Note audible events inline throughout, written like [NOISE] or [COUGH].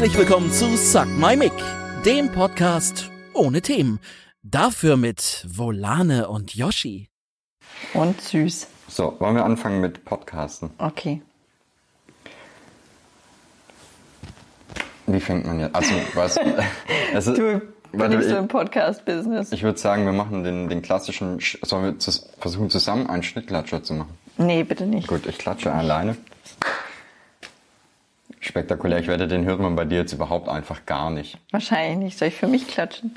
Herzlich willkommen zu Suck My Mic, dem Podcast ohne Themen. Dafür mit Volane und Yoshi. Und süß. So, wollen wir anfangen mit Podcasten? Okay. Wie fängt man jetzt? Also, was? [LAUGHS] es ist, Du warte, bin ich im Podcast-Business. Ich würde sagen, wir machen den, den klassischen. Sch- Sollen wir versuchen, zusammen einen Schnittklatscher zu machen? Nee, bitte nicht. Gut, ich klatsche alleine. Spektakulär, ich wette, den hört man bei dir jetzt überhaupt einfach gar nicht. Wahrscheinlich nicht. Soll ich für mich klatschen?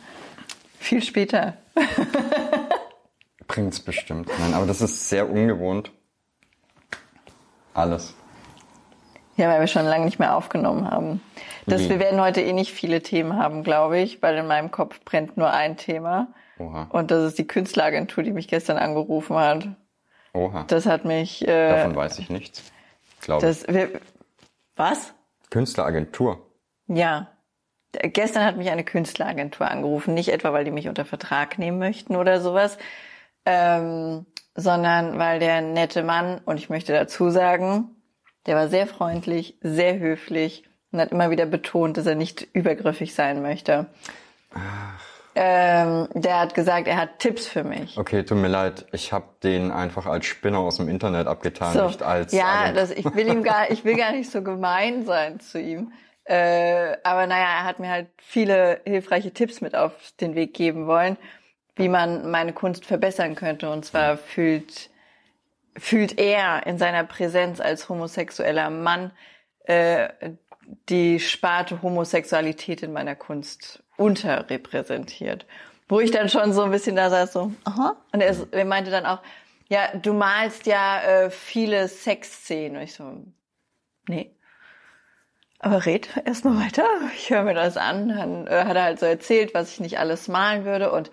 Viel später. [LAUGHS] Bringt's bestimmt. Nein, aber das ist sehr ungewohnt. Alles. Ja, weil wir schon lange nicht mehr aufgenommen haben. Das, Wie? wir werden heute eh nicht viele Themen haben, glaube ich, weil in meinem Kopf brennt nur ein Thema. Oha. Und das ist die Künstleragentur, die mich gestern angerufen hat. Oha. Das hat mich. Äh, Davon weiß ich nichts. Glaube ich. das, wir, was? Künstleragentur. Ja. Gestern hat mich eine Künstleragentur angerufen, nicht etwa, weil die mich unter Vertrag nehmen möchten oder sowas, ähm, sondern weil der nette Mann, und ich möchte dazu sagen, der war sehr freundlich, sehr höflich und hat immer wieder betont, dass er nicht übergriffig sein möchte. Ähm, der hat gesagt, er hat Tipps für mich. Okay, tut mir leid. Ich habe den einfach als Spinner aus dem Internet abgetan, nicht als. ja, das, ich will ihm gar, ich will gar nicht so gemein sein zu ihm. Äh, aber naja, er hat mir halt viele hilfreiche Tipps mit auf den Weg geben wollen, wie man meine Kunst verbessern könnte. Und zwar fühlt, fühlt er in seiner Präsenz als homosexueller Mann äh, die Sparte Homosexualität in meiner Kunst unterrepräsentiert. Wo ich dann schon so ein bisschen da saß, so, aha. Und er, ist- er meinte dann auch, ja, du malst ja äh, viele Sexszenen. Und ich so, nee. Aber red erst mal weiter. Ich höre mir das an. Dann äh, hat er halt so erzählt, was ich nicht alles malen würde. Und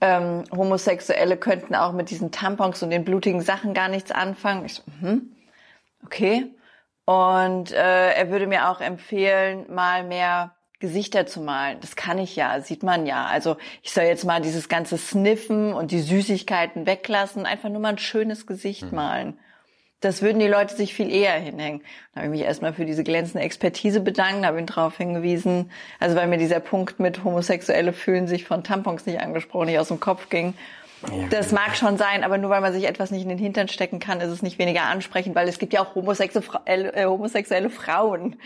ähm, Homosexuelle könnten auch mit diesen Tampons und den blutigen Sachen gar nichts anfangen. Ich so, mhm. Okay. Und äh, er würde mir auch empfehlen, mal mehr Gesichter zu malen. Das kann ich ja, sieht man ja. Also ich soll jetzt mal dieses ganze Sniffen und die Süßigkeiten weglassen, einfach nur mal ein schönes Gesicht malen. Das würden die Leute sich viel eher hinhängen. Da habe ich mich erstmal für diese glänzende Expertise bedankt, habe ihn darauf hingewiesen, also weil mir dieser Punkt mit Homosexuelle fühlen sich von Tampons nicht angesprochen, nicht aus dem Kopf ging. Das mag schon sein, aber nur weil man sich etwas nicht in den Hintern stecken kann, ist es nicht weniger ansprechend, weil es gibt ja auch homosexuelle, äh, homosexuelle Frauen.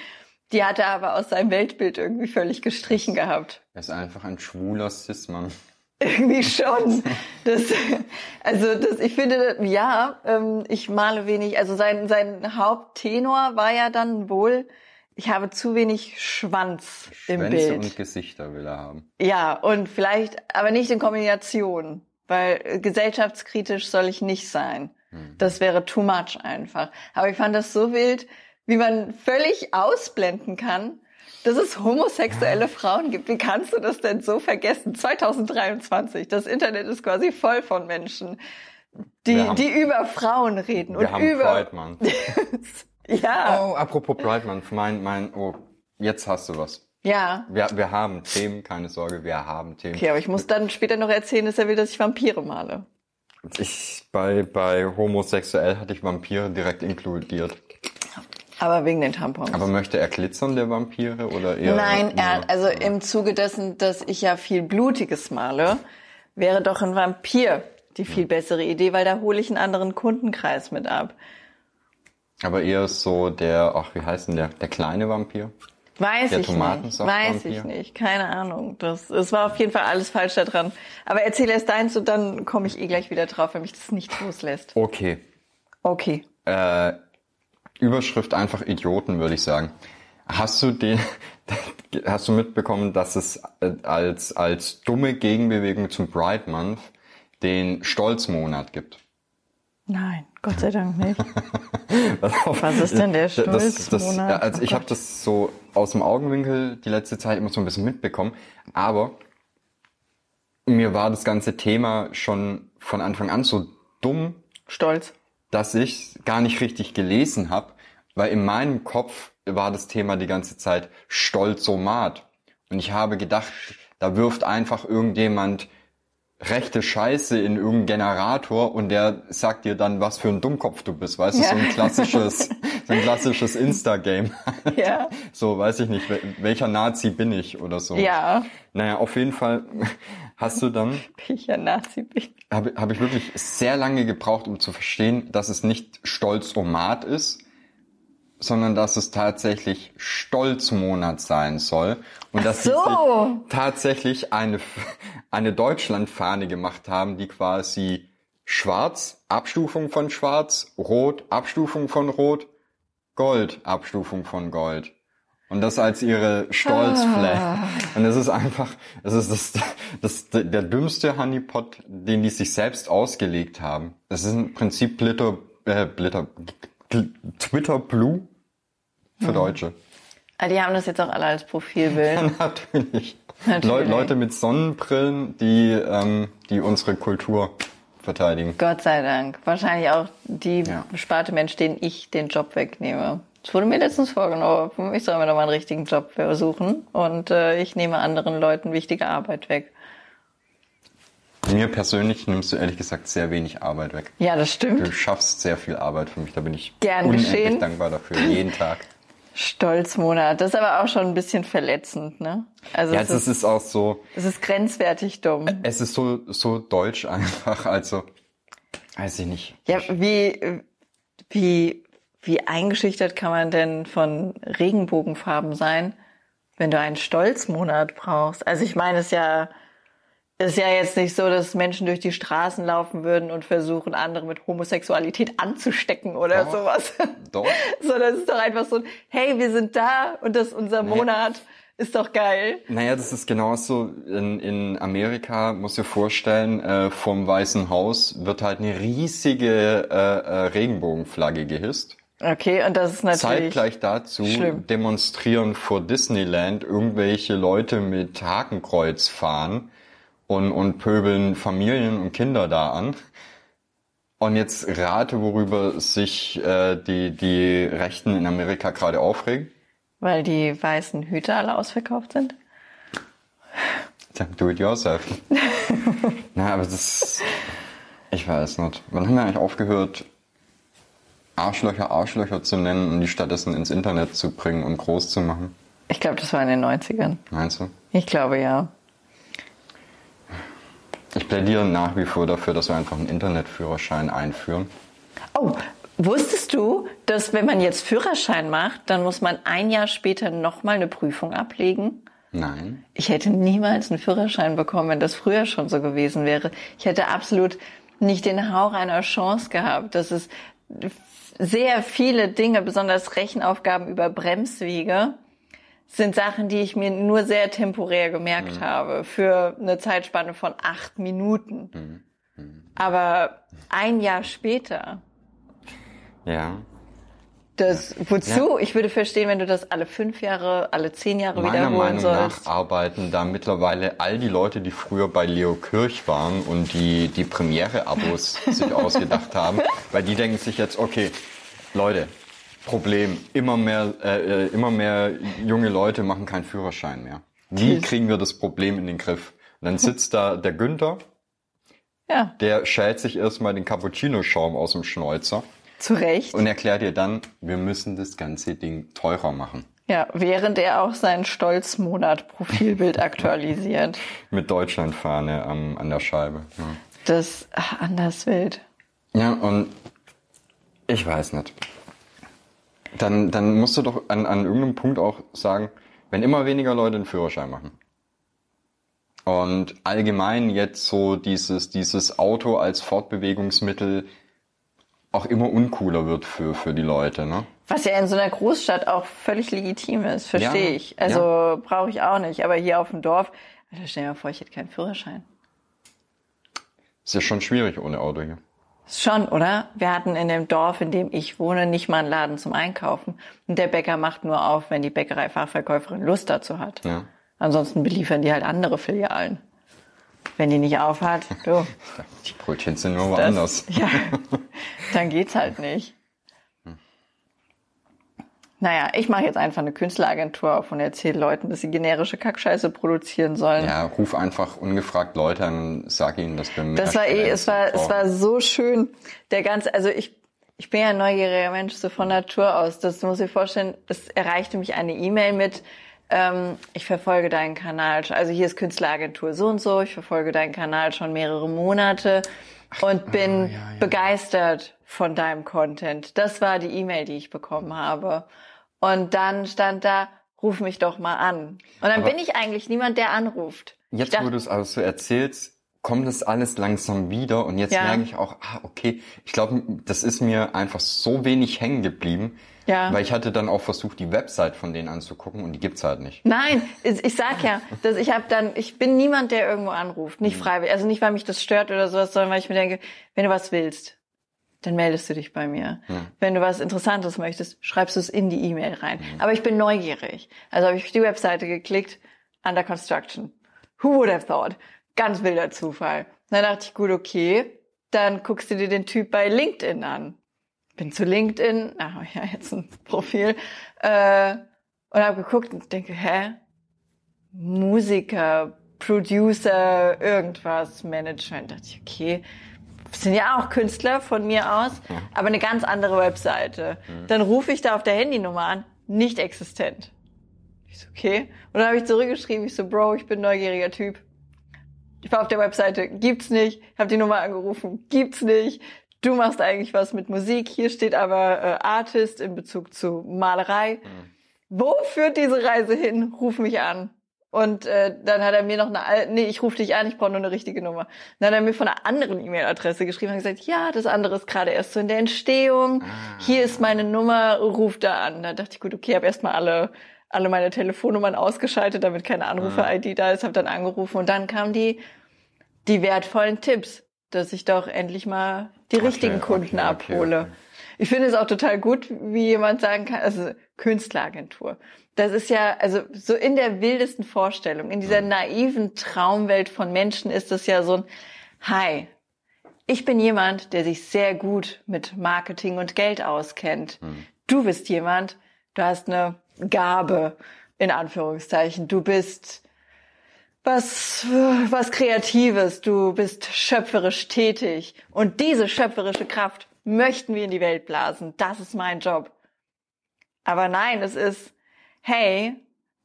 Die hat er aber aus seinem Weltbild irgendwie völlig gestrichen gehabt. Er ist einfach ein schwuler Cis-Mann. [LAUGHS] Irgendwie schon. [LAUGHS] Das, also das, ich finde, ja, ähm, ich male wenig. Also sein, sein Haupttenor war ja dann wohl, ich habe zu wenig Schwanz im Schwänze Bild. und Gesichter will er haben. Ja, und vielleicht, aber nicht in Kombination, weil gesellschaftskritisch soll ich nicht sein. Das wäre too much einfach. Aber ich fand das so wild, wie man völlig ausblenden kann, dass es homosexuelle Frauen gibt. Wie kannst du das denn so vergessen? 2023, das Internet ist quasi voll von Menschen, die, haben- die über Frauen reden Wir und haben über. Pride Month. [LAUGHS] ja, Oh, apropos Pride Month, mein, mein, oh, jetzt hast du was. ja. Wir, wir haben Themen, keine Sorge, wir haben Themen. Okay, aber ich muss dann später noch erzählen, dass er will, dass ich Vampire male. Ich, bei, bei homosexuell hatte ich Vampire direkt inkludiert. Aber wegen den Tampons. Aber möchte er glitzern, der Vampire, oder eher? Nein, er, also im Zuge dessen, dass ich ja viel Blutiges male, wäre doch ein Vampir die viel bessere Idee, weil da hole ich einen anderen Kundenkreis mit ab. Aber eher so der, ach, wie heißt denn der? Der kleine Vampir? Weiß Der ich nicht. Weiß ich nicht. Keine Ahnung. Das, es war auf jeden Fall alles falsch da dran. Aber erzähl erst deins und dann komme ich eh gleich wieder drauf, wenn mich das nicht loslässt. Okay. Okay. Äh, Überschrift einfach Idioten, würde ich sagen. Hast du den, [LAUGHS] hast du mitbekommen, dass es äh, als, als dumme Gegenbewegung zum Pride Month den Stolzmonat gibt? Nein, Gott sei Dank nicht. [LAUGHS] Was ist denn der Das, das, Stolzmonat? ja, also Oh ich habe das so aus dem Augenwinkel die letzte Zeit immer so ein bisschen mitbekommen, aber mir war das ganze Thema schon von Anfang an so dumm, Stolz. Dass ich gar nicht richtig gelesen habe, weil in meinem Kopf war das Thema die ganze Zeit Stolzomat. Und ich habe gedacht, da wirft einfach irgendjemand rechte Scheiße in irgendeinen Generator und der sagt dir dann, was für ein Dummkopf du bist, weißt du, Ja. so ein klassisches, [LAUGHS] so ein klassisches Insta-Game. [LAUGHS] Ja. So, weiß ich nicht, wel- welcher Nazi bin ich oder so. Ja, Naja, auf jeden Fall hast du dann, wie ich ja Nazi bin. habe hab ich wirklich sehr lange gebraucht, um zu verstehen, dass es nicht Stolzomat ist, sondern dass es tatsächlich Stolzmonat sein soll. Und dass sie so. sich tatsächlich eine, eine Deutschlandfahne gemacht haben, die quasi schwarz, Abstufung von schwarz, rot, Abstufung von rot, Gold, Abstufung von Gold. Und das als ihre Stolzflag. Ah. Und es ist einfach, es ist das, das, der dümmste Honeypot, den die sich selbst ausgelegt haben. Das ist im Prinzip Blitter, äh, Blitter, Twitter Blue für Deutsche. Ah, die haben das jetzt auch alle als Profilbild. [LAUGHS] Natürlich. Natürlich. Leu Leute mit Sonnenbrillen, die, ähm, die unsere Kultur verteidigen. Gott sei Dank. Wahrscheinlich auch die Ja. Sparte Mensch, denen ich den Job wegnehme. Das wurde mir letztens vorgenommen. Ich soll mir doch mal einen richtigen Job suchen. Und äh, ich nehme anderen Leuten wichtige Arbeit weg. Mir persönlich nimmst du ehrlich gesagt sehr wenig Arbeit weg. Ja, das stimmt. Du schaffst sehr viel Arbeit für mich, da bin ich Gern unendlich geschehen. dankbar dafür, jeden Tag. Stolzmonat. Das ist aber auch schon ein bisschen verletzend, ne? Also Ja, es, ist, ist auch so, es ist grenzwertig dumm. es ist so, so deutsch einfach, also, weiß ich nicht. Ja, wie, wie, wie eingeschüchtert kann man denn von Regenbogenfarben sein, wenn du einen Stolzmonat brauchst? Also ich meine, es ja, ist ja jetzt nicht so, dass Menschen durch die Straßen laufen würden und versuchen, andere mit Homosexualität anzustecken oder Doch. sowas. [LAUGHS] Doch. Sondern es ist doch einfach so, hey, wir sind da und das ist unser Monat. Ist doch geil. Naja, das ist genauso in, in Amerika, muss dir vorstellen, äh, vom Weißen Haus wird halt eine riesige äh, äh, Regenbogenflagge gehisst. Okay, und das ist natürlich. Zeitgleich dazu schlimm. demonstrieren vor Disneyland irgendwelche Leute mit Hakenkreuzfahnen und, und pöbeln Familien und Kinder da an. Und jetzt rate, worüber sich äh, die, die Rechten in Amerika gerade aufregen. Weil die weißen Hüte alle ausverkauft sind. Do it yourself. [LAUGHS] Na, aber das, ich weiß nicht. Wann haben wir eigentlich aufgehört, Arschlöcher Arschlöcher zu nennen und die stattdessen ins Internet zu bringen und groß zu machen? Ich glaube, das war in den 90ern. Meinst du? Ich glaube ja. Ich plädiere nach wie vor dafür, dass wir einfach einen Internetführerschein einführen. Oh, wusstest du, dass wenn man jetzt Führerschein macht, dann muss man ein Jahr später nochmal eine Prüfung ablegen? Nein. Ich hätte niemals einen Führerschein bekommen, wenn das früher schon so gewesen wäre. Ich hätte absolut nicht den Hauch einer Chance gehabt. Das ist sehr viele Dinge, besonders Rechenaufgaben über Bremswege, sind Sachen, die ich mir nur sehr temporär gemerkt habe, für eine Zeitspanne von acht Minuten. Aber ein Jahr später, Ja. das, wozu? Ich würde verstehen, wenn du das alle fünf Jahre, alle zehn Jahre Meiner wiederholen Meinung sollst. nach arbeiten da mittlerweile all die Leute, die früher bei Leo Kirch waren und die die Premiere-Abos [LAUGHS] sich ausgedacht haben, weil die denken sich jetzt, okay, Leute, Problem, immer mehr, äh, immer mehr junge Leute machen keinen Führerschein mehr. Wie kriegen wir das Problem in den Griff? Und dann sitzt da der Günther, Ja, der schält sich erstmal den Cappuccino-Schaum aus dem Schnäuzer zu Recht. und erklärt dir dann, wir müssen das ganze Ding teurer machen. Ja, während er auch sein Stolzmonat-Profilbild aktualisiert. [LAUGHS] Mit Deutschlandfahne am, an der Scheibe. Ja. Das ach, anders wild. Ja, und ich weiß nicht. Dann, dann musst du doch an, an irgendeinem Punkt auch sagen, wenn immer weniger Leute einen Führerschein machen und allgemein jetzt so dieses, dieses Auto als Fortbewegungsmittel auch immer uncooler wird für, für die Leute, ne? Was ja in so einer Großstadt auch völlig legitim ist, verstehe Ja, ich. Also brauche ich auch nicht. Aber hier auf dem Dorf, Alter, stell dir mal vor, ich hätte keinen Führerschein. Ist ja schon schwierig ohne Auto hier. Schon, oder? Wir hatten in dem Dorf, in dem ich wohne, nicht mal einen Laden zum Einkaufen. Und der Bäcker macht nur auf, wenn die Bäckereifachverkäuferin Lust dazu hat. Ja. Ansonsten beliefern die halt andere Filialen. Wenn die nicht aufhat, du, [LAUGHS] Die Brötchen sind nur woanders. ja, [LAUGHS] dann geht's halt nicht. Naja, ich mache jetzt einfach eine Künstleragentur auf und erzähle Leuten, dass sie generische Kackscheiße produzieren sollen. Ja, ruf einfach ungefragt Leute an, sag ihnen, dass wir Das war eh, es war, es war so schön. Der ganze, also ich, ich bin ja ein neugieriger Mensch, so von Natur aus. Das muss ich vorstellen, es erreichte mich eine E-Mail mit, ähm, ich verfolge deinen Kanal. Also hier ist Künstleragentur so und so, ich verfolge deinen Kanal schon mehrere Monate und bin ah, ja, ja. begeistert von deinem Content. Das war die E-Mail, die ich bekommen habe. Und dann stand da, ruf mich doch mal an. Und dann Aber bin ich eigentlich niemand, der anruft. Jetzt, dachte- wo du es aber so erzählst, kommt es alles langsam wieder und jetzt Ja. merke ich auch, ah, okay, ich glaube, das ist mir einfach so wenig hängen geblieben, Ja. weil ich hatte dann auch versucht, die Website von denen anzugucken und die gibt's halt nicht. Nein, ich ich sag ja, dass ich habe dann, ich bin niemand, der irgendwo anruft, Mhm. nicht freiwillig, also nicht, weil mich das stört oder sowas, sondern weil ich mir denke, wenn du was willst, dann meldest du dich bei mir. Wenn du was Interessantes möchtest, schreibst du es in die E-Mail rein. Mhm. Aber ich bin neugierig. Also habe ich auf die Webseite geklickt, Under Construction. Who would have thought? Ganz wilder Zufall. Dann dachte ich, gut, okay, dann guckst du dir den Typ bei LinkedIn an. Bin zu LinkedIn, ach ja, jetzt ein Profil, äh, und habe geguckt und denke, hä? Musiker, Producer, irgendwas, Management. Da dachte ich, okay, das sind ja auch Künstler von mir aus, aber eine ganz andere Webseite. Dann rufe ich da auf der Handynummer an, nicht existent. Ich so, okay. Und dann habe ich zurückgeschrieben, ich so, Bro, ich bin ein neugieriger Typ. Ich war auf der Webseite, gibt's nicht. Habe die Nummer angerufen, gibt's nicht. Du machst eigentlich was mit Musik. Hier steht aber äh, Artist in Bezug zu Malerei. Wo führt diese Reise hin? Ruf mich an. Und äh, dann hat er mir noch eine, nee, ich rufe dich an, ich brauche nur eine richtige Nummer. Dann hat er mir von einer anderen E-Mail-Adresse geschrieben und gesagt, ja, das andere ist gerade erst so in der Entstehung. Hier ist meine Nummer, ruf da an. Da dachte ich, gut, okay, habe erstmal alle alle meine Telefonnummern ausgeschaltet, damit keine Anrufer-ID da ist, habe dann angerufen und dann kamen die die wertvollen Tipps, dass ich doch endlich mal die richtigen okay, Kunden okay, abhole. okay. Ich finde es auch total gut, wie jemand sagen kann, also Künstleragentur. Das ist ja, also so in der wildesten Vorstellung, in dieser naiven Traumwelt von Menschen ist das ja so ein, hi, ich bin jemand, der sich sehr gut mit Marketing und Geld auskennt. Du bist jemand, du hast eine Gabe, in Anführungszeichen. Du bist was, was Kreatives, du bist schöpferisch tätig. Und diese schöpferische Kraft möchten wir in die Welt blasen. Das ist mein Job. Aber nein, es ist, hey,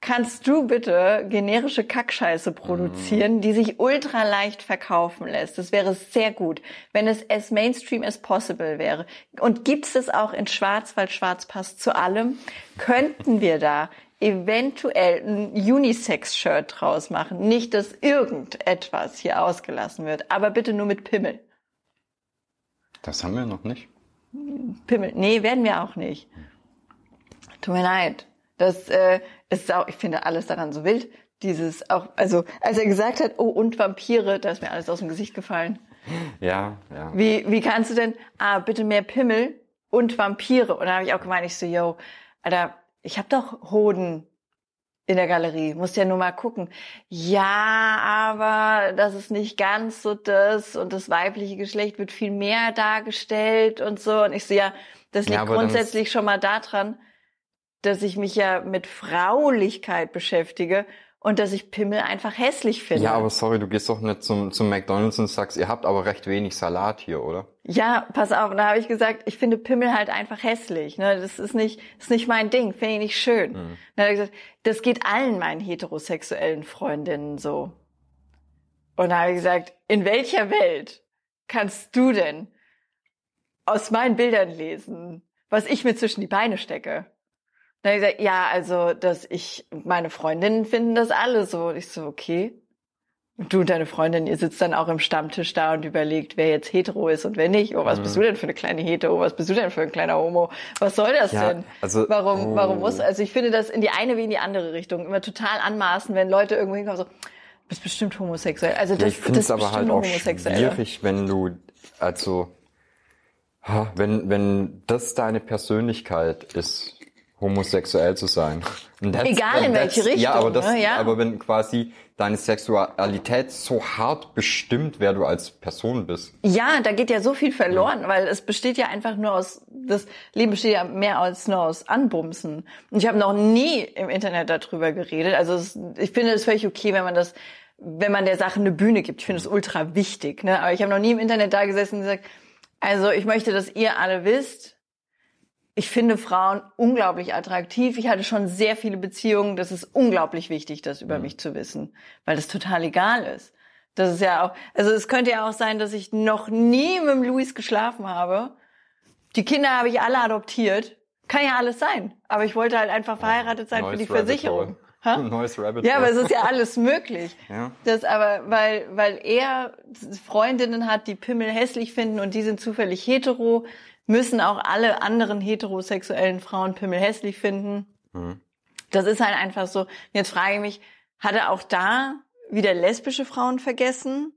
kannst du bitte generische Kackscheiße produzieren, die sich ultra leicht verkaufen lässt? Das wäre sehr gut, wenn es as Mainstream as possible wäre. Und gibt es das auch in Schwarz, weil Schwarz passt zu allem? Könnten wir da eventuell ein Unisex-Shirt draus machen? Nicht, dass irgendetwas hier ausgelassen wird, aber bitte nur mit Pimmel. Das haben wir noch nicht. Pimmel. Nee, werden wir auch nicht. Tut mir leid. Das äh, ist auch, ich finde alles daran so wild. Dieses auch, also als er gesagt hat, oh und Vampire, da ist mir alles aus dem Gesicht gefallen. Ja, ja. Wie, wie kannst du denn, ah, bitte mehr Pimmel und Vampire? Und da habe ich auch gemeint, ich so, yo, Alter, ich habe doch Hoden in der Galerie, musst ja nur mal gucken. Ja, aber das ist nicht ganz so das und das weibliche Geschlecht wird viel mehr dargestellt und so. Und ich so, ja, das Ja, liegt ist- grundsätzlich schon mal daran, dass ich mich ja mit Fraulichkeit beschäftige und dass ich Pimmel einfach hässlich finde. Ja, aber sorry, du gehst doch nicht zum, zum McDonalds und sagst, ihr habt aber recht wenig Salat hier, oder? Ja, pass auf. Und da habe ich gesagt, ich finde Pimmel halt einfach hässlich. Ne? Das ist nicht, das ist nicht mein Ding. Finde ich nicht schön. Dann hat er gesagt, das geht allen meinen heterosexuellen Freundinnen so. Und da habe ich gesagt, in welcher Welt kannst du denn aus meinen Bildern lesen, was ich mir zwischen die Beine stecke? Dann habe ich gesagt, ja, also, dass ich, meine Freundinnen finden das alle so. Und ich so, okay. Und du und deine Freundin, ihr sitzt dann auch im Stammtisch da und überlegt, wer jetzt hetero ist und wer nicht. Oh, was bist du denn für eine kleine hetero? Was bist du denn für ein kleiner Homo? Was soll das Ja, denn? also- warum, oh. warum muss, also ich finde das in die eine wie in die andere Richtung immer total anmaßen, wenn Leute irgendwo hinkommen so, du bist bestimmt homosexuell. Also das, Ja, ich finde das es aber halt auch schwierig, wenn du, also, wenn, wenn das deine Persönlichkeit ist, homosexuell zu sein. [LAUGHS] Egal in welche Richtung. Ja, aber, das, ne? ja. aber wenn quasi deine Sexualität so hart bestimmt, wer du als Person bist. Ja, da geht ja so viel verloren, ja. weil es besteht ja einfach nur aus, das Leben besteht ja mehr als nur aus Anbumsen. Und ich habe noch nie im Internet darüber geredet. Also es, ich finde es völlig okay, wenn man das, wenn man der Sache eine Bühne gibt. Ich finde es ultra wichtig. Ne? Aber ich habe noch nie im Internet da gesessen und gesagt, also ich möchte, dass ihr alle wisst, ich finde Frauen unglaublich attraktiv. Ich hatte schon sehr viele Beziehungen. Das ist unglaublich wichtig, das über mhm. mich zu wissen, weil das total egal ist. Das ist ja auch, also es könnte ja auch sein, dass ich noch nie mit dem Luis geschlafen habe. Die Kinder habe ich alle adoptiert. Kann ja alles sein. Aber ich wollte halt einfach verheiratet sein Neues für die Versicherung. [LAUGHS] Neues Rabbit ja, aber es ist ja alles möglich. [LAUGHS] ja. Das aber, weil, weil er Freundinnen hat, die Pimmel hässlich finden und die sind zufällig hetero, müssen auch alle anderen heterosexuellen Frauen Pimmel hässlich finden. Mhm. Das ist halt einfach so. Jetzt frage ich mich, hat er auch da wieder lesbische Frauen vergessen?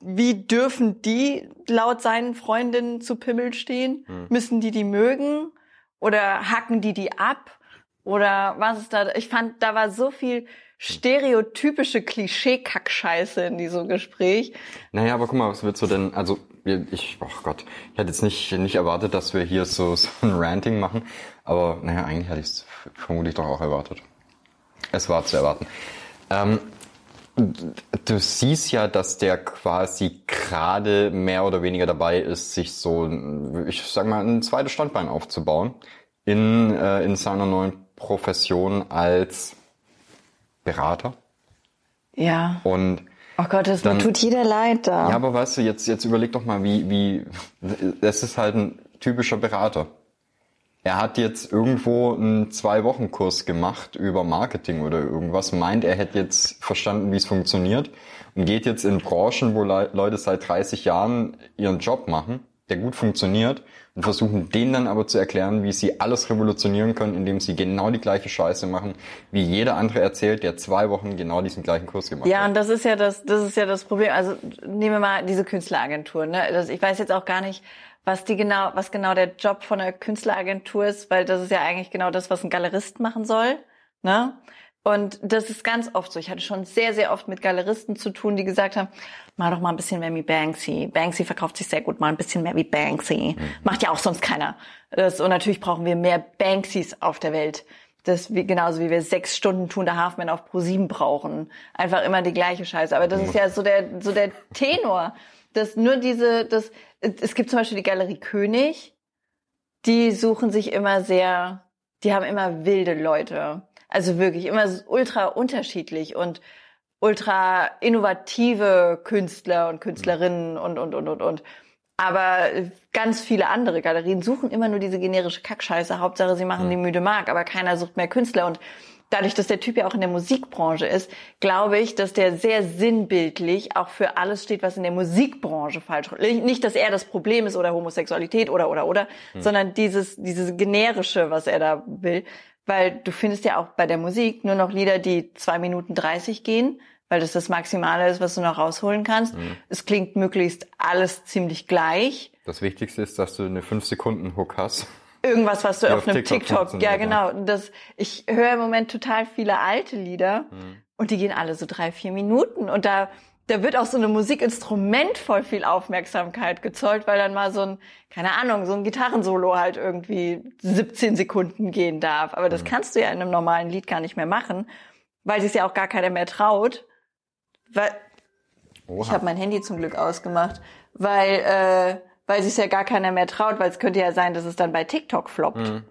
Wie dürfen die laut seinen Freundinnen zu Pimmel stehen? Mhm. Müssen die die mögen? Oder hacken die die ab? Oder was ist da? Ich fand, da war so viel stereotypische Klischee-Kackscheiße in diesem Gespräch. Naja, aber guck mal, was willst du denn, also ich, oh Gott, ich hätte jetzt nicht, nicht erwartet, dass wir hier so, [LAUGHS] so ein Ranting machen, aber naja, eigentlich hätte ich es vermutlich doch auch erwartet. Es war zu erwarten. Ähm, du siehst ja, dass der quasi gerade mehr oder weniger dabei ist, sich so, ich sag mal, ein zweites Standbein aufzubauen in, äh, in seiner neuen Profession als Berater. Ja. Und Oh Gott, das dann, tut jeder leid da. Ja, aber weißt du, jetzt, jetzt überleg doch mal, wie, wie, das ist halt ein typischer Berater. Er hat jetzt irgendwo einen Zwei-Wochen-Kurs gemacht über Marketing oder irgendwas, meint, er hätte jetzt verstanden, wie es funktioniert und geht jetzt in Branchen, wo Leute seit 30 Jahren ihren Job machen der gut funktioniert und versuchen denen dann aber zu erklären, wie sie alles revolutionieren können, indem sie genau die gleiche Scheiße machen, wie jeder andere erzählt, der zwei Wochen genau diesen gleichen Kurs gemacht ja, hat. Ja, und das ist ja das, das ist ja das Problem. Also nehmen wir mal diese Künstleragentur. Ne? Das, ich weiß jetzt auch gar nicht, was die genau, was genau der Job von einer Künstleragentur ist, weil das ist ja eigentlich genau das, was ein Galerist machen soll. Ne? Und das ist ganz oft so. Ich hatte schon sehr, sehr oft mit Galeristen zu tun, die gesagt haben, mal doch mal ein bisschen mehr wie Banksy. Banksy verkauft sich sehr gut, mal ein bisschen mehr wie Banksy. Mhm. Macht ja auch sonst keiner. Das, und natürlich brauchen wir mehr Banksys auf der Welt. Das wie, genauso wie wir sechs Stunden tun der Halfman auf Pro 7 brauchen. Einfach immer die gleiche Scheiße. Aber das ist ja so der, so der Tenor. Dass nur diese, das, es gibt zum Beispiel die Galerie König. Die suchen sich immer sehr, die haben immer wilde Leute also wirklich immer ultra unterschiedlich und ultra innovative Künstler und Künstlerinnen und, und, und, und, und. Aber ganz viele andere Galerien suchen immer nur diese generische Kackscheiße. Hauptsache, sie machen die müde Mark, aber keiner sucht mehr Künstler. Und dadurch, dass der Typ ja auch in der Musikbranche ist, glaube ich, dass der sehr sinnbildlich auch für alles steht, was in der Musikbranche falsch ist. Nicht, dass er das Problem ist oder Homosexualität oder, oder, oder, hm. sondern dieses, dieses generische, was er da will. Weil du findest ja auch bei der Musik nur noch Lieder, die zwei Minuten dreißig gehen, weil das das Maximale ist, was du noch rausholen kannst. Mhm. Es klingt möglichst alles ziemlich gleich. Das Wichtigste ist, dass du eine fünf Sekunden Hook hast. Irgendwas, was du auf, auf einem TikTok, TikTok ja genau. Das, ich höre im Moment total viele alte Lieder mhm. und die gehen alle so drei, vier Minuten und da da wird auch so eine Musikinstrument voll viel Aufmerksamkeit gezollt, weil dann mal so ein, keine Ahnung, so ein Gitarrensolo halt irgendwie 17 Sekunden gehen darf. Aber das mhm. kannst du ja in einem normalen Lied gar nicht mehr machen, weil sich ja auch gar keiner mehr traut. Weil Oha. ich habe mein Handy zum Glück ausgemacht, weil äh, weil sich ja gar keiner mehr traut, weil es könnte ja sein, dass es dann bei TikTok floppt. Mhm.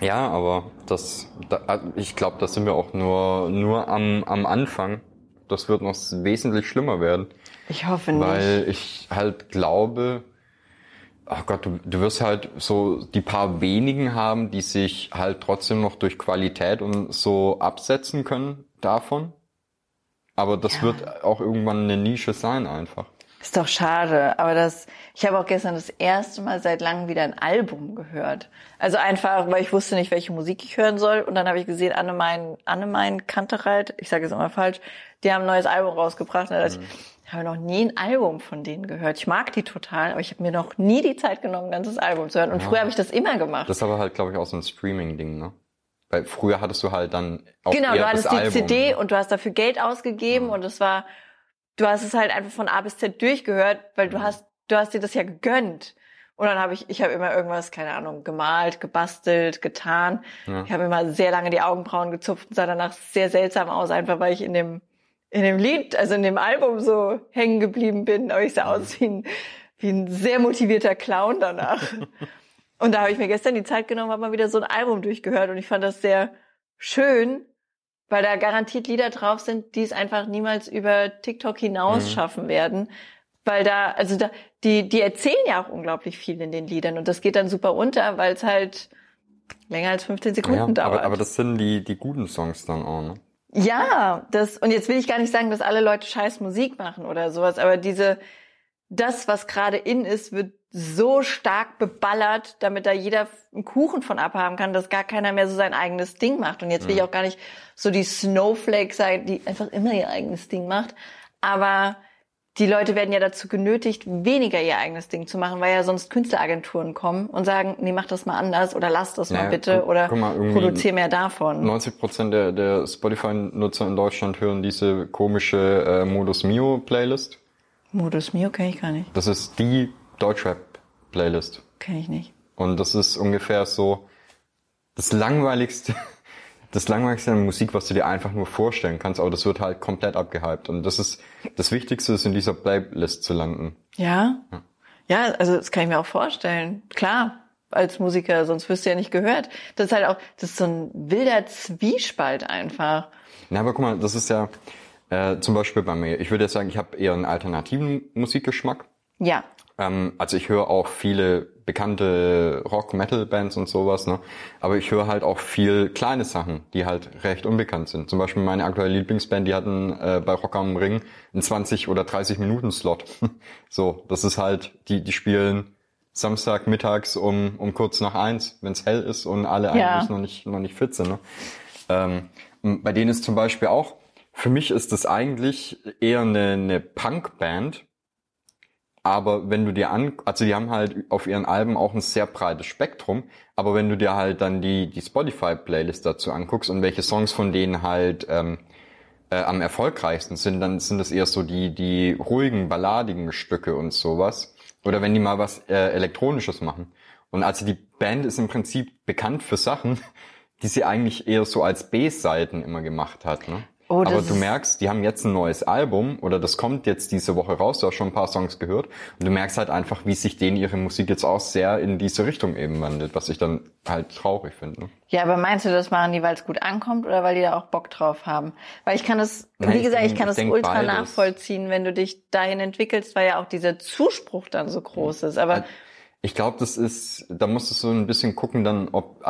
Ja, aber das, da, ich glaube, da sind wir auch nur nur am am Anfang das wird noch wesentlich schlimmer werden. Ich hoffe nicht. Weil ich halt glaube, ach Gott, du, du wirst halt so die paar wenigen haben, die sich halt trotzdem noch durch Qualität und so absetzen können davon. Aber das ja. wird auch irgendwann eine Nische sein einfach. Ist doch schade, aber das, ich habe auch gestern das erste Mal seit langem wieder ein Album gehört. Also einfach, weil ich wusste nicht, welche Musik ich hören soll. Und dann habe ich gesehen, Annemein, Annemein Kantereit, ich sage es immer falsch, die haben ein neues Album rausgebracht. Und da dachte mhm. ich, habe noch nie ein Album von denen gehört. Ich mag die total, aber ich habe mir noch nie die Zeit genommen, ein ganzes Album zu hören. Und Ja. früher habe ich das immer gemacht. Das ist aber halt, glaube ich, auch so ein Streaming-Ding, ne? Weil früher hattest du halt dann auch genau, du hattest das die Album. CD ne? und du hast dafür Geld ausgegeben Ja. und es war, du hast es halt einfach von A bis Z durchgehört, weil du Mhm. hast, du hast dir das ja gegönnt. Und dann habe ich, ich habe immer irgendwas, keine Ahnung, gemalt, gebastelt, getan. Ja. Ich habe immer sehr lange die Augenbrauen gezupft und sah danach sehr seltsam aus, einfach weil ich in dem, in dem Lied, also in dem Album so hängen geblieben bin. Aber ich sah aus wie ein, wie ein sehr motivierter Clown danach. [LAUGHS] und da habe ich mir gestern die Zeit genommen, habe mal wieder so ein Album durchgehört und ich fand das sehr schön, weil da garantiert Lieder drauf sind, die es einfach niemals über TikTok hinaus Mhm. schaffen werden. Weil da, also da, die, die erzählen ja auch unglaublich viel in den Liedern und das geht dann super unter, weil es halt länger als 15 Sekunden Ja, dauert. aber, aber das sind die, die guten Songs dann auch, ne? Ja, das, und jetzt will ich gar nicht sagen, dass alle Leute scheiß Musik machen oder sowas, aber diese, das, was gerade in ist, wird so stark beballert, damit da jeder einen Kuchen von abhaben kann, dass gar keiner mehr so sein eigenes Ding macht. Und jetzt will ich auch gar nicht so die Snowflake sein, die einfach immer ihr eigenes Ding macht. Aber die Leute werden ja dazu genötigt, weniger ihr eigenes Ding zu machen, weil ja sonst Künstleragenturen kommen und sagen, nee, mach das mal anders oder lass das mal Naja, bitte guck- oder guck mal, produzier mehr davon. 90 Prozent der, der Spotify-Nutzer in Deutschland hören diese komische äh, Modus Mio Playlist. Modus Mio kenne ich gar nicht. Das ist die Deutschrap-Playlist. Kenne ich nicht. Und das ist ungefähr so das langweiligste, das langweiligste an Musik, was du dir einfach nur vorstellen kannst, aber das wird halt komplett abgehypt. Und das ist, das Wichtigste ist in dieser Playlist zu landen. Ja? Ja, also das kann ich mir auch vorstellen. Klar, als Musiker, sonst wirst du ja nicht gehört. Das ist halt auch, das ist so ein wilder Zwiespalt einfach. Na, aber guck mal, das ist ja äh, zum Beispiel bei mir. Ich würde jetzt sagen, ich habe eher einen alternativen Musikgeschmack. Ja. Ähm, also ich höre auch viele bekannte Rock-Metal-Bands und sowas, ne? Aber ich höre halt auch viel kleine Sachen, die halt recht unbekannt sind. Zum Beispiel meine aktuelle Lieblingsband, die hatten äh, bei Rock am Ring einen 20 oder 30 Minuten Slot. [LAUGHS] so, das ist halt, die, die spielen Samstag mittags um, um kurz nach eins, wenn es hell ist und alle Ja. eigentlich noch nicht, noch nicht fit sind. Ne? Ähm, bei denen ist zum Beispiel auch, für mich ist das eigentlich eher eine, eine Punk-Band, aber wenn du dir an, also die haben halt auf ihren Alben auch ein sehr breites Spektrum, aber wenn du dir halt dann die, die Spotify-Playlist dazu anguckst und welche Songs von denen halt ähm, äh, am erfolgreichsten sind, dann sind das eher so die, die ruhigen, balladigen Stücke und sowas. Oder wenn die mal was äh, Elektronisches machen. Und also die Band ist im Prinzip bekannt für Sachen, [LAUGHS] die sie eigentlich eher so als B-Seiten immer gemacht hat. Ne? Oh, Aber du merkst, die haben jetzt ein neues Album oder das kommt jetzt diese Woche raus, du hast schon ein paar Songs gehört und du merkst halt einfach, wie sich denen ihre Musik jetzt auch sehr in diese Richtung eben wandelt, was ich dann halt traurig finde. Ne? Ja, aber meinst du, das machen die, weil es gut ankommt oder weil die da auch Bock drauf haben? Weil ich kann das, Nein, wie gesagt, ich kann ich das ultra beides. nachvollziehen, wenn du dich dahin entwickelst, weil ja auch dieser Zuspruch dann so groß ist. Aber Ich glaube, das ist, da musst du so ein bisschen gucken, dann, ob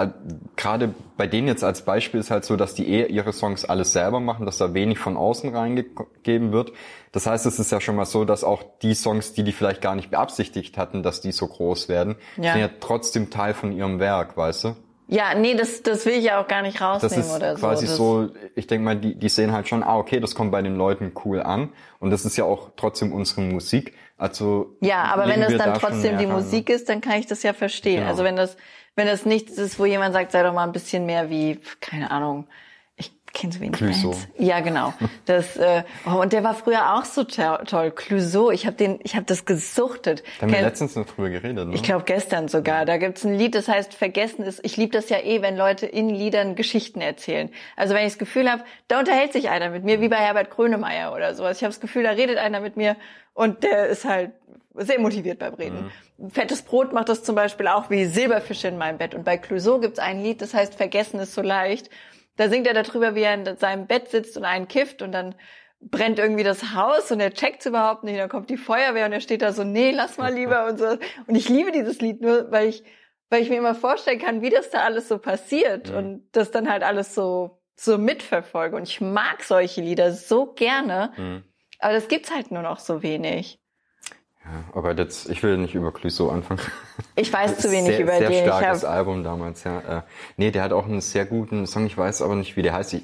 gerade bei denen jetzt als Beispiel ist halt so, dass die eher ihre Songs alles selber machen, dass da wenig von außen reingegeben wird. Das heißt, es ist ja schon mal so, dass auch die Songs, die die vielleicht gar nicht beabsichtigt hatten, dass die so groß werden, Ja. sind ja trotzdem Teil von ihrem Werk, weißt du? ja, nee, das, das will ich ja auch gar nicht Das rausnehmen ist oder so. quasi das, so, ich denke mal, die, die sehen halt schon, ah, okay, das kommt bei den Leuten cool an. Und das ist ja auch trotzdem unsere Musik. Also Ja, aber wenn das dann da trotzdem die ne? Musik ist, dann kann ich das ja verstehen. Genau. Also wenn das, wenn das nichts ist, wo jemand sagt, sei doch mal ein bisschen mehr wie, keine Ahnung, ich kenne so wenig Clouseau. Bands. Ja, genau. [LAUGHS] Das, äh, oh, und der war früher auch so to toll. Clouseau, ich habe den, ich habe das gesuchtet. Da haben wir letztens noch drüber geredet, ne? ich glaube gestern sogar. Da gibt's ein Lied, das heißt Vergessen ist. Ich liebe das ja eh, wenn Leute in Liedern Geschichten erzählen. Also wenn ich das Gefühl habe, da unterhält sich einer mit mir, wie bei Herbert Grönemeyer oder sowas. Ich habe das Gefühl, da redet einer mit mir und der ist halt sehr motiviert beim Reden. Fettes Brot macht das zum Beispiel auch wie Silberfische in meinem Bett. Und bei Clouseau gibt's ein Lied, das heißt Vergessen ist so leicht. Da singt er darüber, wie er in seinem Bett sitzt und einen kifft und dann brennt irgendwie das Haus und er checkt's überhaupt nicht. Dann kommt die Feuerwehr und er steht da so, nee, lass mal lieber [LAUGHS] und so. Und ich liebe dieses Lied nur, weil ich, weil ich mir immer vorstellen kann, wie das da alles so passiert Mhm. und das dann halt alles so, so mitverfolge. Und ich mag solche Lieder so gerne, Mhm. Aber das gibt's halt nur noch so wenig. Ja, aber jetzt, ich will nicht über Clouseau anfangen. Ich weiß zu wenig sehr, über sehr den. Ich starkes hab, Album damals, ja. Äh, nee, der hat auch einen sehr guten Song, ich weiß aber nicht, wie der heißt. Ich,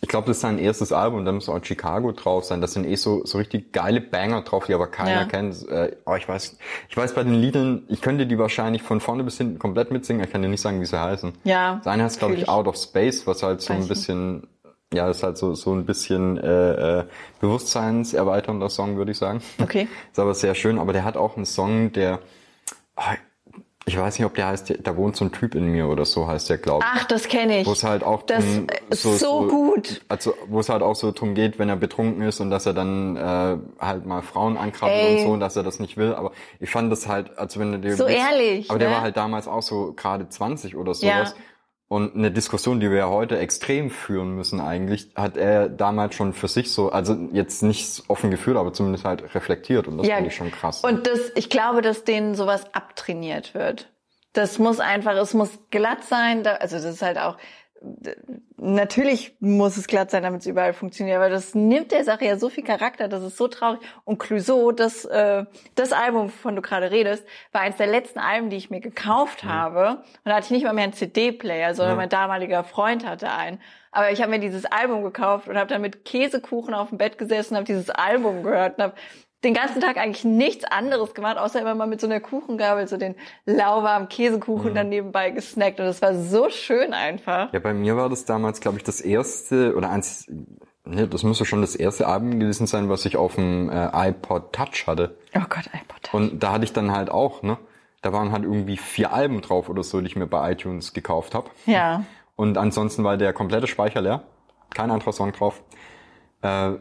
ich glaube, das ist sein erstes Album, da muss auch Chicago drauf sein. Das sind eh so, so richtig geile Banger drauf, die aber keiner Ja. kennt. Äh, oh, ich weiß, ich weiß bei den Liedern, ich könnte die wahrscheinlich von vorne bis hinten komplett mitsingen, ich kann dir nicht sagen, wie sie heißen. Ja, Das eine heißt, glaube ich, ich. Out of Space, was halt so ein ich bisschen, ja, das ist halt so, so ein bisschen äh, äh, bewusstseinserweiternder Song, würde ich sagen. Okay. [LAUGHS] Ist aber sehr schön, aber der hat auch einen Song, der, ah, ich weiß nicht, ob der heißt, da wohnt so ein Typ in mir oder so heißt der, glaube ich. Ach, das kenne ich. Wo es halt auch Das drum- ist so gut. Also wo es halt auch so drum geht, wenn er betrunken ist und dass er dann äh, halt mal Frauen ankrabbelt Ey. und so und dass er das nicht will. Aber ich fand das halt, also wenn du dir So überlegst- ehrlich, Aber der ne? war halt damals auch so gerade 20 oder Ja. Und eine Diskussion, die wir ja heute extrem führen müssen eigentlich, hat er damals schon für sich so, also jetzt nicht offen geführt, aber zumindest halt reflektiert. Und das finde ich schon krass. Und das, ich glaube, dass denen sowas abtrainiert wird. Das muss einfach, es muss glatt sein. Da, also das ist halt auch, natürlich muss es glatt sein, damit es überall funktioniert, aber das nimmt der Sache ja so viel Charakter, das ist so traurig. Und Clouseau, das, äh, das Album, wovon du gerade redest, war eines der letzten Alben, die ich mir gekauft habe. Und da hatte ich nicht mal mehr einen CD-Player, sondern Ja. mein damaliger Freund hatte einen. Aber ich habe mir dieses Album gekauft und habe dann mit Käsekuchen auf dem Bett gesessen, habe dieses Album gehört und habe den ganzen Tag eigentlich nichts anderes gemacht, außer immer mal mit so einer Kuchengabel so den lauwarmen Käsekuchen dann nebenbei gesnackt. Und das war so schön einfach. Ja, bei mir war das damals, glaube ich, das erste oder eins, ne, das müsste schon das erste Album gewesen sein, was ich auf dem äh, iPod Touch hatte. Oh Gott, iPod. Und da hatte ich dann halt auch, ne, da waren halt irgendwie vier Alben drauf oder so, die ich mir bei iTunes gekauft habe. Ja. Und ansonsten war der komplette Speicher leer, kein anderer Song drauf. Äh,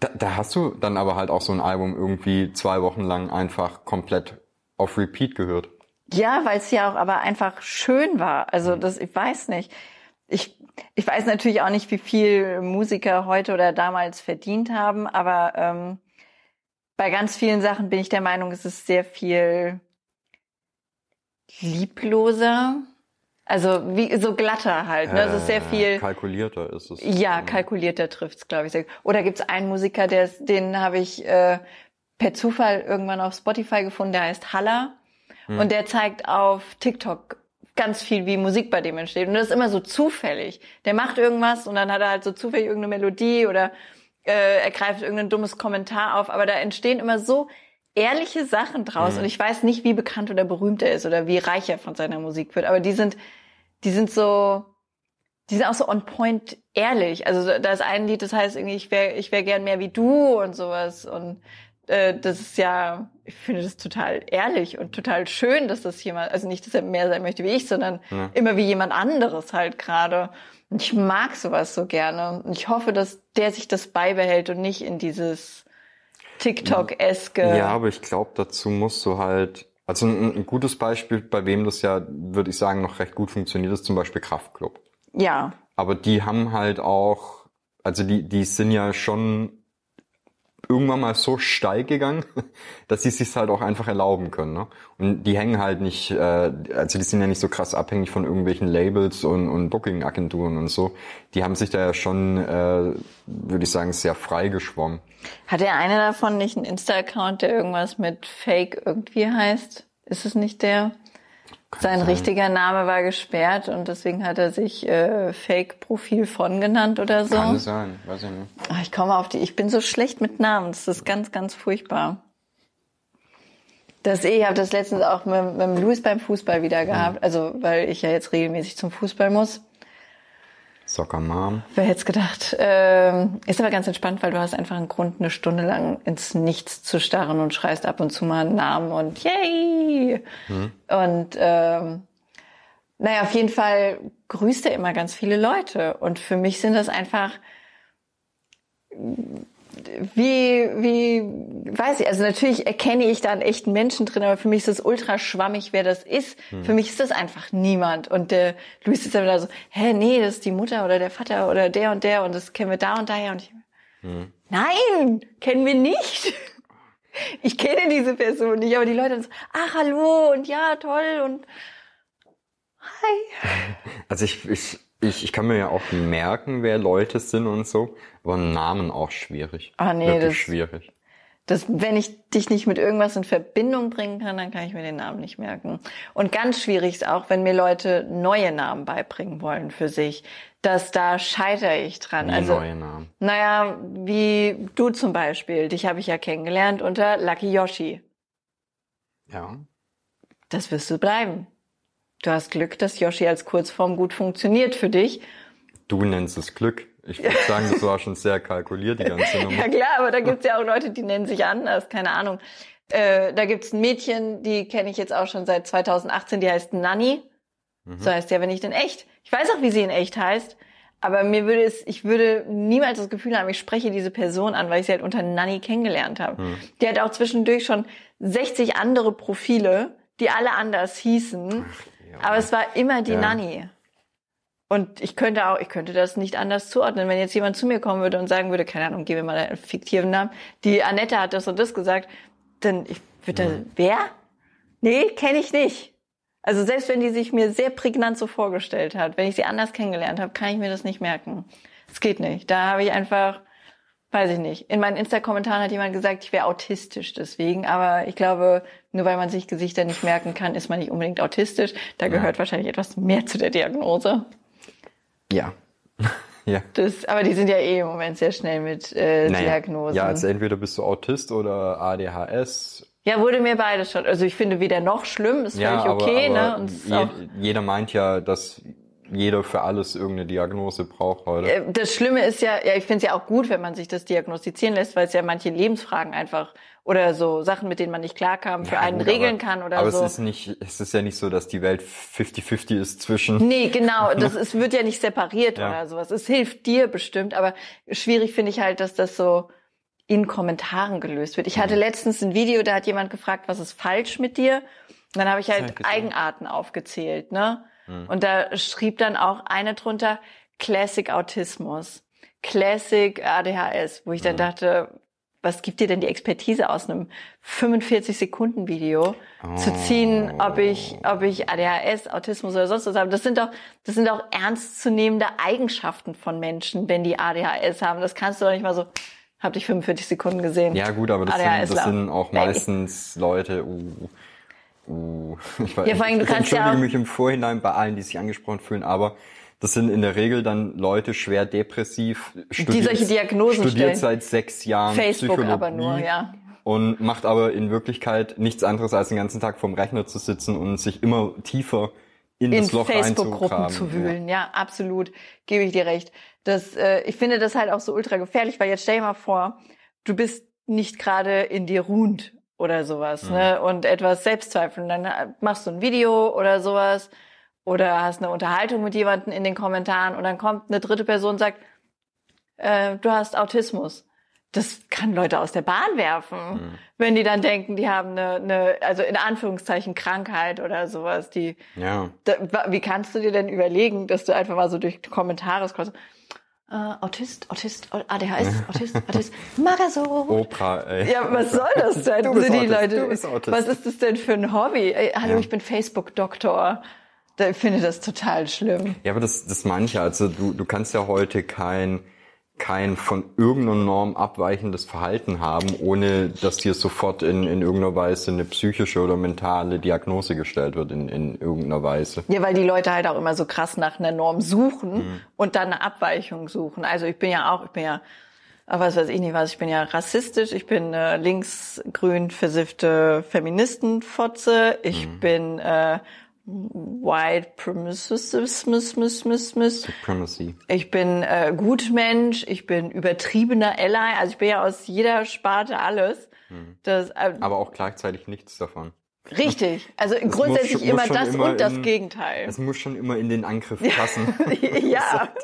da, da hast du dann aber halt auch so ein Album irgendwie zwei Wochen lang einfach komplett auf Repeat gehört. Ja, weil es ja auch aber einfach schön war. Also das, ich weiß nicht. Ich, ich weiß natürlich auch nicht, wie viel Musiker heute oder damals verdient haben, aber ähm, bei ganz vielen Sachen bin ich der Meinung, es ist sehr viel liebloser. Also wie so glatter halt. Ne? Es ist sehr Äh, viel. kalkulierter ist es. Ja, kalkulierter trifft's, glaube ich. sehr. Oder gibt's einen Musiker, der ist, den habe ich äh, per Zufall irgendwann auf Spotify gefunden, der heißt Haller. Und der zeigt auf TikTok ganz viel, wie Musik bei dem entsteht. Und das ist immer so zufällig. Der macht irgendwas und dann hat er halt so zufällig irgendeine Melodie oder äh, er greift irgendein dummes Kommentar auf. Aber da entstehen immer so ehrliche Sachen draus. Und ich weiß nicht, wie bekannt oder berühmt er ist oder wie reich er von seiner Musik wird. Aber die sind, die sind so, die sind auch so on point ehrlich. Also da ist ein Lied, das heißt irgendwie, ich wäre ich wär gern mehr wie du und sowas. Und äh, das ist ja, ich finde das total ehrlich und total schön, dass das jemand, also nicht, dass er mehr sein möchte wie ich, sondern Ja. immer wie jemand anderes halt gerade. Und ich mag sowas so gerne. Und ich hoffe, dass der sich das beibehält und nicht in dieses TikTok-eske. Ja, aber ich glaube, dazu musst du halt, also ein, ein gutes Beispiel, bei wem das ja, würde ich sagen, noch recht gut funktioniert, ist zum Beispiel Kraftklub. ja. Aber die haben halt auch, also die, die sind ja schon irgendwann mal so steil gegangen, [LAUGHS] dass sie es sich halt auch einfach erlauben können. Ne? Und die hängen halt nicht, äh, also die sind ja nicht so krass abhängig von irgendwelchen Labels und, und Booking-Agenturen und so. Die haben sich da ja schon, äh, würde ich sagen, sehr frei geschwommen. Hat der eine davon nicht einen Insta-Account, der irgendwas mit Fake irgendwie heißt? Ist es nicht der? Sein sein. richtiger Name war gesperrt und deswegen hat er sich äh, Fake-Profil von genannt oder so. Kann sein, weiß ich nicht. Ach, ich komme auf die. Ich bin so schlecht mit Namen. Das ist ganz, ganz furchtbar. Das, ich habe das letztens auch mit, mit Louis beim Fußball wieder gehabt. Also, weil ich ja jetzt regelmäßig zum Fußball muss. Soccer Mom. Wer hätte es gedacht? Ähm, ist aber ganz entspannt, weil du hast einfach einen Grund, eine Stunde lang ins Nichts zu starren und schreist ab und zu mal einen Namen und yay! Und ähm, naja, auf jeden Fall grüßt er immer ganz viele Leute. Und für mich sind das einfach wie, wie, weiß ich, also natürlich erkenne ich da einen echten Menschen drin, aber für mich ist das ultra schwammig, wer das ist. Für mich ist das einfach niemand. Und der Luis ist dann wieder so, hä, nee, das ist die Mutter oder der Vater oder der und der und das kennen wir da und daher. Und ich, nein, kennen wir nicht. Ich kenne diese Person nicht, aber die Leute dann so, ach, hallo und ja, toll und hi. [LAUGHS] Also ich, ich, ich, ich kann mir ja auch merken, wer Leute sind und so, aber Namen auch schwierig. Ah, nee, Wirklich das- schwierig. Das, wenn ich dich nicht mit irgendwas in Verbindung bringen kann, dann kann ich mir den Namen nicht merken. Und ganz schwierig ist auch, wenn mir Leute neue Namen beibringen wollen für sich, dass da scheitere ich dran. Wie also, neue Namen. naja, wie du zum Beispiel. Dich habe ich ja kennengelernt unter Lucky Yoshi. Ja. Das wirst du bleiben. Du hast Glück, dass Yoshi als Kurzform gut funktioniert für dich. Du nennst es Glück. Ich würde [LAUGHS] sagen, das war schon sehr kalkuliert, die ganze Nummer. [LAUGHS] Ja klar, aber da gibt's ja auch Leute, die nennen sich anders, keine Ahnung. Äh, da gibt's ein Mädchen, die kenne ich jetzt auch schon seit 2018, die heißt Nanny. So heißt sie aber nicht in echt. Ich weiß auch, wie sie in echt heißt, aber mir würde es, ich würde niemals das Gefühl haben, ich spreche diese Person an, weil ich sie halt unter Nanny kennengelernt habe. Die hat auch zwischendurch schon 60 andere Profile, die alle anders hießen, ja. Aber es war immer die Ja. Nanny. Und ich könnte auch, ich könnte das nicht anders zuordnen. Wenn jetzt jemand zu mir kommen würde und sagen würde, keine Ahnung, gib mir mal einen fiktiven Namen, die Annette hat das und das gesagt, dann ich würde da, wer? Nee, kenne ich nicht. Also selbst wenn die sich mir sehr prägnant so vorgestellt hat, wenn ich sie anders kennengelernt habe, kann ich mir das nicht merken. Es geht nicht. Da habe ich einfach, weiß ich nicht. In meinen Insta-Kommentaren hat jemand gesagt, ich wäre autistisch deswegen, aber ich glaube, nur weil man sich Gesichter nicht merken kann, ist man nicht unbedingt autistisch. Da gehört wahrscheinlich etwas mehr zu der Diagnose. Ja. [LAUGHS] ja. Das, aber die sind ja eh im Moment sehr schnell mit äh, Naja. Diagnosen. Ja, also entweder bist du Autist oder ADHS. Ja, wurde mir beides schon. Also ich finde weder noch schlimm, ist Ja, völlig aber, okay, aber ne? Und es ist je, jeder meint ja, dass jeder für alles irgendeine Diagnose braucht heute. äh, das Schlimme ist ja, ja, ich finde es ja auch gut, wenn man sich das diagnostizieren lässt, weil es ja manche Lebensfragen einfach oder so Sachen, mit denen man nicht klarkam, für Ja, einen gut, regeln aber, kann oder aber so. es ist nicht, es ist ja nicht so, dass die Welt 50-50 ist zwischen. Nee, genau. Das [LAUGHS] es wird ja nicht separiert Ja. oder sowas. Es hilft dir bestimmt, aber schwierig finde ich halt, dass das so in Kommentaren gelöst wird. Ich Mhm. hatte letztens ein Video, da hat jemand gefragt, was ist falsch mit dir? Und dann habe ich halt. Eigenarten aufgezählt, ne? Mhm. Und da schrieb dann auch eine drunter Classic Autismus, Classic ADHS, wo ich Mhm. dann dachte, was gibt dir denn die Expertise aus einem 45 Sekunden Video zu ziehen, ob ich, ob ich ADHS, Autismus oder sonst was habe? Das sind doch, das sind doch ernstzunehmende Eigenschaften von Menschen, wenn die ADHS haben. Das kannst du doch nicht mal so, hab dich 45 Sekunden gesehen. Ja gut, aber das, sind, das sind auch meistens Leute. Uh, uh, [LAUGHS] ich, weiß, Ja, vor allem, du ich kannst ja entschuldige auch- mich im Vorhinein bei allen, die sich angesprochen fühlen, aber das sind in der Regel dann Leute schwer depressiv, studiert, solche Diagnosen studiert stellen. seit sechs Jahren Facebook Psychologie aber nur, ja. und macht aber in Wirklichkeit nichts anderes als den ganzen Tag vorm Rechner zu sitzen und sich immer tiefer in, in das Loch Facebook-Gruppen zu wühlen. Ja. absolut. Gebe ich dir recht. Das, äh, ich finde das halt auch so ultra gefährlich, weil jetzt stell dir mal vor, du bist nicht gerade in dir ruhend oder sowas, ne? Und etwas Selbstzweifel. Und dann äh, machst du ein Video oder sowas oder hast eine Unterhaltung mit jemandem in den Kommentaren und dann kommt eine dritte Person und sagt, äh, du hast Autismus. Das kann Leute aus der Bahn werfen, wenn die dann denken, die haben eine, eine, also in Anführungszeichen Krankheit oder sowas, die Ja. da, wie kannst du dir denn überlegen, dass du einfach mal so durch Kommentare scrollst? Äh, Autist, Autist, ADHS, [LAUGHS] Autist, Autist, Magaso. Oprah, ey. Ja, was soll das denn? Du bist die Autist, Leute, du bist Autist. was ist das denn für ein Hobby? Ey, hallo, Ja. ich bin Facebook-Doktor. Da- Ich finde das total schlimm. Ja, aber das, das manche, also du, du kannst ja heute kein, kein von irgendeiner Norm abweichendes Verhalten haben, ohne dass dir sofort in, in irgendeiner Weise eine psychische oder mentale Diagnose gestellt wird in, in irgendeiner Weise. Ja, weil die Leute halt auch immer so krass nach einer Norm suchen Mhm. und dann eine Abweichung suchen. Also ich bin ja auch, ich bin ja, was weiß ich nicht was, ich bin ja rassistisch, ich bin äh, linksgrün versiffte Feministenfotze, ich Mhm. bin äh, white Supremacy. ich bin äh, Gutmensch, ich bin übertriebener Ally, also ich bin ja aus jeder Sparte alles. Mhm. Das, äh, Aber auch gleichzeitig nichts davon. richtig. [LAUGHS] Also muss grundsätzlich schon- muss immer das immer und das in- Gegenteil. Es muss schon immer in den Angriff passen. [LAUGHS] ja. [LAUGHS]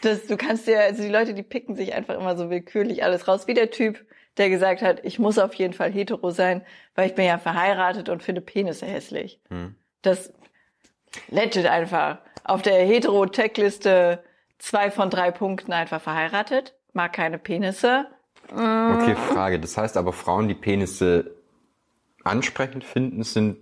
Das, du kannst ja, also die Leute, die picken sich einfach immer so willkürlich alles raus. Wie der Typ, der gesagt hat, ich muss auf jeden Fall hetero sein, weil ich bin ja verheiratet und finde Penisse hässlich. Hm. Das legit einfach. Auf der hetero-Tech-Liste zwei von drei Punkten einfach verheiratet, mag keine Penisse. Okay, Frage. Das heißt aber, Frauen, die Penisse ansprechend finden, sind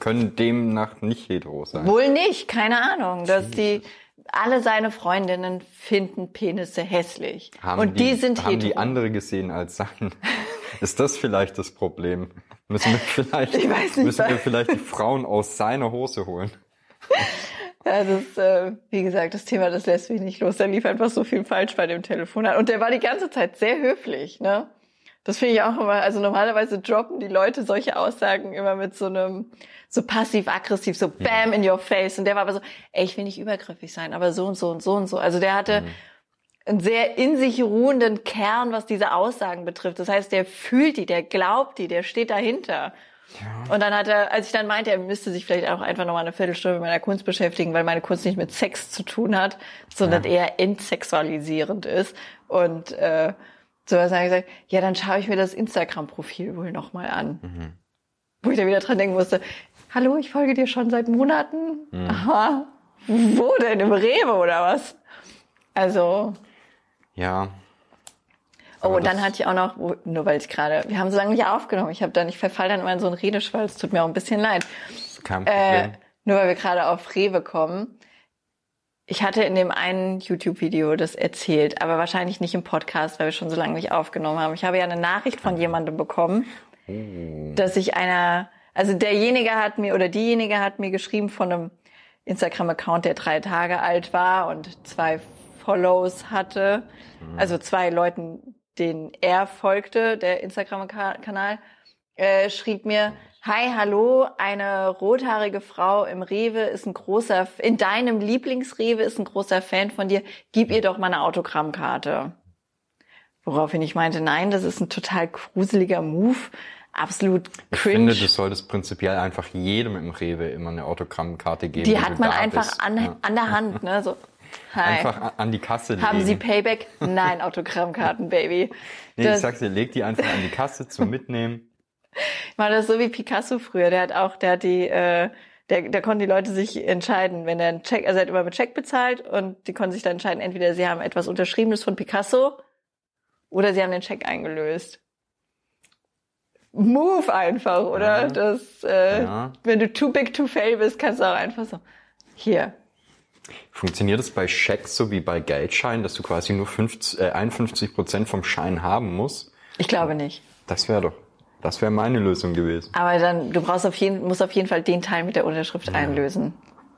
können demnach nicht hetero sein. Wohl nicht, keine Ahnung. Dass die alle seine Freundinnen finden Penisse hässlich. Haben und die, sind haben hetero. die andere gesehen als Sachen. [LAUGHS] Ist das vielleicht das Problem? Müssen wir vielleicht, nicht, müssen wir vielleicht die Frauen aus seiner Hose holen? [LAUGHS] Ja, das, äh, wie gesagt, das Thema, das lässt mich nicht los. Da lief einfach so viel falsch bei dem Telefonat. Und der war die ganze Zeit sehr höflich, ne? Das finde ich auch immer, also normalerweise droppen die Leute solche Aussagen immer mit so einem, so passiv-aggressiv, so bam in your face. Und der war aber so, ey, ich will nicht übergriffig sein, aber so und so und so und so. Also der hatte einen sehr in sich ruhenden Kern, was diese Aussagen betrifft. Das heißt, der fühlt die, der glaubt die, der steht dahinter. Und dann hat er, als ich dann meinte, er müsste sich vielleicht auch einfach nochmal eine Viertelstunde mit meiner Kunst beschäftigen, weil meine Kunst nicht mit Sex zu tun hat, sondern eher entsexualisierend ist. Und äh, sowas habe ich gesagt, ja, dann schaue ich mir das Instagram-Profil wohl nochmal an. Wo ich dann wieder dran denken musste, hallo, ich folge dir schon seit Monaten. Aha, wo denn? Im Rewe oder was? Also, Ja. Oh, Aber und dann hatte ich auch noch, nur weil ich gerade, wir haben so lange nicht aufgenommen, ich habe dann, ich verfall dann immer in so einen Redeschwall, es tut mir auch ein bisschen leid. Kein Äh, Problem. nur weil wir gerade auf Rewe kommen. Ich hatte in dem einen YouTube-Video das erzählt, aber wahrscheinlich nicht im Podcast, weil wir schon so lange nicht aufgenommen haben. Ich habe ja eine Nachricht von jemandem bekommen, Oh. dass ich einer, also derjenige hat mir oder diejenige hat mir geschrieben von einem Instagram-Account, der drei Tage alt war und zwei Follows hatte, also zwei Leuten, denen er folgte, der Instagram-Kanal, äh, schrieb mir, Hi, hallo, eine rothaarige Frau im Rewe ist ein großer, in deinem Lieblingsrewe ist ein großer Fan von dir, gib ihr doch mal eine Autogrammkarte. Woraufhin ich meinte, nein, das ist ein total gruseliger Move, absolut Ich cringe. finde, du solltest prinzipiell einfach jedem im Rewe immer eine Autogrammkarte geben. Die hat man einfach an, Ja. an der Hand, ne? So, [LAUGHS] hi. Einfach an die Kasse legen. Haben Sie Payback? [LAUGHS] Nein, Autogrammkarten, Baby. nee, das- ich sag's dir, leg die einfach an die Kasse zum Mitnehmen. Ich meine, das ist so wie Picasso früher. Der hat auch, der hat die, äh, der, der konnten die Leute sich entscheiden, wenn er einen Check, also er hat immer mit Check bezahlt und die konnten sich dann entscheiden, entweder sie haben etwas Unterschriebenes von Picasso oder sie haben den Check eingelöst. Move einfach, oder? Ja. Das, äh, Ja. wenn du too big to fail bist, kannst du auch einfach so, hier. Funktioniert es bei Schecks so wie bei Geldscheinen, dass du quasi nur 50, äh, 51 Prozent vom Schein haben musst? Ich glaube nicht. Das wäre doch, das wäre meine Lösung gewesen. Aber dann, du brauchst auf jeden, musst auf jeden Fall den Teil mit der Unterschrift einlösen.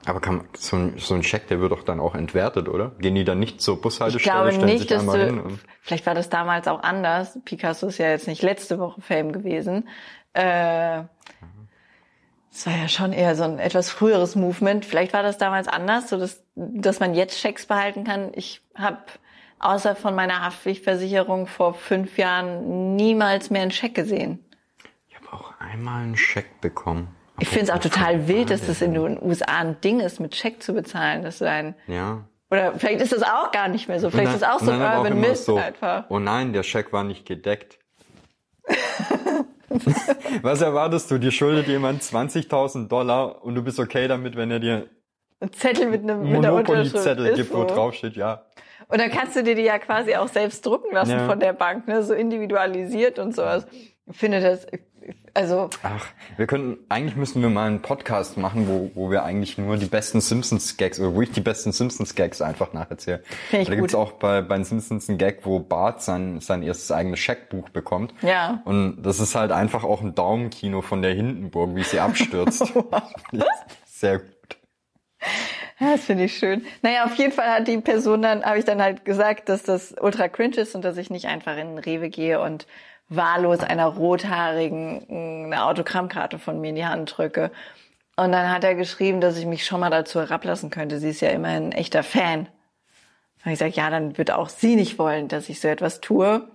Aber kann, man- so, ein, so ein Scheck, der wird doch dann auch entwertet, oder? Gehen die dann nicht zur Ich Bushaltestelle, glaube stellen nicht, dass du, vielleicht war das damals auch anders. Picasso ist ja jetzt nicht letzte Woche Fame gewesen. Äh, es war ja schon eher so ein etwas früheres Movement. Vielleicht war das damals anders, so dass, dass man jetzt Schecks behalten kann. Ich habe außer von meiner Haftpflichtversicherung vor fünf Jahren niemals mehr einen Scheck gesehen. Auch einmal einen Scheck bekommen. Ich finde es auch total wild, dass das in den USA ein Ding ist, mit Scheck zu bezahlen. Dass du ein, Ja. oder vielleicht ist das auch gar nicht mehr so. Vielleicht Und ist dann- das auch so ein dann Urban Myth so, einfach. Oh nein, der Scheck war nicht gedeckt. [LAUGHS] Was erwartest du? Dir schuldet jemand 20.000 Dollar und du bist okay damit, wenn er dir Ein Zettel mit einem Monopoly-Zettel gibt, Ist wo draufsteht, ja. Und dann kannst du dir die ja quasi auch selbst drucken lassen Ja. von der Bank, ne? so individualisiert und sowas. Ich finde das, also Ach, wir könnten, eigentlich müssen wir mal einen Podcast machen, wo, wo wir eigentlich nur die besten Simpsons-Gags, oder wo ich die besten Simpsons-Gags einfach nacherzähle. Finde ich da gibt's gut. auch bei, bei den Simpsons einen Gag, wo Bart sein, sein erstes eigenes Scheckbuch bekommt. Ja. Und das ist halt einfach auch ein Daumenkino von der Hindenburg, wie sie abstürzt. [LAUGHS] Sehr gut. Ja, das finde ich schön. Naja, auf jeden Fall hat die Person dann, habe ich dann halt gesagt, dass das ultra cringe ist und dass ich nicht einfach in den Rewe gehe und wahllos einer rothaarigen mh, eine Autogrammkarte von mir in die Hand drücke. Und dann hat er geschrieben, dass ich mich schon mal dazu herablassen könnte. Sie ist ja immerhin ein echter Fan. Und ich sage, ja, dann wird auch sie nicht wollen, dass ich so etwas tue.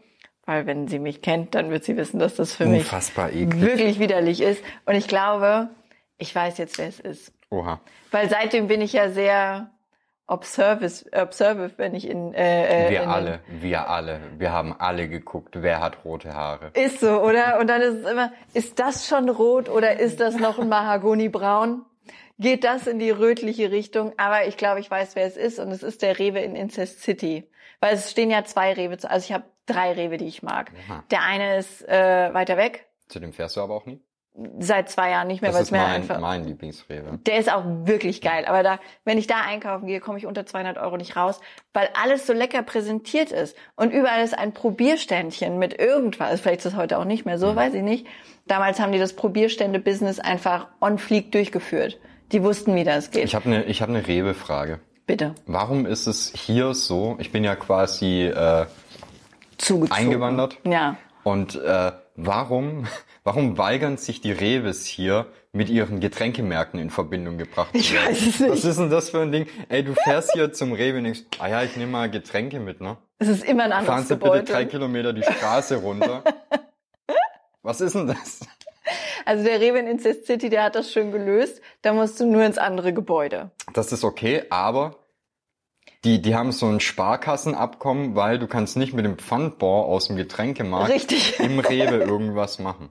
Weil wenn sie mich kennt, dann wird sie wissen, dass das für Unfassbar mich eklig. wirklich widerlich ist. Und ich glaube, ich weiß jetzt, wer es ist. Oha. Weil seitdem bin ich ja sehr observive, observive wenn ich in... Äh, äh, Wir in alle, wir alle, wir haben alle geguckt, wer hat rote Haare. Ist so, oder? Und dann ist es immer, ist das schon rot oder ist das noch ein Mahagoni-Braun? Geht das in die rötliche Richtung? Aber ich glaube, ich weiß, wer es ist. Und es ist der Rewe in Incest City. Weil es stehen ja zwei Rewe, zu- also ich habe drei Rewe, die ich mag. Aha. Der eine ist äh, weiter weg. Zu dem fährst du aber auch nie? Seit zwei Jahren nicht mehr, weil es mir mein, einfach. mein Lieblingsrewe. Der ist auch wirklich geil. Aber da, wenn ich da einkaufen gehe, komme ich unter 200 Euro nicht raus, weil alles so lecker präsentiert ist. Und überall ist ein Probierständchen mit irgendwas. Vielleicht ist das heute auch nicht mehr Mhm. so, weiß ich nicht. Damals haben die das Probierstände-Business einfach on fleek durchgeführt. Die wussten, wie das geht. Ich habe eine ich hab eine Rewe-Frage. Bitte. Warum ist es hier so? Ich bin ja quasi äh, Zugezogen. eingewandert. Ja. Und äh, warum, [LAUGHS] warum weigern sich die Reves hier mit ihren Getränkemärkten in Verbindung gebracht Ich zu werden? weiß es nicht. Was ist denn das für ein Ding? Ey, du fährst hier zum Rewe und denkst, ah ja, ich nehme mal Getränke mit, ne? Es ist immer ein Fahren anderes Sie bitte Gebäude. drei Kilometer die Straße runter. [LAUGHS] Was ist denn das? Also der Rewe in Incest City, der hat das schön gelöst. Da musst du nur ins andere Gebäude. Das ist okay, aber die, die haben so ein Sparkassenabkommen, weil du kannst nicht mit dem Pfandbon aus dem Getränkemarkt Richtig. [LAUGHS] im Rewe irgendwas machen.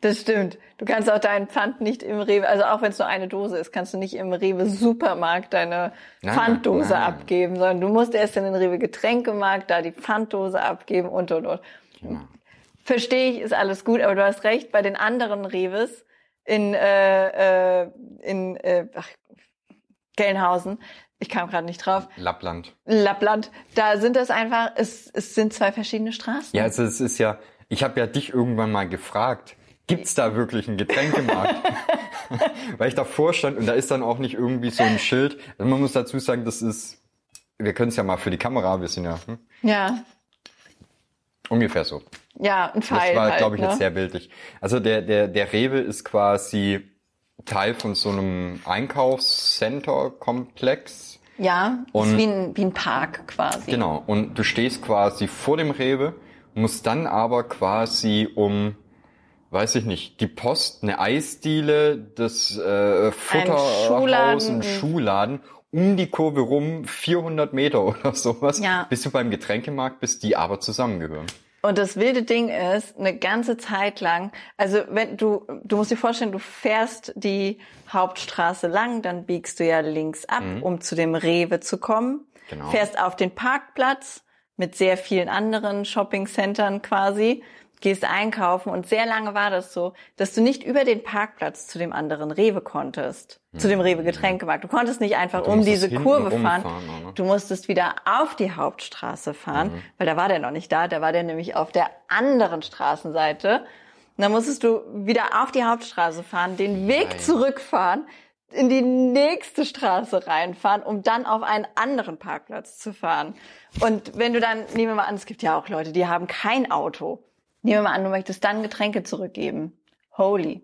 Das stimmt. Du kannst auch deinen Pfand nicht im Rewe, also auch wenn es nur eine Dose ist, kannst du nicht im Rewe Supermarkt deine Nein, Pfanddose nein. abgeben, sondern du musst erst in den Rewe Getränkemarkt da die Pfanddose abgeben und und und. Genau. Verstehe ich, ist alles gut, aber du hast recht, bei den anderen Reves in, äh, äh, in äh, ach, Gelnhausen, ich kam gerade nicht drauf, Lappland. Lappland, da sind das einfach, es, es sind zwei verschiedene Straßen. Ja, also es ist ja, ich habe ja dich irgendwann mal gefragt, gibt's da wirklich einen Getränkemarkt? [LAUGHS] Weil ich davor stand und da ist dann auch nicht irgendwie so ein Schild. Also man muss dazu sagen, das ist, wir können es ja mal für die Kamera, wir sind ja hm, Ja, ungefähr so. ja, ein Das Pfeil war, halt, glaube ich, ne? jetzt sehr bildlich. Also der, der, der Rewe ist quasi Teil von so einem Einkaufscenter-Komplex. Ja, Und- ist wie ein, wie ein Park quasi. Genau. Und du stehst quasi vor dem Rewe, musst dann aber quasi um, weiß ich nicht, die Post, eine Eisdiele, das äh, Futterhaus, ein- Schuhladen, um die Kurve rum 400 Meter [LAUGHS] oder sowas, Ja. bis du beim Getränkemarkt bist, die aber zusammengehören. Und das wilde Ding ist, eine ganze Zeit lang, also wenn du, du musst dir vorstellen, du fährst die Hauptstraße lang, dann biegst du ja links ab, um zu dem Rewe zu kommen. Genau. Fährst auf den Parkplatz mit sehr vielen anderen Shoppingcentern quasi, gehst einkaufen und sehr lange war das so, dass du nicht über den Parkplatz zu dem anderen Rewe konntest, zu dem Rewe Getränkemarkt. Du konntest nicht einfach um diese Kurve fahren. oder? Du musstest wieder auf die Hauptstraße fahren, weil da war der noch nicht da, da war der nämlich auf der anderen Straßenseite. Und dann musstest du wieder auf die Hauptstraße fahren, den Weg Nein. zurückfahren, in die nächste Straße reinfahren, um dann auf einen anderen Parkplatz zu fahren. Und wenn du dann, nehmen wir mal an, es gibt ja auch Leute, die haben kein Auto. Nehmen wir mal an, du möchtest dann Getränke zurückgeben. Holy.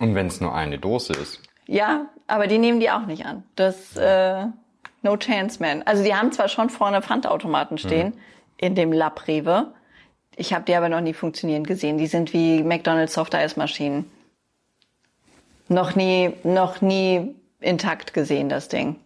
Und wenn es nur eine Dose ist. Ja, aber die nehmen die auch nicht an. Das, äh, no chance, man. Also die haben zwar schon vorne Pfandautomaten stehen, in dem Lab Rewe. Ich habe die aber noch nie funktionieren gesehen. Die sind wie McDonald's Softeismaschinen. Noch nie, noch nie intakt gesehen, das Ding.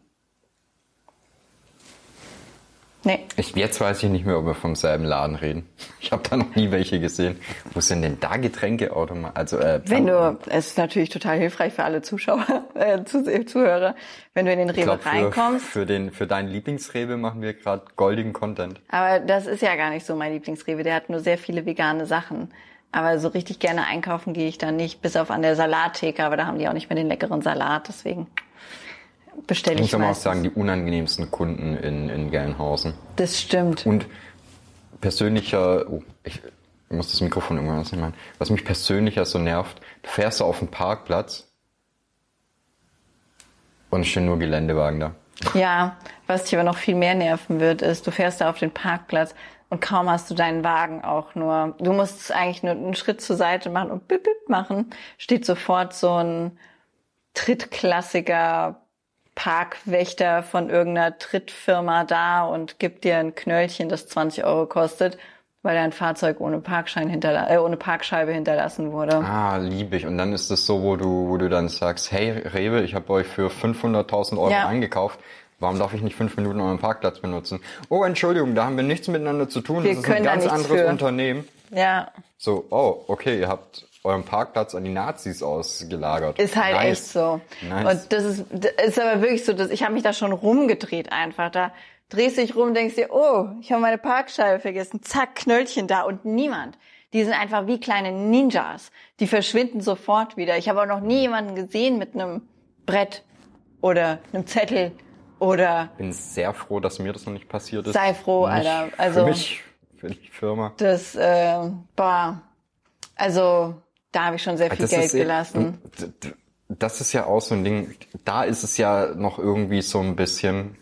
Nee. Ich, jetzt weiß ich nicht mehr, ob wir vom selben Laden reden. Ich habe da noch nie welche gesehen. Wo sind denn da Getränkeautomaten? Also äh, Wenn du, es ist natürlich total hilfreich für alle Zuschauer, [LAUGHS] äh, Zus- Zuhörer, wenn du in den Rewe glaub, für, reinkommst. für den für deinen Lieblingsrewe machen wir gerade goldigen Content. Aber das ist ja gar nicht so mein Lieblingsrewe. Der hat nur sehr viele vegane Sachen. Aber so richtig gerne einkaufen gehe ich da nicht, bis auf an der Salattheke. Aber da haben die auch nicht mehr den leckeren Salat. Deswegen bestelle Ich ich muss aber auch sagen, die unangenehmsten Kunden in, in Gelnhausen. Das stimmt. Und persönlicher, oh, ich, muss das Mikrofon irgendwann anders machen. Was mich persönlicher so nervt, du fährst auf den Parkplatz und es stehen nur Geländewagen da. Ja, was dich aber noch viel mehr nerven wird, ist, du fährst da auf den Parkplatz und kaum hast du deinen Wagen auch nur. Du musst eigentlich nur einen Schritt zur Seite machen und bip, bip machen, steht sofort so ein drittklassiger Parkwächter von irgendeiner Trittfirma da und gibt dir ein Knöllchen, das 20 Euro kostet, weil dein Fahrzeug ohne Parkschein hinterla äh, ohne Parkscheibe hinterlassen wurde. Ah, lieb ich. Und dann ist es so, wo du, wo du dann sagst, hey Rewe, ich habe euch für 500.000 Euro Ja. eingekauft. Warum darf ich nicht fünf Minuten euren Parkplatz benutzen? Oh, Entschuldigung, da haben wir nichts miteinander zu tun. Wir das ist ein ganz anderes für. Unternehmen. Ja, So, oh, okay, ihr habt euren Parkplatz an die Nazis ausgelagert. Ist halt nice. echt so. Nice. Und das ist, das ist aber wirklich so, dass ich habe mich da schon rumgedreht einfach. Da drehst du dich rum, denkst dir, oh, ich habe meine Parkscheibe vergessen. Zack, Knöllchen da und niemand. Die sind einfach wie kleine Ninjas. Die verschwinden sofort wieder. Ich habe auch noch nie jemanden gesehen mit einem Brett oder einem Zettel oder Bin sehr froh, dass mir das noch nicht passiert ist. Sei froh, Nicht Alter. Also- für mich, für die Firma. das, äh, boah, also da habe ich schon sehr viel Das Geld eh- gelassen. Das ist ja auch so ein Ding. Da ist es ja noch irgendwie so ein bisschen.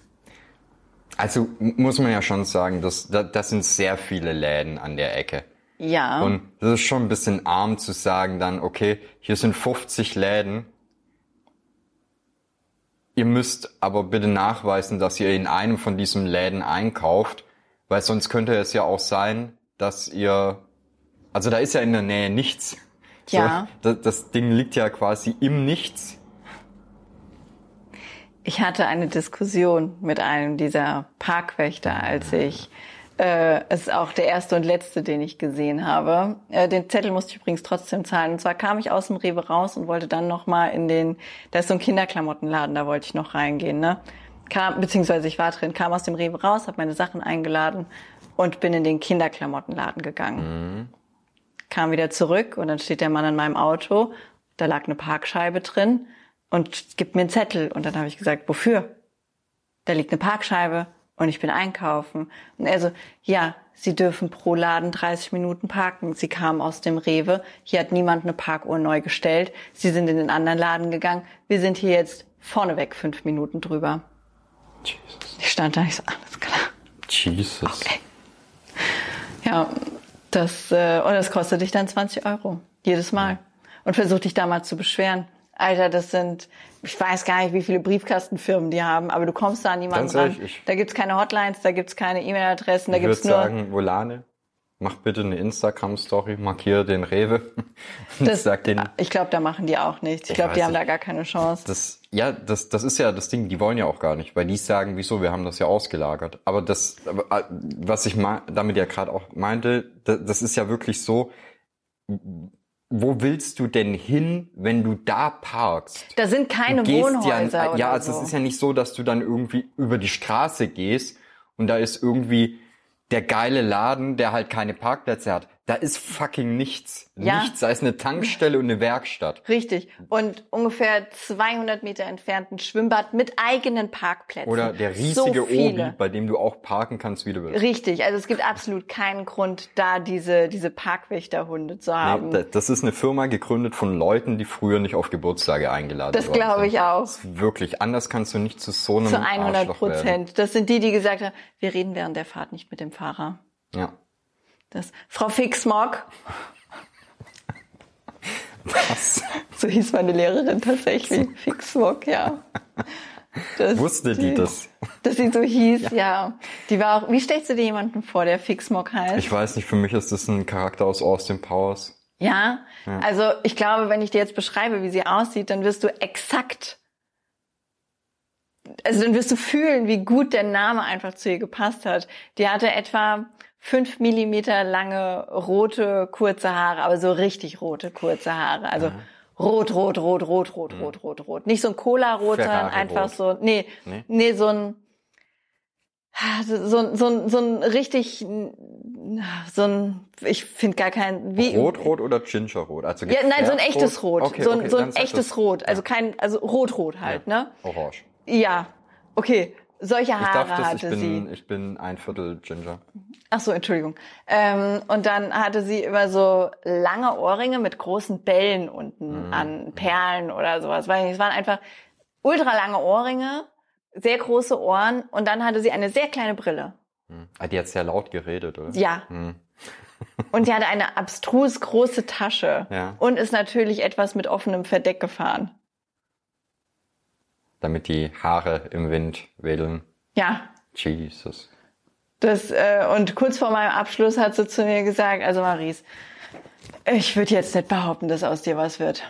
Also muss man ja schon sagen, das, da- das sind sehr viele Läden an der Ecke. Ja. Und das ist schon ein bisschen arm zu sagen dann, okay, hier sind 50 Läden. Ihr müsst aber bitte nachweisen, dass ihr in einem von diesen Läden einkauft, weil sonst könnte es ja auch sein, dass ihr, also da ist ja in der Nähe nichts. Ja. So, das, das Ding liegt ja quasi im Nichts. Ich hatte eine Diskussion mit einem dieser Parkwächter, als ich, äh, es ist auch der erste und letzte, den ich gesehen habe. Äh, den Zettel musste ich übrigens trotzdem zahlen. Und zwar kam ich aus dem Rewe raus und wollte dann nochmal in den, da ist so ein Kinderklamottenladen, da wollte ich noch reingehen, ne? Kam, beziehungsweise ich war drin, kam aus dem Rewe raus, habe meine Sachen eingeladen und bin in den Kinderklamottenladen gegangen. Kam wieder zurück und dann steht der Mann an meinem Auto, da lag eine Parkscheibe drin und gibt mir einen Zettel. Und dann habe ich gesagt, wofür? Da liegt eine Parkscheibe und ich bin einkaufen. Und er so, ja, Sie dürfen pro Laden 30 Minuten parken. Sie kamen aus dem Rewe. Hier hat niemand eine Parkuhr neu gestellt. Sie sind in den anderen Laden gegangen. Wir sind hier jetzt vorneweg fünf Minuten drüber. Jesus. Ich stand da, ich so, alles klar. Jesus. Okay. Ja, das, äh, und das kostet dich dann 20 Euro. Jedes Mal. Und versuch dich da mal zu beschweren. Alter, das sind, ich weiß gar nicht, wie viele Briefkastenfirmen die haben, aber du kommst da an niemanden Ganz ran. ehrlich, ich- Da gibt's keine Hotlines, da gibt's keine E-Mail-Adressen, da Ich würde gibt's nur. sagen, Volane, mach bitte eine Instagram-Story, markiere den Rewe [LAUGHS] das, sag den, ich glaube, da machen die auch nichts. Ich Ich glaube, die weiß haben da nicht. gar keine Chance. Das, ja, das, das ist ja das Ding, die wollen ja auch gar nicht, weil die sagen, wieso, wir haben das ja ausgelagert. Aber das, äh, was ich damit ja gerade auch meinte, das, ist ja wirklich so, wo willst du denn hin, wenn du da parkst? Da sind keine Wohnhäuser ja, oder ja, also so. es ist ja nicht so, dass du dann irgendwie über die Straße gehst und da ist irgendwie der geile Laden, der halt keine Parkplätze hat. Da ist fucking nichts. Ja. Nichts. Da ist eine Tankstelle und eine Werkstatt. Richtig. Und ungefähr 200 Meter entfernt ein Schwimmbad mit eigenen Parkplätzen. Oder der so riesige viele. Obi, bei dem du auch parken kannst, wie du willst. Richtig, also es gibt absolut keinen Grund, da diese, diese Parkwächterhunde zu haben. Nee, da- das ist eine Firma gegründet von Leuten, die früher nicht auf Geburtstage eingeladen das worden glaube sind. ich auch. Wirklich. Anders kannst du nicht zu so einem Zu 100 Arschloch werden. Prozent. Das sind die, die gesagt haben, wir reden während der Fahrt nicht mit dem Fahrer. Ja. Das, Frau Fixmock, Was? so hieß meine Lehrerin tatsächlich. Fixmock, ja. Das, Wusste die das? Dass sie so hieß, ja. Die war auch, wie stellst du dir jemanden vor, der Fixmock heißt? Ich weiß nicht, für mich ist das ein Charakter aus Austin Powers. Ja, also ich glaube, wenn ich dir jetzt beschreibe, wie sie aussieht, dann wirst du exakt, also dann wirst du fühlen, wie gut der Name einfach zu ihr gepasst hat. Die hatte etwa fünf Millimeter lange rote kurze Haare, aber so richtig rote kurze Haare. Also rot, rot, rot, rot, rot, rot, rot, rot. Nicht so ein Cola-rot, sondern einfach so, nee, Nee? nee, so ein, so, ein- so, ein- so ein richtig, so ein, ich finde gar kein, wie, Rot, rot oder Gingerrot? Also ja, nein, so ein echtes Rot. Okay, so ein, okay, so ein echtes. Rot. Also kein, also rot-rot halt, Ja. ne? Orange. Ja. Okay. Solche Ich Haare das, ich hatte bin, sie. ich bin ein Viertel Ginger. Ach so, Entschuldigung. Ähm, und dann hatte sie immer so lange Ohrringe mit großen Bällen unten Mhm. an Perlen oder sowas. Weil es waren einfach ultra lange Ohrringe, sehr große Ohren und dann hatte sie eine sehr kleine Brille. Hm. Ah, die hat sehr laut geredet, oder? Ja. Hm. [LAUGHS] Und sie hatte eine abstrus große Tasche Ja. und ist natürlich etwas mit offenem Verdeck gefahren. Damit die Haare im Wind wedeln. Ja, Jesus. Das, äh, und kurz vor meinem Abschluss hat sie zu mir gesagt, also Maries, ich würde jetzt nicht behaupten, dass aus dir was wird.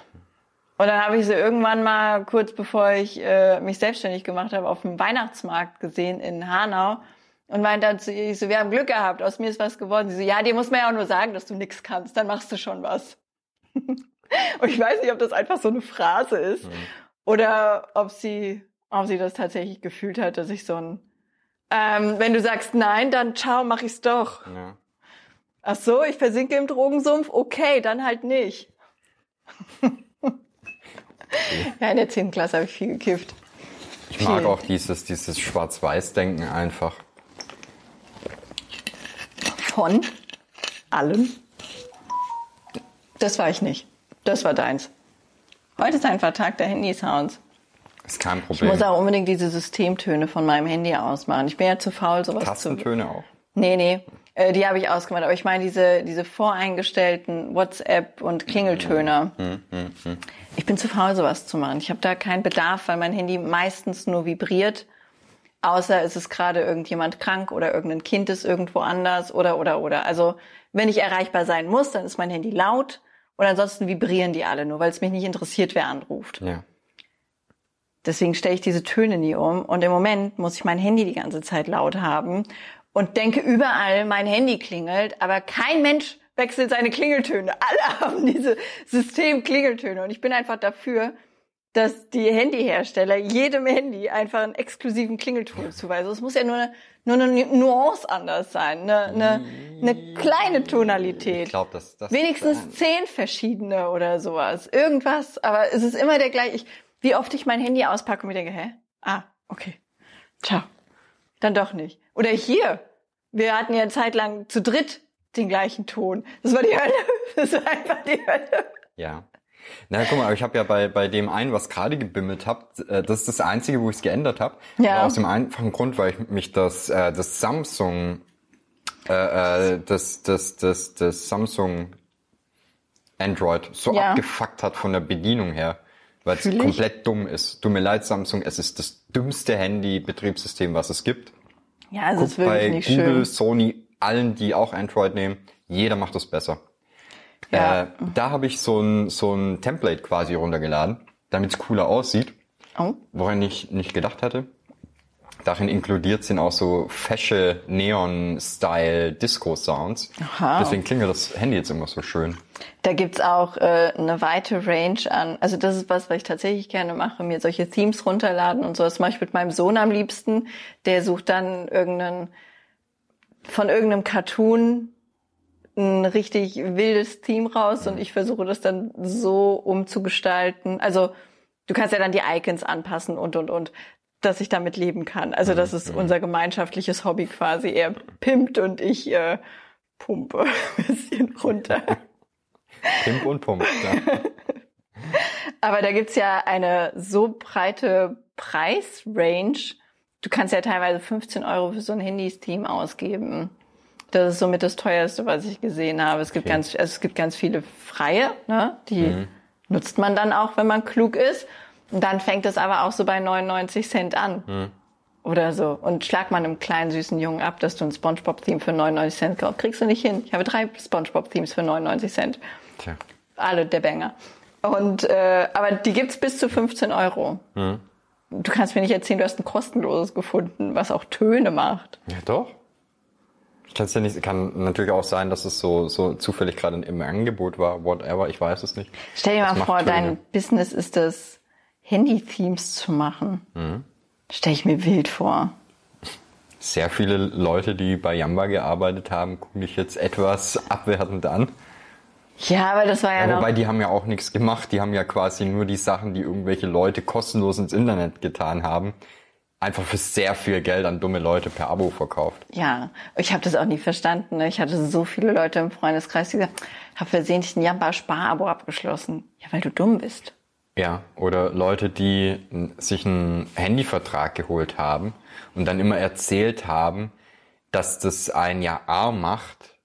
Und dann habe ich sie irgendwann mal, kurz bevor ich äh, mich selbstständig gemacht habe, auf dem Weihnachtsmarkt gesehen in Hanau und meinte dann zu ihr, ich so, wir haben Glück gehabt, aus mir ist was geworden. Sie so, ja, dir muss man ja auch nur sagen, dass du nichts kannst, dann machst du schon was. [LAUGHS] und ich weiß nicht, ob das einfach so eine Phrase ist oder ob sie, ob sie das tatsächlich gefühlt hat, dass ich so ein ähm, wenn du sagst nein, dann ciao, mach ich's doch. Ja. Ach so, ich versinke im Drogensumpf? Okay, dann halt nicht. ja, in der 10. Klasse habe ich viel gekifft. Ich mag Viel. auch dieses, dieses Schwarz-Weiß-Denken einfach. Von allem. Das war ich nicht. Das war deins. Heute ist einfach Tag der Handy-Sounds. Ist kein Ich Problem. muss auch unbedingt diese Systemtöne von meinem Handy ausmachen. Ich bin ja zu faul, sowas zu... Tastentöne auch. Nee, nee, äh, die habe ich ausgemacht. Aber ich meine diese, diese voreingestellten WhatsApp- und Klingeltöne. Ich bin zu faul, sowas zu machen. Ich habe da keinen Bedarf, weil mein Handy meistens nur vibriert. Außer es ist gerade irgendjemand krank oder irgendein Kind ist irgendwo anders oder, oder, oder. Also wenn ich erreichbar sein muss, dann ist mein Handy laut. Und ansonsten vibrieren die alle nur, weil es mich nicht interessiert, wer anruft. Ja. Deswegen stelle ich diese Töne nie um. Und im Moment muss ich mein Handy die ganze Zeit laut haben und denke überall, mein Handy klingelt, aber kein Mensch wechselt seine Klingeltöne. Alle [LAUGHS] haben diese System-Klingeltöne. Und ich bin einfach dafür, dass die Handyhersteller jedem Handy einfach einen exklusiven Klingelton zuweisen. Es muss ja nur eine, nur eine Nuance anders sein, eine, eine, eine kleine Tonalität. Ich glaube, das, das Wenigstens zehn verschiedene oder sowas. Irgendwas, aber es ist immer der gleiche. Ich, wie oft ich mein Handy auspacke und mir denke, hä? Ah, okay. Ciao. Dann doch nicht. Oder hier. Wir hatten ja eine Zeit lang zu dritt den gleichen Ton. Das war die Hölle. [LAUGHS] Das war einfach die Hölle. Ja. Na guck mal, aber ich habe ja bei, bei dem einen, was gerade gebimmelt habt, äh, das ist das Einzige, wo ich es geändert habe. Ja. Aber aus dem einfachen Grund, weil ich mich das, äh, das Samsung, äh, äh, das, das, das, das Samsung Android so Ja. abgefuckt hat von der Bedienung her. Weil es komplett dumm ist. Tut mir leid, Samsung, es ist das dümmste Handy-Betriebssystem, was es gibt. Ja, es Guck ist wirklich bei nicht Google, schön. Sony, allen, die auch Android nehmen, jeder macht das besser. Ja. Äh, da habe ich so ein, so ein Template quasi runtergeladen, damit es cooler aussieht, Oh. woran ich nicht gedacht hatte. Darin inkludiert sind auch so fesche Neon-Style Disco-Sounds. Aha. Deswegen klingelt das Handy jetzt immer so schön. Da gibt's auch äh, eine weite Range an. Also das ist was, was ich tatsächlich gerne mache, mir solche Themes runterladen und so. Das mache ich mit meinem Sohn am liebsten. Der sucht dann irgendeinen von irgendeinem Cartoon ein richtig wildes Theme raus und ich versuche das dann so umzugestalten. Also du kannst ja dann die Icons anpassen und und und, dass ich damit leben kann. Also das ist unser gemeinschaftliches Hobby quasi. Er pimpt und ich äh, pumpe [LAUGHS] ein bisschen runter. [LAUGHS] Pimp und Pump, ja. [LAUGHS] Aber da gibt's ja eine so breite Preisrange. Du kannst ja teilweise 15 Euro für so ein Handy-Steam ausgeben. Das ist somit das teuerste, was ich gesehen habe. Es gibt Okay. ganz, also es gibt ganz viele freie, ne? Die Mhm. nutzt man dann auch, wenn man klug ist. Und dann fängt es aber auch so bei 99 Cent an. Mhm. Oder so. Und schlag mal einem kleinen süßen Jungen ab, dass du ein Spongebob-Theme für 99 Cent kaufst. Kriegst du nicht hin. Ich habe drei Spongebob-Themes für 99 Cent Tja. alle der Banger. Und äh, aber die gibt's bis zu 15 Euro. Du kannst mir nicht erzählen, du hast ein kostenloses gefunden, was auch Töne macht. Ja, doch. Ich kann es ja nicht, kann natürlich auch sein, dass es so, so zufällig gerade im Angebot war, whatever, ich weiß es nicht. Stell dir Das mal vor, dein Business ist es, Handy-Themes zu machen. Stell ich mir wild vor. Sehr viele Leute, die bei Yamba gearbeitet haben, gucken dich jetzt etwas abwertend an. Ja, aber das war ja, Ja, noch. wobei die haben ja auch nichts gemacht. Die haben ja quasi nur die Sachen, die irgendwelche Leute kostenlos ins Internet getan haben, einfach für sehr viel Geld an dumme Leute per Abo verkauft. Ja, ich habe das auch nie verstanden. Ne? Ich hatte so viele Leute im Freundeskreis, die gesagt, habe versehentlich ein Jamba-Spar-Abo abgeschlossen. Ja, weil du dumm bist. Ja, oder Leute, die n- sich einen Handyvertrag geholt haben und dann immer erzählt haben, dass das ein ja arm macht,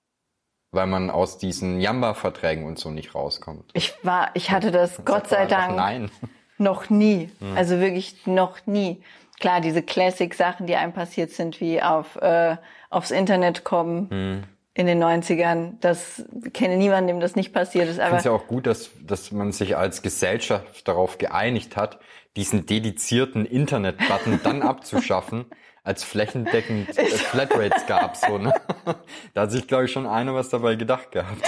weil man aus diesen Jamba-Verträgen und so nicht rauskommt. Ich war, ich hatte das, Gott Sag sei Dank. Nein. Noch nie. Also wirklich noch nie. Klar, diese Classic-Sachen, die einem passiert sind, wie auf, äh, aufs Internet kommen in den 90ern, das ich kenne niemanden, dem das nicht passiert ist. Ich Aber finde es ja auch gut, dass, dass man sich als Gesellschaft darauf geeinigt hat, diesen dedizierten Internet-Button dann [LAUGHS] abzuschaffen, als flächendeckend äh, Flatrates gab. So, ne? [LAUGHS] Da hat sich, glaube ich, schon einer was dabei gedacht gehabt.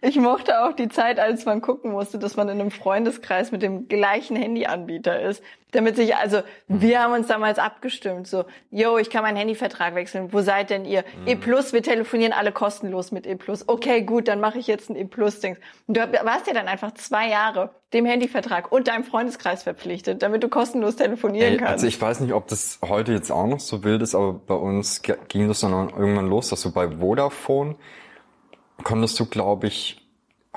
Ich mochte auch die Zeit, als man gucken musste, dass man in einem Freundeskreis mit dem gleichen Handyanbieter ist. Damit sich, also wir haben uns damals abgestimmt, so, yo, ich kann meinen Handyvertrag wechseln, wo seid denn ihr? E Plus, wir telefonieren alle kostenlos mit E Plus. Okay, gut, dann mache ich jetzt ein E Plus-Ding. Und du warst ja dann einfach zwei Jahre dem Handyvertrag und deinem Freundeskreis verpflichtet, damit du kostenlos telefonieren Ey, kannst. also ich weiß nicht, ob das heute jetzt auch noch so wild ist, aber bei uns ging das dann irgendwann los, dass du bei Vodafone konntest du, glaube ich,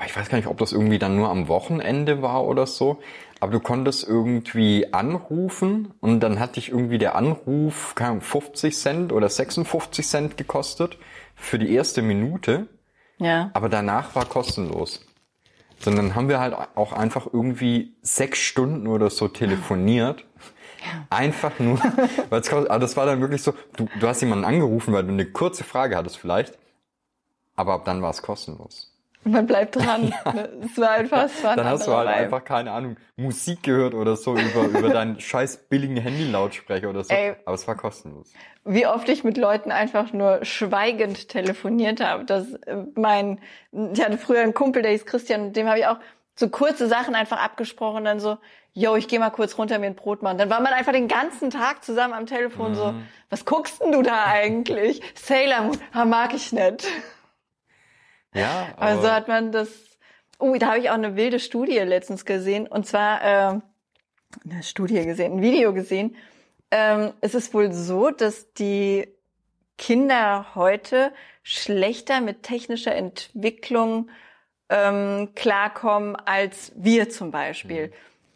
ich weiß gar nicht, ob das irgendwie dann nur am Wochenende war oder so, aber du konntest irgendwie anrufen und dann hat dich irgendwie der Anruf keine Ahnung, 50 Cent oder 56 Cent gekostet für die erste Minute, ja. aber danach war kostenlos. Sondern haben wir halt auch einfach irgendwie sechs Stunden oder so telefoniert. Einfach nur, [LAUGHS] weil es kostet, aber das war dann wirklich so, du, du hast jemanden angerufen, weil du eine kurze Frage hattest vielleicht, aber ab dann war es kostenlos. Man bleibt dran. [LAUGHS] Es war einfach, es war ein Dann hast du halt Vibe. einfach, keine Ahnung, Musik gehört oder so über, über deinen [LAUGHS] scheiß billigen Handy-Lautsprecher oder so. Ey. Aber es war kostenlos. wie oft ich mit Leuten einfach nur schweigend telefoniert habe. Das äh, mein, ich hatte früher einen Kumpel, der hieß Christian, dem habe ich auch so kurze Sachen einfach abgesprochen, dann so, yo, ich gehe mal kurz runter mir ein Brot machen. Dann war man einfach den ganzen Tag zusammen am Telefon so, Mhm. was guckst denn du da eigentlich? Sailor Moon, ah, mag ich nicht. Ja, Also hat man das. Oh, da habe ich auch eine wilde Studie letztens gesehen. Und zwar ähm, eine Studie gesehen, ein Video gesehen. Ähm, es ist wohl so, dass die Kinder heute schlechter mit technischer Entwicklung ähm, klarkommen als wir zum Beispiel.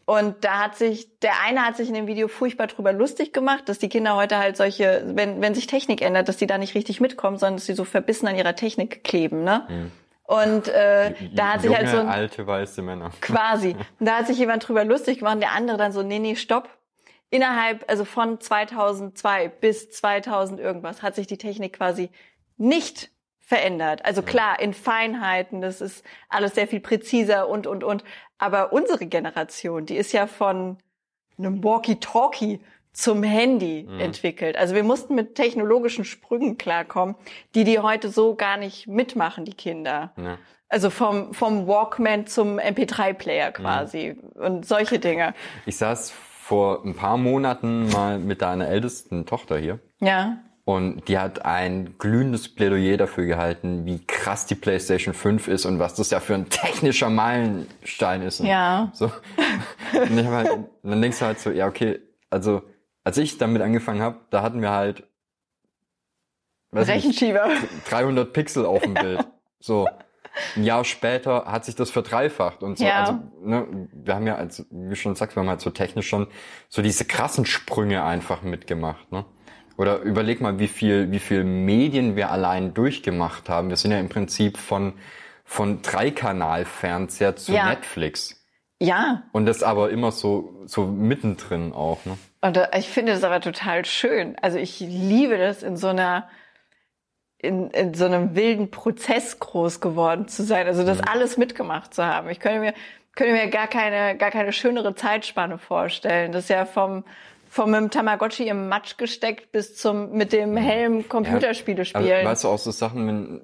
Und da hat sich, der eine hat sich in dem Video furchtbar drüber lustig gemacht, dass die Kinder heute halt solche, wenn, wenn sich Technik ändert, dass die da nicht richtig mitkommen, sondern dass sie so verbissen an ihrer Technik kleben, ne? Und äh, da hat sich junge, halt so ein, alte, weiße Männer. Quasi. Und da hat sich jemand drüber lustig gemacht und der andere dann so, nee, nee, stopp. Innerhalb, also von 2002 bis 2000 irgendwas, hat sich die Technik quasi nicht verändert. Also klar, in Feinheiten, das ist alles sehr viel präziser und, und, und. Aber unsere Generation, die ist ja von einem Walkie-Talkie zum Handy entwickelt. Also wir mussten mit technologischen Sprüngen klarkommen, die die heute so gar nicht mitmachen, die Kinder. Ja. Also vom, vom Walkman zum MP3-Player quasi und solche Dinge. Ich saß vor ein paar Monaten mal mit deiner ältesten Tochter hier Ja. Und die hat ein glühendes Plädoyer dafür gehalten, wie krass die PlayStation 5 ist und was das ja für ein technischer Meilenstein ist. Ja. So. Und ich halt, dann denkst du halt so, ja okay, also als ich damit angefangen habe, da hatten wir halt weiß nicht, Rechenschieber. 300 Pixel auf dem Bild. So. Ein Jahr später hat sich das verdreifacht und so. Ja. Also, ne, wir haben ja, als, wie schon sagst, wir haben halt so technisch schon so diese krassen Sprünge einfach mitgemacht, ne? Oder überleg mal, wie viel, wie viel Medien wir allein durchgemacht haben. Wir sind ja im Prinzip von, von Dreikanal-Fernseher zu Ja. Netflix. Ja. Und das aber immer so, so mittendrin auch, ne? Und äh, ich finde das aber total schön. Also ich liebe das in so einer in, in so einem wilden Prozess groß geworden zu sein, also das alles mitgemacht zu haben. Ich könnte mir könnte mir gar keine gar keine schönere Zeitspanne vorstellen. Das ist ja vom vom Tamagotchi im Matsch gesteckt bis zum mit dem Helm Computerspiele Also, spielen. weißt du, auch so Sachen, wenn,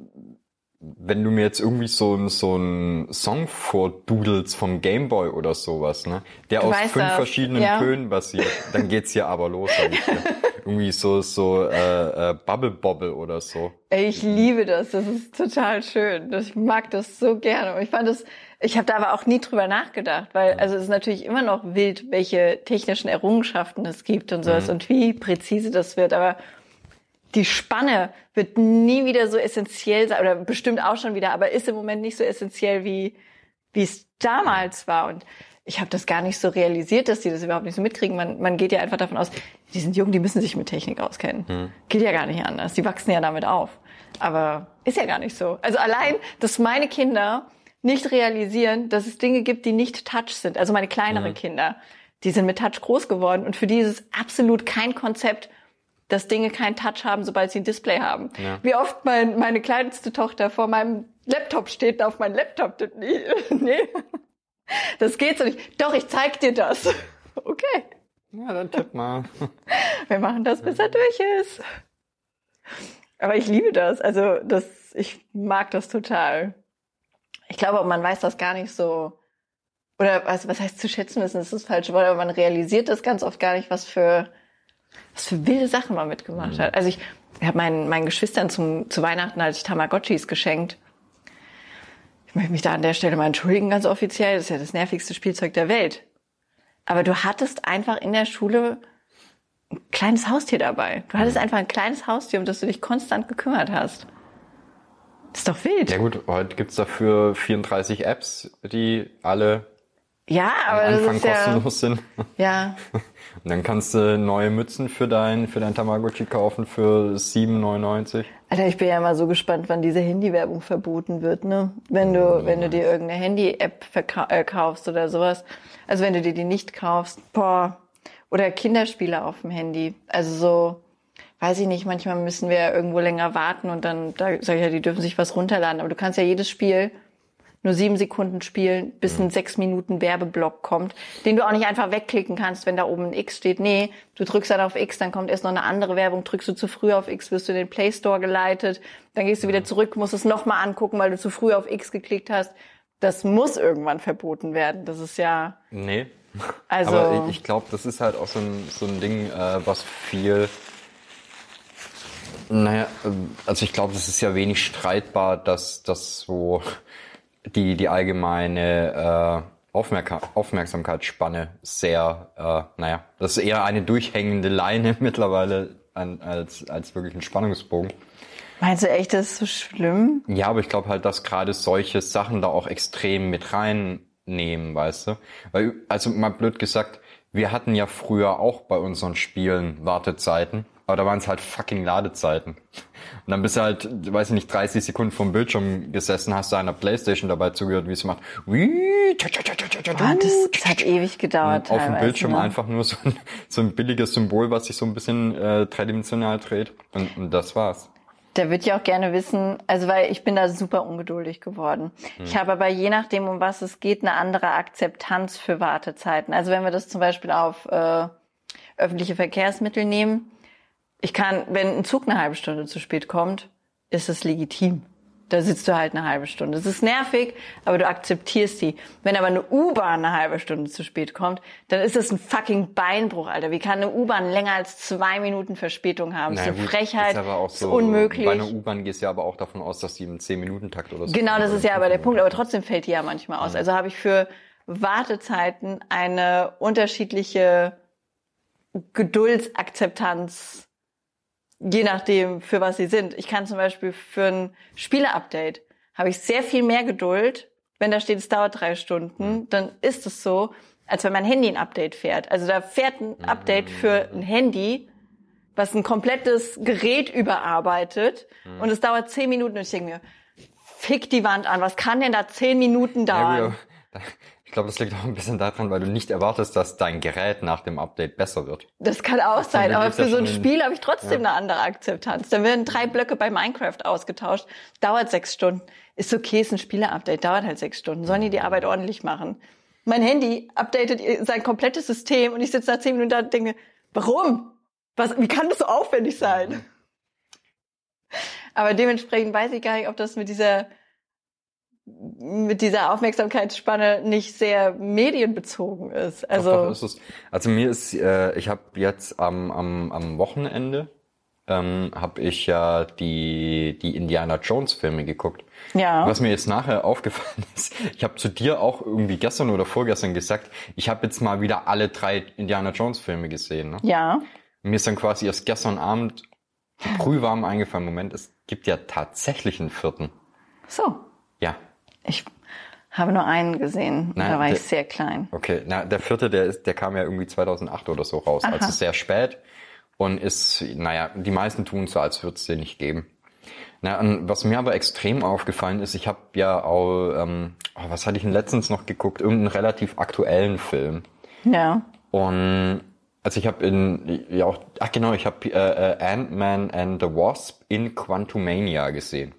wenn du mir jetzt irgendwie so, ein- so einen Song vordudelst vom Gameboy oder sowas, ne? Der Du aus fünf das, verschiedenen ja. Tönen basiert, dann geht's hier aber los. ich dir. [LAUGHS] irgendwie so, so äh, äh, Bubble Bobble oder so. Ey, ich liebe das. Das ist total schön. Ich mag das so gerne. Und ich fand das, ich habe da aber auch nie drüber nachgedacht, weil also es ist natürlich immer noch wild, welche technischen Errungenschaften es gibt und sowas und wie präzise das wird. Aber die Spanne wird nie wieder so essentiell sein oder bestimmt auch schon wieder, aber ist im Moment nicht so essentiell wie wie es damals war. Und ich habe das gar nicht so realisiert, dass die das überhaupt nicht so mitkriegen. Man, man geht ja einfach davon aus, die sind jung, die müssen sich mit Technik auskennen. Geht ja gar nicht anders. Die wachsen ja damit auf. Aber ist ja gar nicht so. Also allein, dass meine Kinder nicht realisieren, dass es Dinge gibt, die nicht Touch sind. Also meine kleineren Kinder, die sind mit Touch groß geworden und für die ist es absolut kein Konzept, dass Dinge keinen Touch haben, sobald sie ein Display haben. Ja. Wie oft mein, meine kleinste Tochter vor meinem Laptop steht und auf meinen Laptop. Nee, [LAUGHS] nee. Das geht so nicht. Doch, ich zeig dir das. [LAUGHS] Okay. Ja, dann tipp mal. [LAUGHS] Wir machen das, bis er durch ist. Aber ich liebe das. Also, das, ich mag das total. Ich glaube, man weiß das gar nicht so. Oder was, was heißt zu schätzen wissen, das ist das falsche Wort, aber man realisiert das ganz oft gar nicht, was für, was für wilde Sachen man mitgemacht hat. Also ich, ich habe meinen, meinen Geschwistern zum, zu Weihnachten als ich Tamagotchis geschenkt. Ich möchte mich da an der Stelle mal entschuldigen, ganz offiziell. Das ist ja das nervigste Spielzeug der Welt. Aber du hattest einfach in der Schule ein kleines Haustier dabei. Du hattest einfach ein kleines Haustier, um das du dich konstant gekümmert hast. Das ist doch wild. Ja gut, heute gibt's dafür 34 Apps, die alle Ja, aber am das Anfang ist ja, kostenlos sind. ja, [LAUGHS] Und dann kannst du neue Mützen für dein, für dein Tamagotchi kaufen für 7,99. Alter, ich bin ja immer so gespannt, wann diese Handywerbung verboten wird, ne? Wenn du, wenn du dir irgendeine Handy-App äh, kaufst oder sowas. Also wenn du dir die nicht kaufst, boah. Oder Kinderspiele auf dem Handy. Also so, weiß ich nicht, manchmal müssen wir ja irgendwo länger warten und dann, da sag ich ja, die dürfen sich was runterladen. Aber du kannst ja jedes Spiel nur sieben Sekunden spielen, bis ein sechs Minuten Werbeblock kommt, den du auch nicht einfach wegklicken kannst, wenn da oben ein X steht. Nee, du drückst dann auf X, dann kommt erst noch eine andere Werbung, drückst du zu früh auf X, wirst du in den Play Store geleitet, dann gehst du wieder zurück, musst es nochmal angucken, weil du zu früh auf X geklickt hast. Das muss irgendwann verboten werden. Das ist ja, Nee. Also- Aber ich, ich glaube, das ist halt auch so ein, so ein Ding, äh, was viel. Naja, ähm, also ich glaube, das ist ja wenig streitbar, dass das so die, die allgemeine äh, Aufmerka Aufmerksamkeitsspanne sehr, äh, naja, das ist eher eine durchhängende Leine [LAUGHS] mittlerweile an, als, als wirklich ein Spannungsbogen. meinst du echt, das ist so schlimm? Ja, aber ich glaube halt, dass gerade solche Sachen da auch extrem mit reinnehmen, weißt du? Weil, also mal blöd gesagt, wir hatten ja früher auch bei unseren Spielen Wartezeiten, aber da waren es halt fucking Ladezeiten. Und dann bist du halt, weiß ich nicht, 30 Sekunden vom Bildschirm gesessen, hast du einer Playstation dabei zugehört, wie sie macht. Boah, das, das hat ewig gedauert. auf dem Bildschirm ne? einfach nur so ein, so ein billiges Symbol, was sich so ein bisschen äh, dreidimensional dreht. Und, und das war's. Der wird ja auch gerne wissen, also weil ich bin da super ungeduldig geworden. Ich habe aber je nachdem, um was es geht, eine andere Akzeptanz für Wartezeiten. Also wenn wir das zum Beispiel auf äh, öffentliche Verkehrsmittel nehmen, ich kann, wenn ein Zug eine halbe Stunde zu spät kommt, ist es legitim. Da sitzt du halt eine halbe Stunde. Es ist nervig, aber du akzeptierst die. Wenn aber eine U-Bahn eine halbe Stunde zu spät kommt, dann ist es ein fucking Beinbruch, Alter. Wie kann eine U-Bahn länger als zwei Minuten Verspätung haben? Das ist eine gut, Frechheit. ist aber auch so, unmöglich. Bei einer U-Bahn gehst du ja aber auch davon aus, dass die im 10-Minuten-Takt oder so. Genau, das ist ja aber der Punkt. Aber trotzdem fällt die ja manchmal aus. Also habe ich für Wartezeiten eine unterschiedliche Geduldsakzeptanz, je nachdem, für was sie sind. Ich kann zum Beispiel für ein Spiele-Update habe ich sehr viel mehr Geduld. Wenn da steht, es dauert drei Stunden, dann ist es so, als wenn mein Handy ein Update fährt. Also da fährt ein Update für ein Handy, was ein komplettes Gerät überarbeitet und es dauert zehn Minuten und ich denke mir, fick die Wand an, was kann denn da zehn Minuten Ja, dauern? ich glaube, das liegt auch ein bisschen daran, weil du nicht erwartest, dass dein Gerät nach dem Update besser wird. Das kann auch sein, dann aber ja für so ein Spiel habe ich trotzdem eine andere Akzeptanz. Da werden drei Blöcke bei Minecraft ausgetauscht, dauert sechs Stunden. Ist okay, ist ein Spieler-Update, dauert halt sechs Stunden. Sollen die die Arbeit ordentlich machen? Mein Handy updatet sein komplettes System und ich sitze da zehn Minuten da und denke, warum? Was, wie kann das so aufwendig sein? Aber dementsprechend weiß ich gar nicht, ob das mit dieser mit dieser Aufmerksamkeitsspanne nicht sehr medienbezogen ist. Also Doch, doch, ist es. Also mir ist, äh, ich habe jetzt am, am, am Wochenende ähm, habe ich ja die die Indiana Jones Filme geguckt. ja. Was mir jetzt nachher aufgefallen ist, ich habe zu dir auch irgendwie gestern oder vorgestern gesagt, ich habe jetzt mal wieder alle drei Indiana Jones Filme gesehen. Ne? Ja. Mir ist dann quasi erst gestern Abend brühwarm eingefallen, Moment, es gibt ja tatsächlich einen vierten. So. Ich habe nur einen gesehen. Nein, da war ich der- sehr klein. okay. Na, der vierte, der ist, der kam ja irgendwie 2008 oder so raus, Aha. also sehr spät und ist, naja, die meisten tun so, als würde es den nicht geben. Na, und was mir aber extrem aufgefallen ist, ich habe ja auch, ähm, oh, was hatte ich denn letztens noch geguckt, irgendeinen relativ aktuellen Film. Ja. Und also ich habe in ja auch ach genau, ich habe äh, äh, Ant-Man and the Wasp in Quantumania gesehen.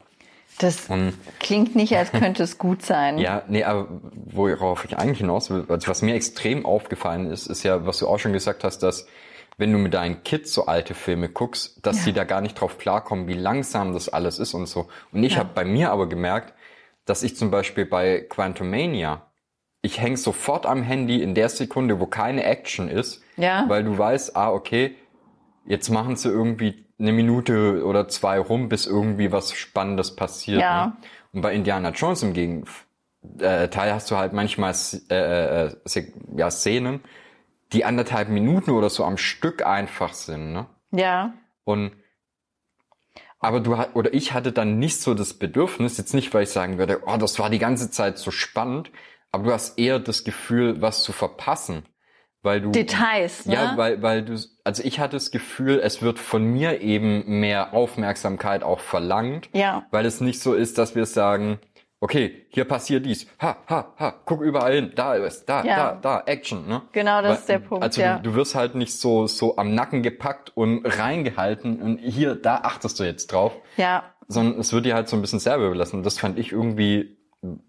Das klingt nicht, als [LAUGHS] könnte es gut sein. Ja, nee, aber worauf ich eigentlich hinaus will, also was mir extrem aufgefallen ist, ist ja, was du auch schon gesagt hast, dass wenn du mit deinen Kids so alte Filme guckst, dass Ja. sie da gar nicht drauf klarkommen, wie langsam das alles ist und so. Und ich Ja. habe bei mir aber gemerkt, dass ich zum Beispiel bei Quantumania, ich häng sofort am Handy in der Sekunde, wo keine Action ist, Ja. weil du weißt, ah, okay, jetzt machen sie irgendwie eine Minute oder zwei rum, bis irgendwie was Spannendes passiert. Ja. Ne? Und bei Indiana Jones im Gegenteil äh, hast du halt manchmal äh, äh, ja, Szenen, die anderthalb Minuten oder so am Stück einfach sind. Ne? Ja. Und aber du oder ich hatte dann nicht so das Bedürfnis, jetzt nicht, weil ich sagen würde, oh, das war die ganze Zeit so spannend, aber du hast eher das Gefühl, was zu verpassen, weil du Details, ne? ja, weil weil du also ich hatte das Gefühl, es wird von mir eben mehr Aufmerksamkeit auch verlangt, Ja. weil es nicht so ist, dass wir sagen, okay, hier passiert dies, ha ha ha, guck überall hin, da ist, da Ja. da da Action, ne? Genau, das Weil- ist der Punkt, Also ja. du, du wirst halt nicht so so am Nacken gepackt und reingehalten und hier da achtest du jetzt drauf, Ja. sondern es wird dir halt so ein bisschen selber überlassen. Das fand ich irgendwie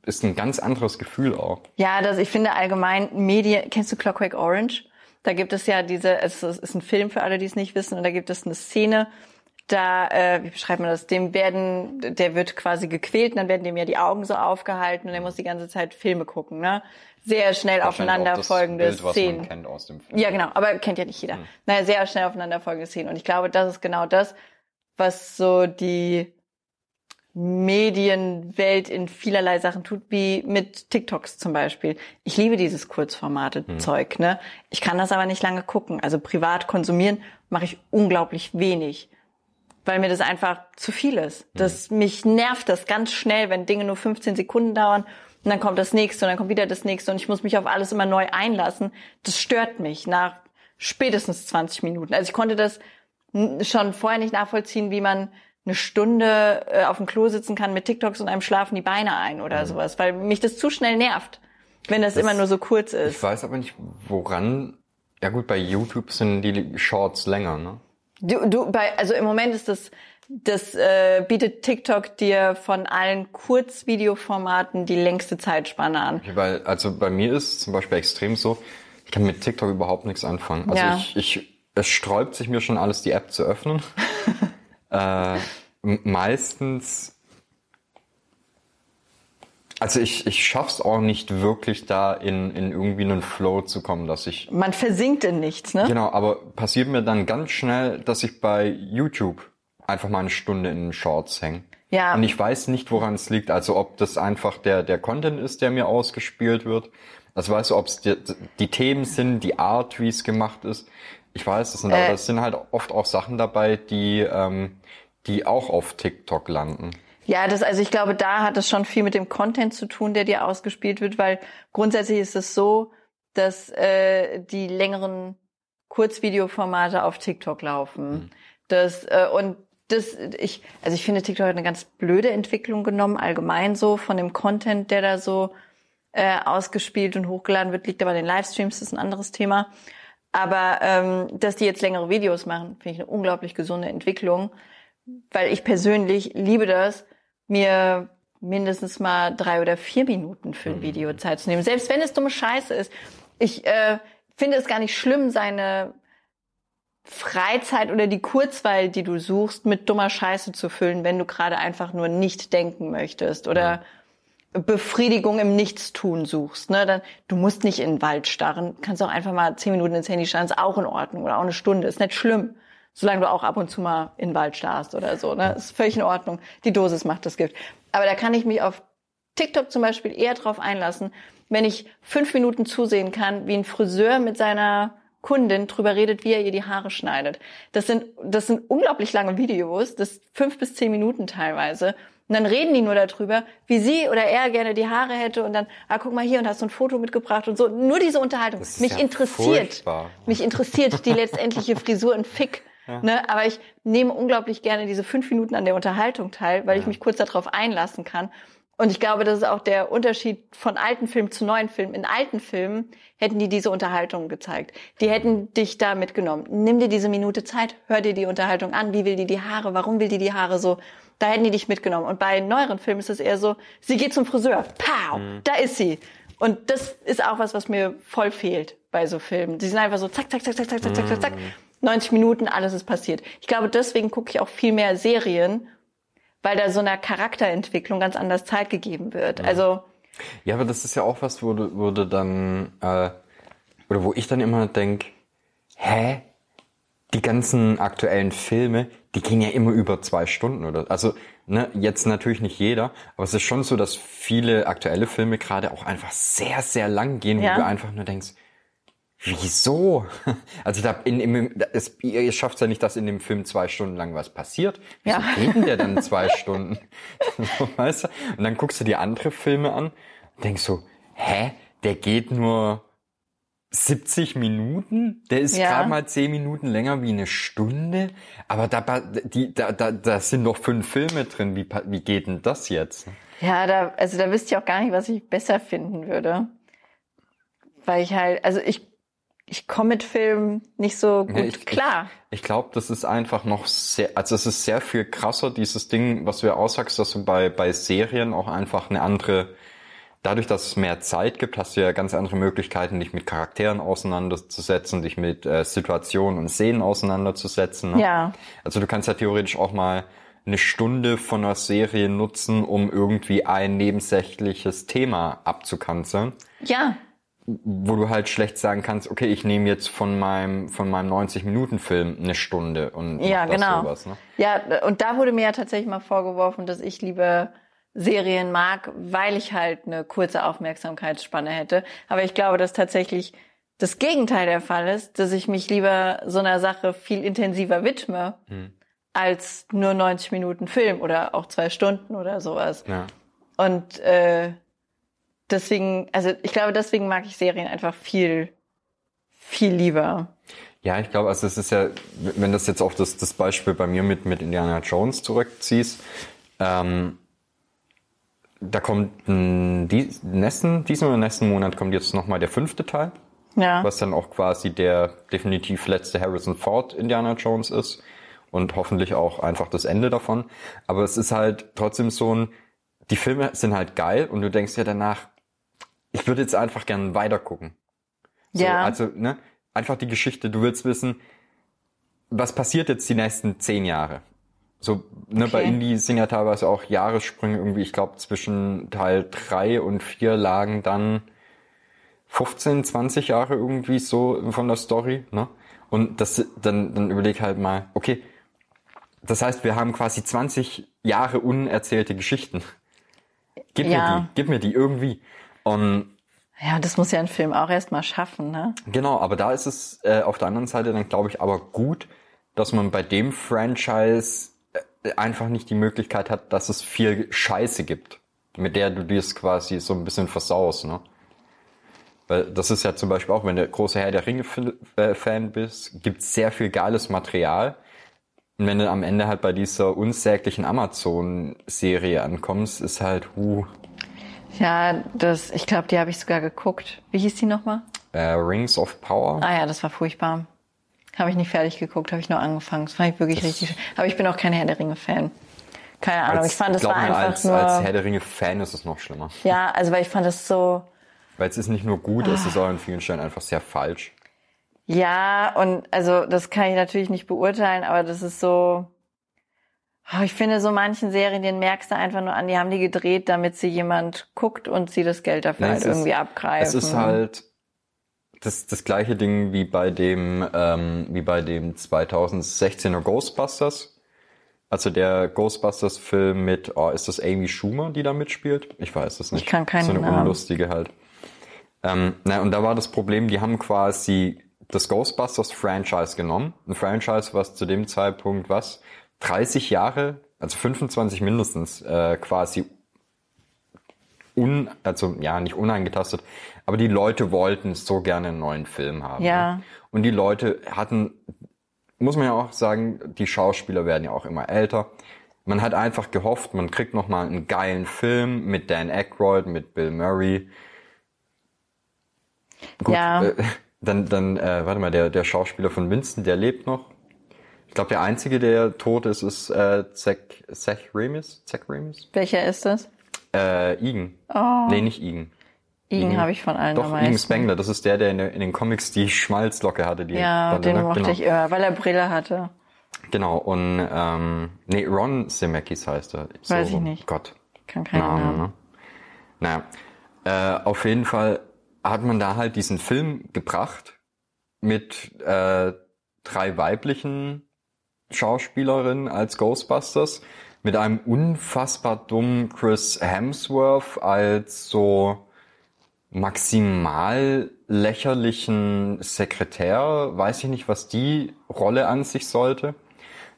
ist ein ganz anderes Gefühl auch. Ja, das, ich finde allgemein Medien, kennst du Clockwork Orange? Da gibt es ja diese, es ist ein Film für alle, die es nicht wissen, und da gibt es eine Szene, da, äh, wie beschreibt man das, dem werden, der wird quasi gequält und dann werden dem ja die Augen so aufgehalten und er muss die ganze Zeit Filme gucken, ne? Sehr schnell aufeinanderfolgende Bild, was Szenen. man kennt aus dem Film. Ja, genau, aber kennt ja nicht jeder. Hm. Naja, sehr schnell aufeinanderfolgende Szenen. Und ich glaube, das ist genau das, was so die Medienwelt in vielerlei Sachen tut, wie mit TikToks zum Beispiel. Ich liebe dieses Kurzformate-Zeug, ne? Ich kann das aber nicht lange gucken. Also privat konsumieren mache ich unglaublich wenig. Weil mir das einfach zu viel ist. Das, mich nervt das ganz schnell, wenn Dinge nur 15 Sekunden dauern und dann kommt das nächste und dann kommt wieder das nächste und ich muss mich auf alles immer neu einlassen. Das stört mich nach spätestens 20 Minuten. Also ich konnte das schon vorher nicht nachvollziehen, wie man eine Stunde äh, auf dem Klo sitzen kann mit TikToks und einem schlafen die Beine ein oder sowas, weil mich das zu schnell nervt, wenn das, Das- immer nur so kurz Ich ist. weiß aber nicht, woran. Ja gut, bei YouTube sind die Shorts länger, ne? Du, du, bei, also im Moment ist das, das äh, bietet TikTok dir von allen Kurzvideoformaten die längste Zeitspanne an. Weil, also bei mir ist es zum Beispiel extrem so, ich kann mit TikTok überhaupt nichts anfangen. Also Ja. ich, ich, es sträubt sich mir schon alles, die App zu öffnen. [LAUGHS] äh, meistens, also ich, ich schaff's auch nicht wirklich da in, in irgendwie einen Flow zu kommen, dass ich Man versinkt in nichts, ne? Genau, aber passiert mir dann ganz schnell, dass ich bei YouTube einfach mal eine Stunde in den Shorts hänge. Ja. Und ich weiß nicht, woran es liegt. Also ob das einfach der, der Content ist, der mir ausgespielt wird. Also weißt du, ob es die, die Themen sind, die Art, wie es gemacht ist. Ich weiß es nicht, Äh. aber es sind halt oft auch Sachen dabei, die, ähm, die auch auf TikTok landen. Ja, das, also ich glaube, da hat es schon viel mit dem Content zu tun, der dir ausgespielt wird, weil grundsätzlich ist es so, dass äh, die längeren Kurzvideoformate auf TikTok laufen. Das äh, und das ich also ich finde TikTok hat eine ganz blöde Entwicklung genommen allgemein so von dem Content, der da so äh, ausgespielt und hochgeladen wird, liegt aber an den Livestreams, das ist ein anderes Thema. Aber ähm, dass die jetzt längere Videos machen, finde ich eine unglaublich gesunde Entwicklung, weil ich persönlich liebe das, mir mindestens mal drei oder vier Minuten für ein Video Zeit zu nehmen, selbst wenn es dumme Scheiße ist. Ich äh, finde es gar nicht schlimm, seine Freizeit oder die Kurzweil, die du suchst, mit dummer Scheiße zu füllen, wenn du gerade einfach nur nicht denken möchtest oder Befriedigung im Nichtstun suchst. Ne? Dann, du musst nicht in den Wald starren, kannst auch einfach mal zehn Minuten ins Handy starren, ist auch in Ordnung oder auch eine Stunde, ist nicht schlimm. Solange du auch ab und zu mal in den Wald starrst oder so, ne? Ist völlig in Ordnung. Die Dosis macht das Gift. Aber da kann ich mich auf TikTok zum Beispiel eher drauf einlassen, wenn ich fünf Minuten zusehen kann, wie ein Friseur mit seiner Kundin drüber redet, wie er ihr die Haare schneidet. Das sind, das sind unglaublich lange Videos, das fünf bis zehn Minuten teilweise. Und dann reden die nur darüber, wie sie oder er gerne die Haare hätte und dann, ah, guck mal hier und hast so ein Foto mitgebracht und so. Nur diese Unterhaltung. Mich ja interessiert, furchtbar. mich interessiert die [LAUGHS] letztendliche Frisur und Fick. Ne? Aber ich nehme unglaublich gerne diese fünf Minuten an der Unterhaltung teil, weil ich mich kurz darauf einlassen kann. Und ich glaube, das ist auch der Unterschied von alten Filmen zu neuen Filmen. In alten Filmen hätten die diese Unterhaltung gezeigt. Die hätten dich da mitgenommen. Nimm dir diese Minute Zeit, hör dir die Unterhaltung an. Wie will die die Haare? Warum will die die Haare so? Da hätten die dich mitgenommen. Und bei neueren Filmen ist es eher so, sie geht zum Friseur, pow, da ist sie. Und das ist auch was, was mir voll fehlt bei so Filmen. Die sind einfach so zack, zack, zack, zack, zack, zack, zack, zack, zack. 90 Minuten, alles ist passiert. Ich glaube, deswegen gucke ich auch viel mehr Serien, weil da so einer Charakterentwicklung ganz anders Zeit gegeben wird. Also Ja, aber das ist ja auch was, wo du, wo du dann, äh, oder wo ich dann immer denk, hä? Die ganzen aktuellen Filme, die gehen ja immer über zwei Stunden oder, also, ne, jetzt natürlich nicht jeder, aber es ist schon so, dass viele aktuelle Filme gerade auch einfach sehr, sehr lang gehen, Ja. wo du einfach nur denkst, Wieso? [LAUGHS] Also da in, da- es, ihr schafft ja nicht, dass in dem Film zwei Stunden lang was passiert. Wieso Ja. geht denn der dann [LAUGHS] zwei Stunden? [LAUGHS] So, weißt du? Und dann guckst du dir andere Filme an und denkst so, hä? Der geht nur 70 Minuten? Der ist Ja. gerade mal 10 Minuten länger wie eine Stunde? Aber da, die, da, da, da sind doch fünf Filme drin. Wie, wie geht denn das jetzt? Ja, da, also da wüsste ich auch gar nicht, was ich besser finden würde. Weil ich halt, also ich, ich komme mit Filmen nicht so gut Ja, ich- klar. Ich glaube, das ist einfach noch sehr, also es ist sehr viel krasser, dieses Ding, was du ja aussagst, dass du bei, bei Serien auch einfach eine andere, dadurch, dass es mehr Zeit gibt, hast du ja ganz andere Möglichkeiten, dich mit Charakteren auseinanderzusetzen, dich mit äh, Situationen und Szenen auseinanderzusetzen. Ne? Ja. Also du kannst ja theoretisch auch mal eine Stunde von einer Serie nutzen, um irgendwie ein nebensächliches Thema abzukanzeln Ja, wo du halt schlecht sagen kannst, okay, ich nehme jetzt von meinem von meinem 90 Minuten Film eine Stunde und ja, mach das genau. sowas, ne? Ja, und da wurde mir ja tatsächlich mal vorgeworfen, dass ich lieber Serien mag, weil ich halt eine kurze Aufmerksamkeitsspanne hätte. Aber ich glaube, dass tatsächlich das Gegenteil der Fall ist, dass ich mich lieber so einer Sache viel intensiver widme, Hm. als nur 90 Minuten Film oder auch zwei Stunden oder sowas. Ja. Und äh, deswegen, also ich glaube, deswegen mag ich Serien einfach viel, viel lieber. Ja, ich glaube, also es ist ja, wenn das jetzt auf das, das Beispiel bei mir mit, mit Indiana Jones zurückziehst, ähm, da kommt n, die, nächsten, diesen oder nächsten Monat kommt jetzt nochmal der fünfte Teil, Ja. was dann auch quasi der definitiv letzte Harrison Ford Indiana Jones ist und hoffentlich auch einfach das Ende davon. Aber es ist halt trotzdem so ein, die Filme sind halt geil und du denkst ja danach, ich würde jetzt einfach gerne weiter gucken. So, Ja. Also, ne, einfach die Geschichte, du willst wissen, was passiert jetzt die nächsten zehn Jahre? So, ne, bei Okay. Indie sind ja teilweise auch Jahressprünge irgendwie, ich glaube, zwischen Teil drei und vier lagen dann 15, 20 Jahre irgendwie so von der Story, ne? Und das, dann, dann überleg halt mal, okay, das heißt, wir haben quasi 20 Jahre unerzählte Geschichten. Gib Ja. mir die, gib mir die irgendwie. Und Ja, das muss ja ein Film auch erstmal schaffen, ne? Genau, aber da ist es äh, auf der anderen Seite dann, glaube ich, aber gut, dass man bei dem Franchise einfach nicht die Möglichkeit hat, dass es viel Scheiße gibt, mit der du dir es quasi so ein bisschen versaust, ne? Weil das ist ja zum Beispiel auch, wenn du großer Herr der Ringe-Fan bist, gibt sehr viel geiles Material. Und wenn du am Ende halt bei dieser unsäglichen Amazon-Serie ankommst, ist halt, huh, Ja, das, ich glaube, die habe ich sogar geguckt. Wie hieß die nochmal? äh, Rings of Power. Ah ja, das war furchtbar. Habe ich nicht fertig geguckt, habe ich nur angefangen. Das fand ich wirklich richtig. schön. Aber ich bin auch kein Herr der Ringe-Fan. Keine Ahnung, ich fand, glaub war mir, einfach als, nur. als Herr der Ringe-Fan ist es noch schlimmer. ja, also weil ich fand es so. Weil es ist nicht nur gut, es ist auch an vielen Stellen einfach sehr falsch. Ja, und also das kann ich natürlich nicht beurteilen, aber das ist so. Oh, ich finde, so manchen Serien, den merkst du einfach nur an, die haben die gedreht, damit sie jemand guckt und sie das Geld dafür Nee, halt es ist- irgendwie abgreifen. Es ist halt das, das gleiche Ding wie bei dem, ähm, wie bei dem 2016er Ghostbusters. Also der Ghostbusters-Film mit, oh, ist das Amy Schumer, die da mitspielt? Ich weiß es nicht. Ich kann keinen So eine Namen. unlustige halt. Ähm, na, und da war das Problem, die haben quasi das Ghostbusters-Franchise genommen. Ein Franchise, was zu dem Zeitpunkt, was, 30 Jahre, also 25 mindestens, äh, quasi un, also ja, nicht uneingetastet, aber die Leute wollten so gerne einen neuen Film haben. Ja. Ne? Und die Leute hatten, muss man ja auch sagen, die Schauspieler werden ja auch immer älter. Man hat einfach gehofft, man kriegt noch mal einen geilen Film mit Dan Aykroyd, mit Bill Murray. Gut, Ja. äh, dann, dann, äh, warte mal, der, der Schauspieler von Winston, der lebt noch. Ich glaube, der einzige, der tot ist, ist äh, Zach, Zach Remis. Zach Remis? Welcher ist das? Äh, Igen. Oh. Nee, nicht Igen. Igen, habe ich von allen Doch, Igen Spengler, das ist der, der in, in, den Comics die Schmalzlocke hatte. Die ja, Blonde, den ne? mochte genau. ich immer, weil er Brille hatte. Genau, und ähm, nee, Ron Zemeckis heißt er. So, Weiß ich nicht. Gott. Kann keinen Namen. Namen. Ne? Naja, äh, auf jeden Fall hat man da halt diesen Film gebracht mit äh, drei weiblichen Schauspielerinnen als Ghostbusters, mit einem unfassbar dummen Chris Hemsworth als so maximal lächerlichen Sekretär, weiß ich nicht, was die Rolle an sich sollte.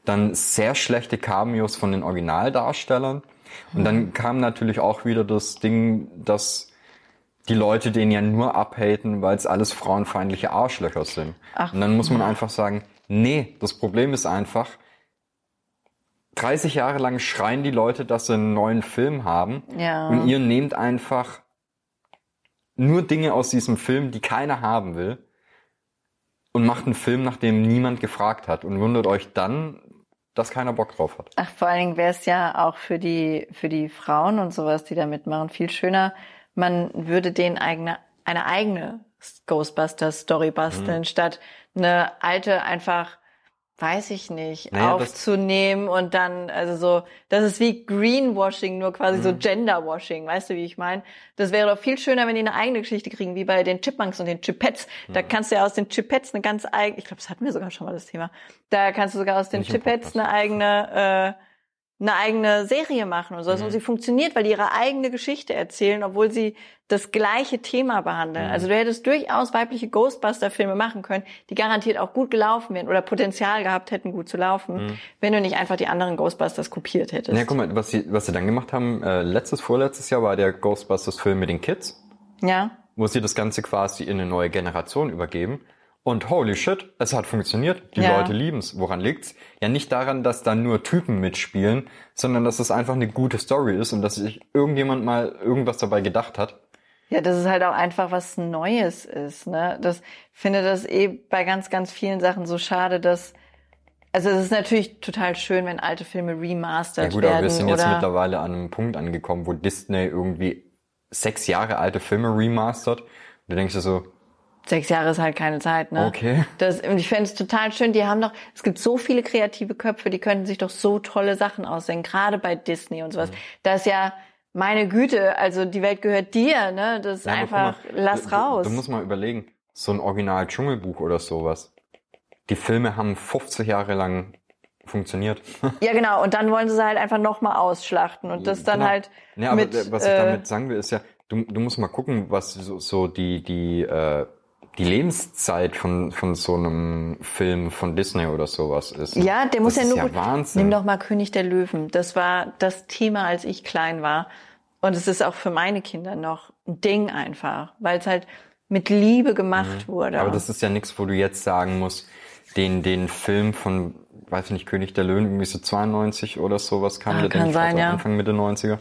Dann sehr schlechte Cameos von den Originaldarstellern. Und dann kam natürlich auch wieder das Ding, dass die Leute den ja nur abhaten, weil es alles frauenfeindliche Arschlöcher sind. Ach. Und dann muss man einfach sagen, nee, das Problem ist einfach, 30 Jahre lang schreien die Leute, dass sie einen neuen Film haben. Ja. Und ihr nehmt einfach nur Dinge aus diesem Film, die keiner haben will. Und macht einen Film, nach dem niemand gefragt hat. Und wundert euch dann, dass keiner Bock drauf hat. Ach, vor allen Dingen wäre es ja auch für die, für die Frauen und sowas, die da mitmachen, viel schöner, man würde denen eigene, eine eigene Ghostbusters-Story basteln, mhm. statt eine alte einfach weiß ich nicht, naja, aufzunehmen und dann, also so, das ist wie Greenwashing, nur quasi mhm. so Genderwashing, weißt du, wie ich meine? Das wäre doch viel schöner, wenn die eine eigene Geschichte kriegen, wie bei den Chipmunks und den Chipettes. Mhm. Da kannst du ja aus den Chipettes eine ganz eigene, ich glaube, das hatten wir sogar schon mal das Thema. Da kannst du sogar aus den Chipettes eine eigene äh, eine eigene Serie machen und so. Mhm. Und sie funktioniert, weil die ihre eigene Geschichte erzählen, obwohl sie das gleiche Thema behandeln. Mhm. Also du hättest durchaus weibliche Ghostbuster-Filme machen können, die garantiert auch gut gelaufen wären oder Potenzial gehabt hätten, gut zu laufen, mhm. wenn du nicht einfach die anderen Ghostbusters kopiert hättest. Ja, guck mal, was sie, was sie dann gemacht haben, äh, letztes, vorletztes Jahr war der Ghostbusters-Film mit den Kids. Ja. Wo sie das Ganze quasi in eine neue Generation übergeben. Und holy shit, es hat funktioniert. Die ja. Leute lieben's. Woran liegt's? Ja, nicht daran, dass da nur Typen mitspielen, sondern dass es einfach eine gute Story ist und dass sich irgendjemand mal irgendwas dabei gedacht hat. Ja, dass es halt auch einfach was Neues ist. Ne? Das finde das eh bei ganz, ganz vielen Sachen so schade, dass also es ist natürlich total schön, wenn alte Filme remastered werden. Ja gut, werden, aber wir sind jetzt mittlerweile an einem Punkt angekommen, wo Disney irgendwie sechs Jahre alte Filme remastert. Und du denkst dir so, Sechs Jahre ist halt keine Zeit, ne? Okay. Das, und ich fände es total schön, die haben doch, es gibt so viele kreative Köpfe, die könnten sich doch so tolle Sachen ausdenken, gerade bei Disney und sowas. Mhm. Da ist ja, meine Güte, also die Welt gehört dir, ne? Das ist ja, einfach, mal, lass du, raus. Du, du musst mal überlegen, so ein Original Dschungelbuch oder sowas. Die Filme haben 50 Jahre lang funktioniert. [LAUGHS] ja, genau. Und dann wollen sie halt einfach nochmal ausschlachten und das dann genau. halt. Ja, aber mit, was ich damit sagen will, ist ja, du, du musst mal gucken, was so, so die, die, äh, die Lebenszeit von, von so einem Film von Disney oder sowas ist. Ja, der muss das ja nur. Ja Wahnsinn. Nimm doch mal König der Löwen. Das war das Thema, als ich klein war. Und es ist auch für meine Kinder noch ein Ding einfach, weil es halt mit Liebe gemacht mhm. wurde. Aber das ist ja nichts, wo du jetzt sagen musst, den, den Film von, weiß ich nicht, König der Löwen, irgendwie so 92 oder sowas kam, ah, der kann sein, ja. Anfang Mitte 90er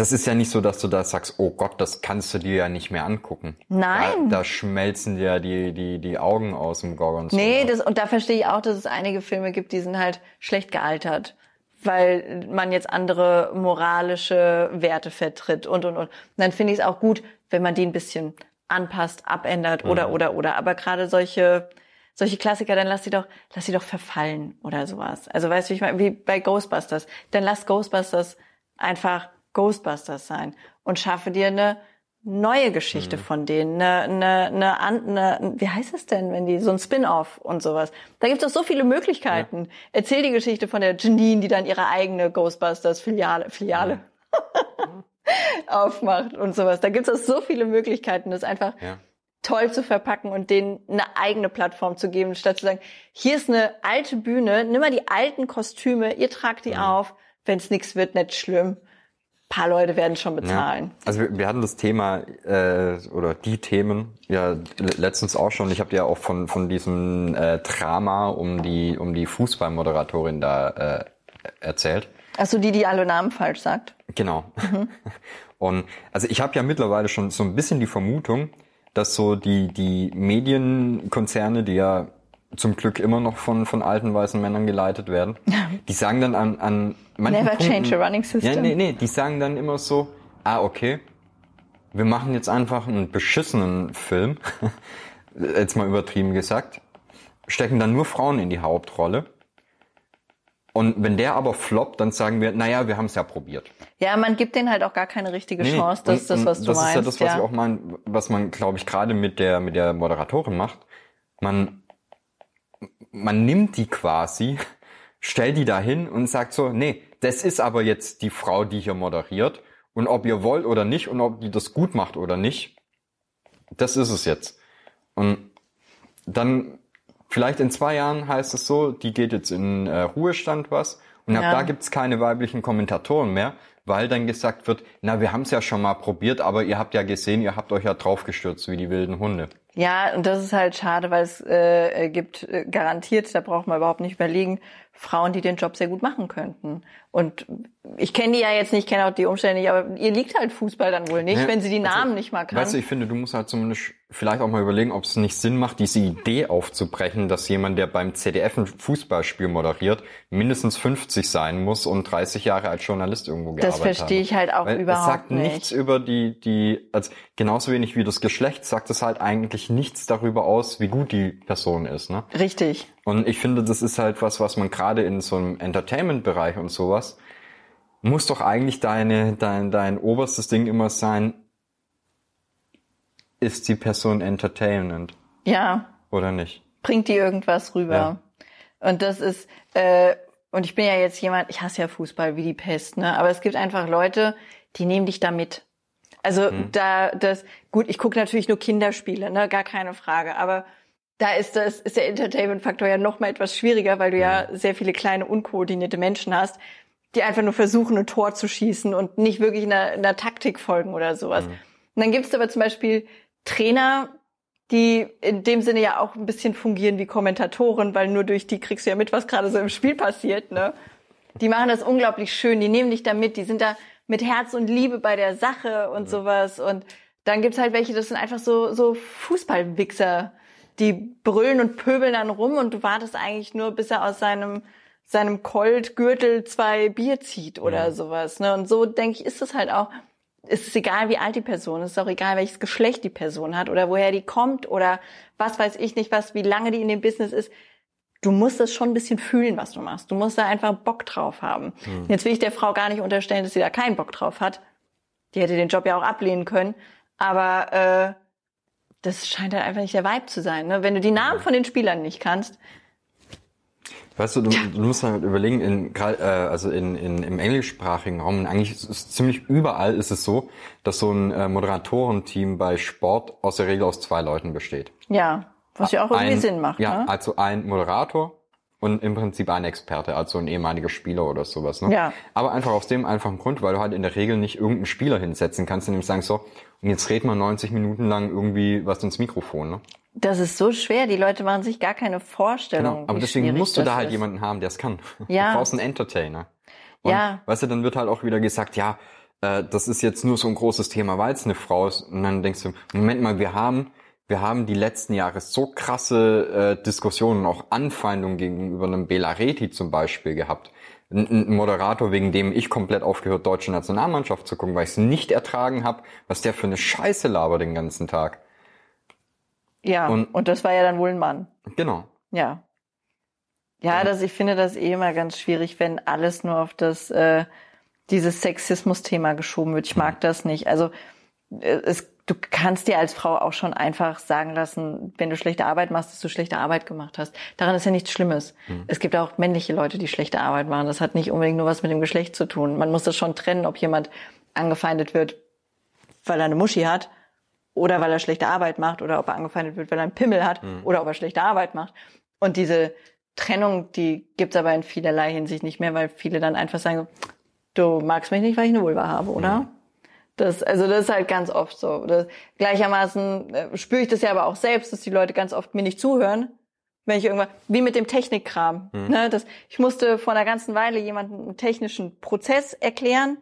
das ist ja nicht so, dass du da sagst, oh Gott, das kannst du dir ja nicht mehr angucken. Nein. Da, da schmelzen dir ja die, die, die Augen aus dem Gorgon. Nee, das, und da verstehe ich auch, dass es einige Filme gibt, die sind halt schlecht gealtert. Weil man jetzt andere moralische Werte vertritt und, und, und. Und dann finde ich es auch gut, wenn man die ein bisschen anpasst, abändert oder, mhm. oder, oder. Aber gerade solche, solche Klassiker, dann lass sie doch, lass sie doch verfallen oder sowas. Also weißt du, wie ich meine, wie bei Ghostbusters. Dann lass Ghostbusters einfach Ghostbusters sein und schaffe dir eine neue Geschichte mhm. von denen, eine, eine, eine, eine, wie heißt es denn, wenn die so ein Spin-off und sowas. Da gibt es doch so viele Möglichkeiten. Ja. Erzähl die Geschichte von der Janine, die dann ihre eigene Ghostbusters Filiale, ja. [LAUGHS] aufmacht und sowas. Da gibt es doch so viele Möglichkeiten, das einfach ja. toll zu verpacken und denen eine eigene Plattform zu geben, statt zu sagen, hier ist eine alte Bühne, nimm mal die alten Kostüme, ihr tragt die auf, wenn es nichts wird, nicht schlimm paar Leute werden schon bezahlen. Ja. Also wir, wir, hatten das Thema äh, oder die Themen ja letztens auch schon. Ich habe dir auch von von diesem äh, Drama um die um die Fußballmoderatorin da äh, erzählt. Achso, die die alle Namen falsch sagt. Genau. Mhm. [LAUGHS] Und also ich habe ja mittlerweile schon so ein bisschen die Vermutung, dass so die die Medienkonzerne, die ja zum Glück immer noch von, von alten weißen Männern geleitet werden. [LAUGHS] Die sagen dann an, an manchen Never Punkten, change a running system. Ja, nee, nee, die sagen dann immer so, ah, okay, wir machen jetzt einfach einen beschissenen Film, [LAUGHS] jetzt mal übertrieben gesagt, stecken dann nur Frauen in die Hauptrolle. Und wenn der aber floppt, dann sagen wir, naja, wir haben es ja probiert. Ja, man gibt denen halt auch gar keine richtige Nee. Chance. Das ist das, was du das meinst. ist ja das, was ja. ich auch meine, was man, glaube ich, gerade mit der, mit der Moderatorin macht. Man, man nimmt die quasi, stellt die dahin und sagt so, nee, das ist aber jetzt die Frau, die hier moderiert. Und ob ihr wollt oder nicht und ob die das gut macht oder nicht, das ist es jetzt. Und dann vielleicht in zwei Jahren heißt es so, die geht jetzt in äh, Ruhestand was und ab Ja. da gibt's keine weiblichen Kommentatoren mehr, weil dann gesagt wird, na, wir haben es ja schon mal probiert, aber ihr habt ja gesehen, ihr habt euch ja draufgestürzt wie die wilden Hunde. Ja, und das ist halt schade, weil es äh, gibt äh, garantiert, da braucht man überhaupt nicht überlegen, Frauen, die den Job sehr gut machen könnten. Und ich kenne die ja jetzt nicht, kenne auch die Umstände nicht, aber ihr liegt halt Fußball dann wohl nicht, Ja, wenn sie die also, Namen nicht mal kann. Weißt du, ich finde, du musst halt zumindest vielleicht auch mal überlegen, ob es nicht Sinn macht, diese Idee aufzubrechen, dass jemand, der beim ZDF ein Fußballspiel moderiert, mindestens 50 sein muss und 30 Jahre als Journalist irgendwo Das gearbeitet hat. verstehe ich halt auch Weil überhaupt es sagt nicht. nichts über die, die, also genauso wenig wie das Geschlecht sagt es halt eigentlich nichts darüber aus, wie gut die Person ist, ne? Richtig. Und ich finde, das ist halt was, was man gerade in so einem Entertainment-Bereich und sowas, muss doch eigentlich deine, dein, dein oberstes Ding immer sein, ist die Person entertainend Ja, oder nicht? bringt die irgendwas rüber. Und das ist, äh, und ich bin ja jetzt jemand, ich hasse ja Fußball wie die Pest, ne? Aber es gibt einfach Leute, die nehmen dich da mit. Also da, das, gut, ich gucke natürlich nur Kinderspiele, ne, gar keine Frage. Aber da ist das, ist der Entertainment-Faktor ja noch mal etwas schwieriger, weil du ja sehr viele kleine, unkoordinierte Menschen hast, die einfach nur versuchen, ein Tor zu schießen und nicht wirklich einer, einer Taktik folgen oder sowas. Und dann gibt es aber zum Beispiel Trainer, die in dem Sinne ja auch ein bisschen fungieren wie Kommentatoren, weil nur durch die kriegst du ja mit, was gerade so im Spiel passiert, ne? Die machen das unglaublich schön, die nehmen dich da mit, die sind da mit Herz und Liebe bei der Sache und sowas. Und dann gibt's halt welche, das sind einfach so, so Fußballwichser, die brüllen und pöbeln dann rum und du wartest eigentlich nur, bis er aus seinem, seinem Colt-Gürtel zwei Bier zieht oder sowas. Ne? Und so, denke ich, ist es halt auch. Es ist egal, wie alt die Person ist, es ist auch egal, welches Geschlecht die Person hat oder woher die kommt oder was weiß ich nicht, was, wie lange die in dem Business ist. Du musst das schon ein bisschen fühlen, was du machst. Du musst da einfach Bock drauf haben. Jetzt will ich der Frau gar nicht unterstellen, dass sie da keinen Bock drauf hat. Die hätte den Job ja auch ablehnen können. Aber äh, das scheint halt einfach nicht der Vibe zu sein. Ne? Wenn du die Namen von den Spielern nicht kannst, Weißt du, du, du musst halt überlegen, in, äh, also in, in, im englischsprachigen Raum, eigentlich ist es ziemlich überall ist es so, dass so ein äh, Moderatorenteam bei Sport aus der Regel aus zwei Leuten besteht. ja, was ja auch irgendwie ein, Sinn macht. Ja, ne? also ein Moderator und im Prinzip ein Experte, also ein ehemaliger Spieler oder sowas. Ne? Ja. Aber einfach aus dem einfachen Grund, weil du halt in der Regel nicht irgendeinen Spieler hinsetzen kannst und ihm sagen so, und jetzt red mal 90 Minuten lang irgendwie was ins Mikrofon. Ne? Das ist so schwer. Die Leute machen sich gar keine Vorstellung. Genau. Aber deswegen musst du da halt ist. jemanden haben, der es kann. Ja. Du brauchst einen Entertainer. Und, Ja. Weißt du, dann wird halt auch wieder gesagt, ja, äh, das ist jetzt nur so ein großes Thema, weil es eine Frau ist. Und dann denkst du, Moment mal, wir haben, wir haben die letzten Jahre so krasse äh, Diskussionen, auch Anfeindungen gegenüber einem Bela Reti zum Beispiel gehabt. Ein, ein Moderator, wegen dem ich komplett aufgehört, deutsche Nationalmannschaft zu gucken, weil ich es nicht ertragen habe, was der für eine Scheiße labert den ganzen Tag. Ja, und, Und- das war ja dann wohl ein Mann. Genau. Ja. Ja, das, ich finde das eh immer ganz schwierig, wenn alles nur auf das, äh, dieses Sexismus-Thema geschoben wird. Ich mag das nicht. Also, äh, es, du kannst dir als Frau auch schon einfach sagen lassen, wenn du schlechte Arbeit machst, dass du schlechte Arbeit gemacht hast. Daran ist ja nichts Schlimmes. Es gibt auch männliche Leute, die schlechte Arbeit machen. Das hat nicht unbedingt nur was mit dem Geschlecht zu tun. Man muss das schon trennen, ob jemand angefeindet wird, weil er eine Muschi hat oder weil er schlechte Arbeit macht oder ob er angefeindet wird, weil er einen Pimmel hat oder ob er schlechte Arbeit macht. Und diese Trennung, die gibt's aber in vielerlei Hinsicht nicht mehr, weil viele dann einfach sagen, du magst mich nicht, weil ich eine Vulva habe, oder? Das, also das ist halt ganz oft so. Das, gleichermaßen äh, spüre ich das ja aber auch selbst, dass die Leute ganz oft mir nicht zuhören, wenn ich irgendwann, wie mit dem Technikkram. Ne, das, ich musste vor einer ganzen Weile jemanden einen technischen Prozess erklären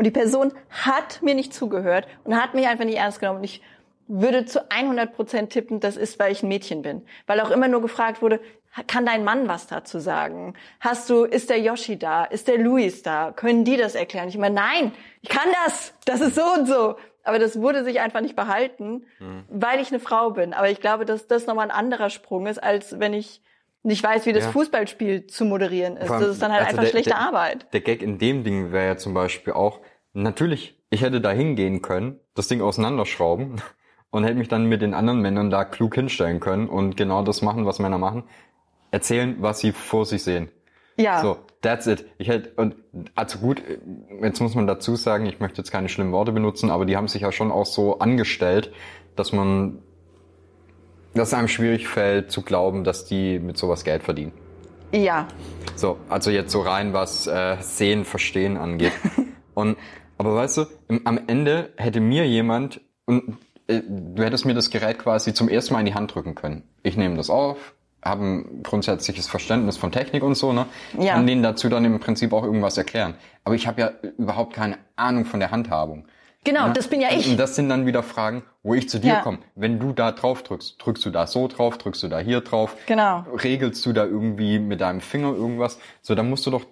und die Person hat mir nicht zugehört und hat mich einfach nicht ernst genommen. Und ich würde zu 100 Prozent tippen, das ist, weil ich ein Mädchen bin. Weil auch immer nur gefragt wurde, kann dein Mann was dazu sagen? Hast du, ist der Yoshi da? Ist der Luis da? Können die das erklären? Ich meine, nein, ich kann das. Das ist so und so. Aber das wurde sich einfach nicht behalten, mhm. weil ich eine Frau bin. Aber ich glaube, dass das nochmal ein anderer Sprung ist, als wenn ich nicht weiß, wie das ja. Fußballspiel zu moderieren ist. Allem, das ist dann halt also einfach der, schlechte der, Arbeit. Der Gag in dem Ding wäre ja zum Beispiel auch, natürlich, ich hätte da hingehen können, das Ding auseinanderschrauben [LAUGHS] und hätte mich dann mit den anderen Männern da klug hinstellen können und genau das machen, was Männer machen. Erzählen, was sie vor sich sehen. Ja. So, that's it. Ich hätte, und, also gut, jetzt muss man dazu sagen, ich möchte jetzt keine schlimmen Worte benutzen, aber die haben sich ja schon auch so angestellt, dass man dass es einem schwierig fällt zu glauben, dass die mit sowas Geld verdienen. Ja. So, also jetzt so rein, was äh, Sehen, Verstehen angeht. [LAUGHS] und aber weißt du, im, am Ende hätte mir jemand und äh, du hättest mir das Gerät quasi zum ersten Mal in die Hand drücken können. Ich nehme das auf, habe ein grundsätzliches Verständnis von Technik und so, ne? Ja. Kann denen dazu dann im Prinzip auch irgendwas erklären. Aber ich habe ja überhaupt keine Ahnung von der Handhabung. Genau, ja? das bin ja ich. Und das sind dann wieder Fragen, wo ich zu dir ja. komme. Wenn du da drauf drückst, drückst du da so drauf, drückst du da hier drauf, genau. regelst du da irgendwie mit deinem Finger irgendwas. So, dann musst du doch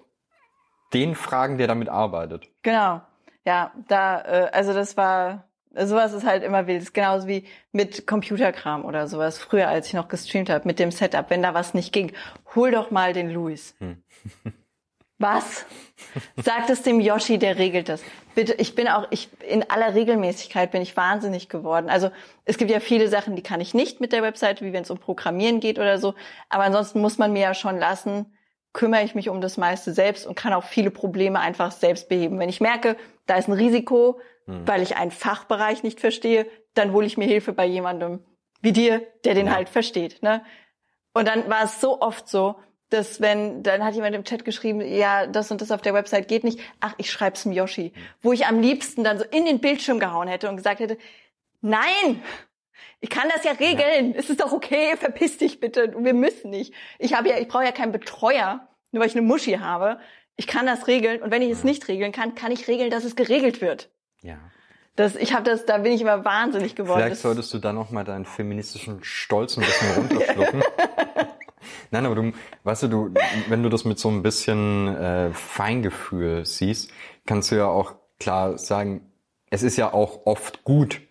den fragen, der damit arbeitet. Genau. Ja, da, äh, also das war, sowas ist halt immer wild. Genauso wie mit Computerkram oder sowas. Früher, als ich noch gestreamt habe, mit dem Setup, wenn da was nicht ging, hol doch mal den Luis. Hm. [LAUGHS] Was? Sagt es dem Yoshi, der regelt das. Bitte, ich bin auch, ich, in aller Regelmäßigkeit bin ich wahnsinnig geworden. Also, es gibt ja viele Sachen, die kann ich nicht mit der Webseite, wie wenn es um Programmieren geht oder so. Aber ansonsten muss man mir ja schon lassen, kümmere ich mich um das meiste selbst und kann auch viele Probleme einfach selbst beheben. Wenn ich merke, da ist ein Risiko, hm. weil ich einen Fachbereich nicht verstehe, dann hole ich mir Hilfe bei jemandem wie dir, der den ja. halt versteht, ne? Und dann war es so oft so, dass wenn, dann hat jemand im Chat geschrieben, ja, das und das auf der Website geht nicht, ach, ich schreib's dem Yoshi. Wo ich am liebsten dann so in den Bildschirm gehauen hätte und gesagt hätte, nein, ich kann das ja regeln, ja. es ist doch okay, verpiss dich bitte, wir müssen nicht. Ich habe ja, ich brauche ja keinen Betreuer, nur weil ich eine Muschi habe. Ich kann das regeln und wenn ich es nicht regeln kann, kann ich regeln, dass es geregelt wird. Ja. Das, ich habe das, da bin ich immer wahnsinnig geworden. Vielleicht solltest du dann noch mal deinen feministischen Stolz ein bisschen runterschlucken. [LAUGHS] Nein, aber du, weißt du, du, wenn du das mit so ein bisschen äh, Feingefühl siehst, kannst du ja auch klar sagen, es ist ja auch oft gut,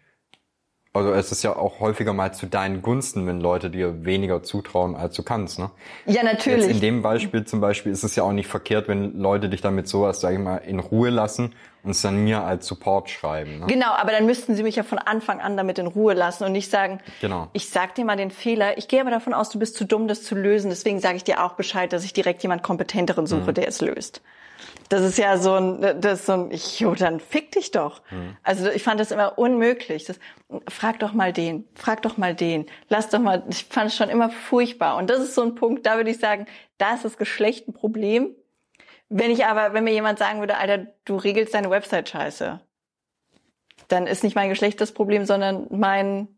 also es ist ja auch häufiger mal zu deinen Gunsten, wenn Leute dir weniger zutrauen, als du kannst, ne? Ja, natürlich. Jetzt in dem Beispiel zum Beispiel ist es ja auch nicht verkehrt, wenn Leute dich damit sowas, sag ich mal, in Ruhe lassen und es dann mir als Support schreiben. Ne? Genau, aber dann müssten sie mich ja von Anfang an damit in Ruhe lassen und nicht sagen, genau. ich sag dir mal den Fehler. Ich gehe aber davon aus, du bist zu dumm, das zu lösen. Deswegen sage ich dir auch Bescheid, dass ich direkt jemand Kompetenteren suche, mhm. der es löst. Das ist ja so ein, das ist so ein, jo, dann fick dich doch. Mhm. Also ich fand das immer unmöglich. Das, frag doch mal den, frag doch mal den, lass doch mal, ich fand es schon immer furchtbar. Und das ist so ein Punkt, da würde ich sagen, da ist das Geschlecht ein Problem. Wenn ich aber, wenn mir jemand sagen würde, Alter, du regelst deine Website scheiße, dann ist nicht mein Geschlecht das Problem, sondern mein,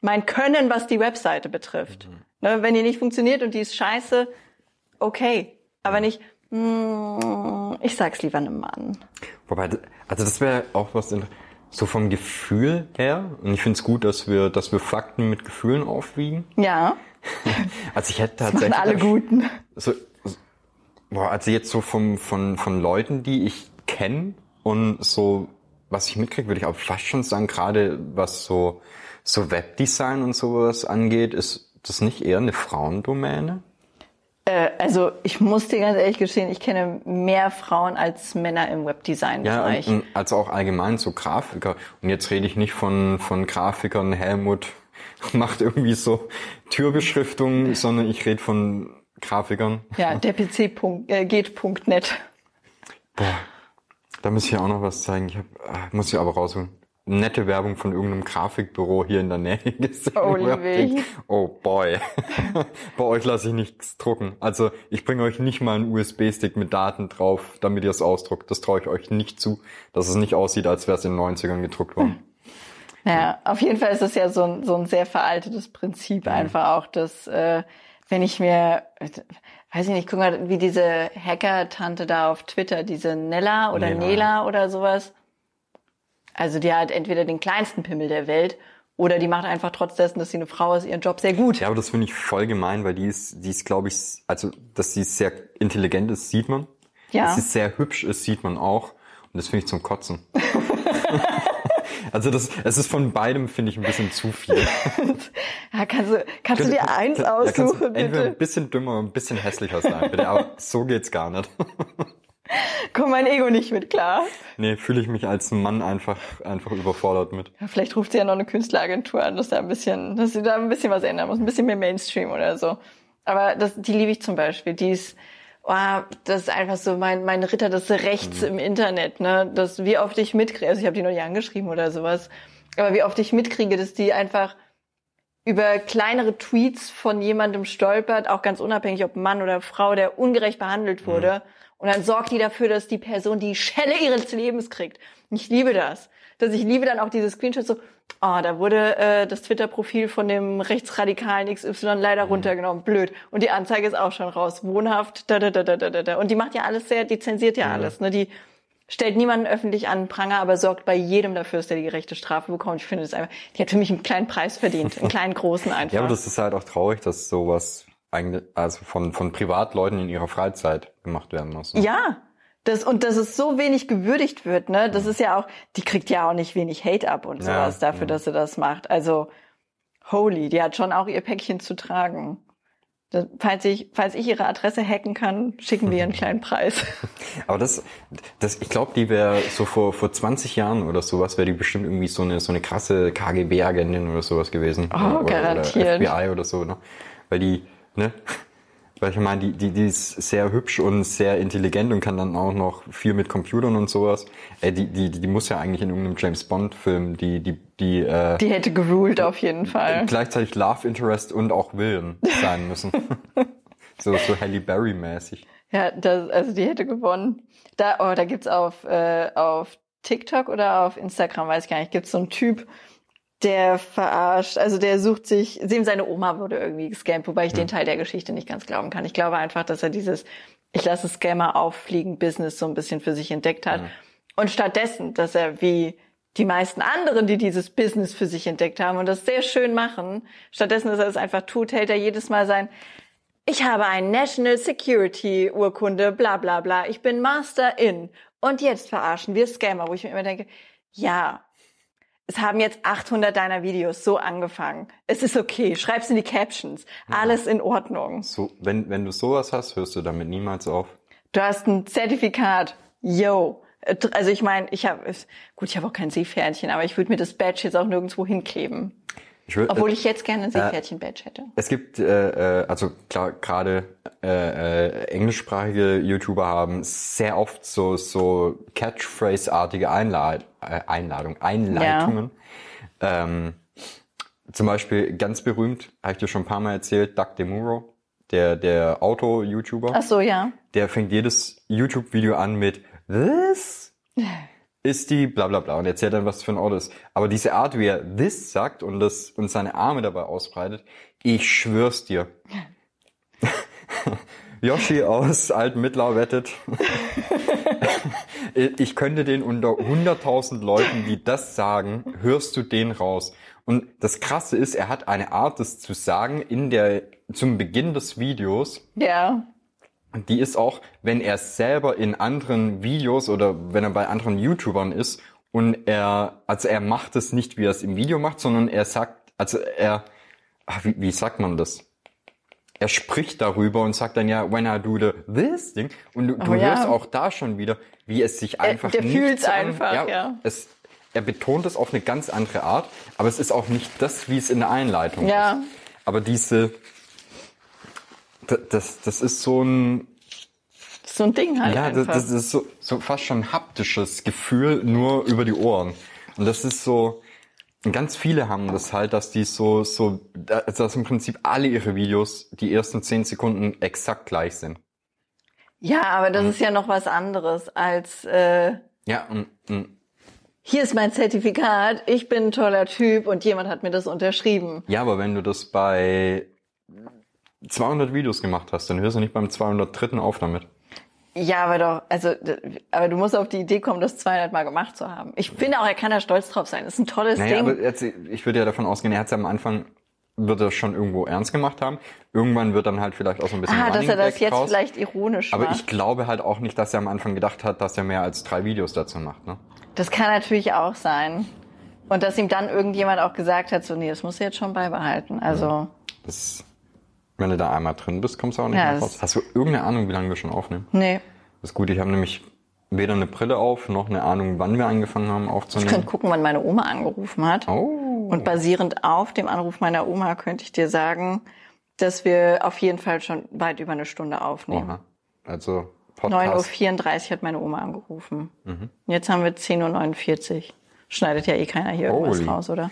mein Können, was die Webseite betrifft. Mhm. Ne, wenn die nicht funktioniert und die ist scheiße, okay. Aber nicht, hm, ich sag's lieber einem Mann. Wobei, also das wäre auch was so vom Gefühl her. Und ich finde es gut, dass wir, dass wir Fakten mit Gefühlen aufwiegen. Ja. [LAUGHS] also ich hätte tatsächlich. Das alle Guten. So, boah, also jetzt so vom, von, von Leuten, die ich kenne und so, was ich mitkriege, würde ich auch fast schon sagen, gerade was so, so Webdesign und sowas angeht, ist das nicht eher eine Frauendomäne? Äh, also ich muss dir ganz ehrlich gestehen, ich kenne mehr Frauen als Männer im Webdesign-Bereich. Ja, also auch allgemein so Grafiker. Und jetzt rede ich nicht von, von Grafikern, Helmut [LAUGHS] macht irgendwie so Türbeschriftungen, sondern ich rede von Grafikern. Ja, der PC äh, geht.net. Boah, da muss ich auch noch was zeigen. Ich hab, ah, muss ich aber rausholen nette Werbung von irgendeinem Grafikbüro hier in der Nähe [LAUGHS] gesehen. Oh, oh boy. [LAUGHS] Bei euch lasse ich nichts drucken. Also ich bringe euch nicht mal einen USB-Stick mit Daten drauf, damit ihr es ausdruckt. Das traue ich euch nicht zu, dass es nicht aussieht, als wäre es in den 90ern gedruckt worden. Ja, auf jeden Fall ist es ja so ein, so ein sehr veraltetes Prinzip mhm. einfach auch, dass äh, wenn ich mir, weiß ich nicht, guck mal, wie diese Hacker-Tante da auf Twitter, diese Nella oder Nela, Nela oder sowas, also die hat entweder den kleinsten Pimmel der Welt Oder die macht einfach trotz dessen, dass sie eine Frau ist, ihren Job sehr gut. Ja, aber das finde ich voll gemein, weil die ist, die ist, glaube ich, also, dass sie sehr intelligent ist, sieht man. Ja. Dass sie sehr hübsch ist, sieht man auch. Und das finde ich zum Kotzen. [LAUGHS] also das, es ist von beidem, finde ich, ein bisschen zu viel. [LAUGHS] Ja, kannst du, kannst du dir eins Ja, kannst du aussuchen, Entweder ein bitte? bisschen dümmer und ein bisschen hässlicher sein, bitte. Aber so geht's gar nicht. [LAUGHS] Komm mein Ego nicht mit klar. Nee, fühle ich mich als Mann einfach, einfach überfordert mit. Ja, vielleicht ruft sie ja noch eine Künstleragentur an, dass da ein bisschen, dass sie da ein bisschen was ändern muss, ein bisschen mehr Mainstream oder so. Aber das, die liebe ich zum Beispiel. Die ist, oh, das ist einfach so mein, mein Ritter des Rechts Mhm. im Internet, ne? Das, wie oft ich mitkriege, also ich habe die noch nie angeschrieben oder sowas, aber wie oft ich mitkriege, dass die einfach über kleinere Tweets von jemandem stolpert, auch ganz unabhängig, ob Mann oder Frau, der ungerecht behandelt wurde. Und dann sorgt die dafür, dass die Person die Schelle ihres Lebens kriegt. Und ich liebe das. Dass ich liebe dann auch diese Screenshots so, oh, da wurde äh, das Twitter-Profil von dem rechtsradikalen XY leider runtergenommen. Blöd. Und die Anzeige ist auch schon raus. Wohnhaft, da, da, da, da, da, da. Und die macht ja alles sehr, die zensiert ja alles. Ne? Die stellt niemanden öffentlich an Pranger, aber sorgt bei jedem dafür, dass der die gerechte Strafe bekommt. Ich finde das einfach, die hat für mich einen kleinen Preis verdient. Einen [LAUGHS] kleinen, großen einfach. Ja, aber das ist halt auch traurig, dass sowas eigentlich, also von, von Privatleuten in ihrer Freizeit gemacht werden muss. ne? Ja, das, und dass es so wenig gewürdigt wird, ne? Das ist ja auch, die kriegt ja auch nicht wenig Hate ab und Ja, sowas dafür, ja. dass sie das macht. Also, holy, die hat schon auch ihr Päckchen zu tragen. Das, falls ich, falls ich ihre Adresse hacken kann, schicken wir ihr einen [LAUGHS] kleinen Preis. [LAUGHS] Aber das, das ich glaube, die wäre so vor, vor 20 Jahren oder sowas, wäre die bestimmt irgendwie so eine, so eine krasse KGB-Agentin oder sowas gewesen. Oh, oder, garantiert. Oder FBI oder so, ne? Weil die, ne? Weil ich meine, die, die, die ist sehr hübsch und sehr intelligent und kann dann auch noch viel mit Computern und sowas. Äh, die, die, die muss ja eigentlich in irgendeinem James Bond-Film, die, die, die, äh, Die hätte geruled auf jeden Fall. gleichzeitig Love Interest und auch Willen sein müssen. [LAUGHS] so, so Halle Berry-mäßig. Ja, das, also die hätte gewonnen. Da, oh, da gibt's auf, äh, auf TikTok oder auf Instagram, weiß ich gar nicht, gibt's so einen Typ, der verarscht, also der sucht sich, dem seine Oma wurde irgendwie gescampt, wobei ich den Teil der Geschichte nicht ganz glauben kann. Ich glaube einfach, dass er dieses, ich lasse Scammer auffliegen, Business so ein bisschen für sich entdeckt hat. Und stattdessen, dass er wie die meisten anderen, die dieses Business für sich entdeckt haben und das sehr schön machen, stattdessen, dass er es einfach tut, hält er jedes Mal sein, ich habe ein National Security Urkunde, bla bla bla. Ich bin Master in. Und jetzt verarschen wir Scammer, wo ich mir immer denke, ja, es haben jetzt 800 deiner Videos so angefangen. Es ist okay. Schreib's in die Captions. Alles in Ordnung. So, wenn, wenn du sowas hast, hörst du damit niemals auf. Du hast ein Zertifikat. Yo. Also ich meine, ich habe gut, ich habe auch kein Seepferdchen, aber ich würde mir das Badge jetzt auch nirgendwo hinkleben. Ich will, Obwohl ich jetzt gerne ein Seepferdchen-Badge hätte. Es gibt, äh, äh, also klar, gerade äh, äh, englischsprachige YouTuber haben sehr oft so so Catchphrase-artige Einlad äh, Einladung, Einleitungen. Ähm, zum Beispiel ganz berühmt, habe ich dir schon ein paar Mal erzählt, Doug DeMuro, der der Auto-YouTuber. Ach so, ja. der fängt jedes YouTube-Video an mit This [LAUGHS] ist die bla bla bla und erzählt dann, was für ein Auto ist. Aber diese Art, wie er this sagt und, das, und seine Arme dabei ausbreitet, ich schwör's dir. [LAUGHS] Yoshi aus Altmittlau wettet. [LAUGHS] ich könnte den unter 100.000 Leuten, die das sagen, hörst du den raus. Und das Krasse ist, er hat eine Art, das zu sagen in der, zum Beginn des Videos, Ja. Die ist auch, wenn er selber in anderen Videos oder wenn er bei anderen YouTubern ist und er, also er macht es nicht, wie er es im Video macht, sondern er sagt, also er, ach, wie, wie sagt man das? Er spricht darüber und sagt dann ja, when I do the this Ding und du, du Oh ja. hörst auch da schon wieder, wie es sich einfach der nicht fühlt's an- einfach, ja. Es, er betont es auf eine ganz andere Art, aber es ist auch nicht das, wie es in der Einleitung Ja. ist. Aber diese, das, das, das ist so ein, Das so ein Ding halt ja, das, einfach. das ist so, so fast schon ein haptisches Gefühl, nur über die Ohren. Und das ist so, ganz viele haben das halt, dass die so, so, dass im Prinzip alle ihre Videos die ersten zehn Sekunden exakt gleich sind. ja, aber das ist ja noch was anderes als äh, Ja, und, und, hier ist mein Zertifikat, ich bin ein toller Typ und jemand hat mir das unterschrieben. ja, aber wenn du das bei 200 Videos gemacht hast, dann hörst du nicht beim 203. auf damit. Ja, aber doch, also, aber du musst auf die Idee kommen, das 200 Mal gemacht zu haben. Ich finde auch, er kann da stolz drauf sein. Das ist ein tolles Naja, Ding. aber jetzt, ich würde ja davon ausgehen, er hat es am Anfang, wird er schon irgendwo ernst gemacht haben. Irgendwann wird dann halt vielleicht auch so ein bisschen ah, dass er das jetzt draus. vielleicht ironisch Aber macht. ich glaube halt auch nicht, dass er am Anfang gedacht hat, dass er mehr als drei Videos dazu macht. Ne? Das kann natürlich auch sein. Und dass ihm dann irgendjemand auch gesagt hat, so, nee, das musst du jetzt schon beibehalten. Also, Das, wenn du da einmal drin bist, kommst du auch nicht Ja, mehr raus. Hast du irgendeine Ahnung, wie lange wir schon aufnehmen? nee. Das ist gut, ich habe nämlich weder eine Brille auf, noch eine Ahnung, wann wir angefangen haben Ich aufzunehmen. könnte gucken, wann meine Oma angerufen hat. Oh. Und basierend auf dem Anruf meiner Oma könnte ich dir sagen, dass wir auf jeden Fall schon weit über eine Stunde aufnehmen. Oha. Also Podcast. 9.34 Uhr hat meine Oma angerufen. Mhm. Jetzt haben wir 10.49 Uhr. Schneidet ja eh keiner hier irgendwas Holy. raus, oder?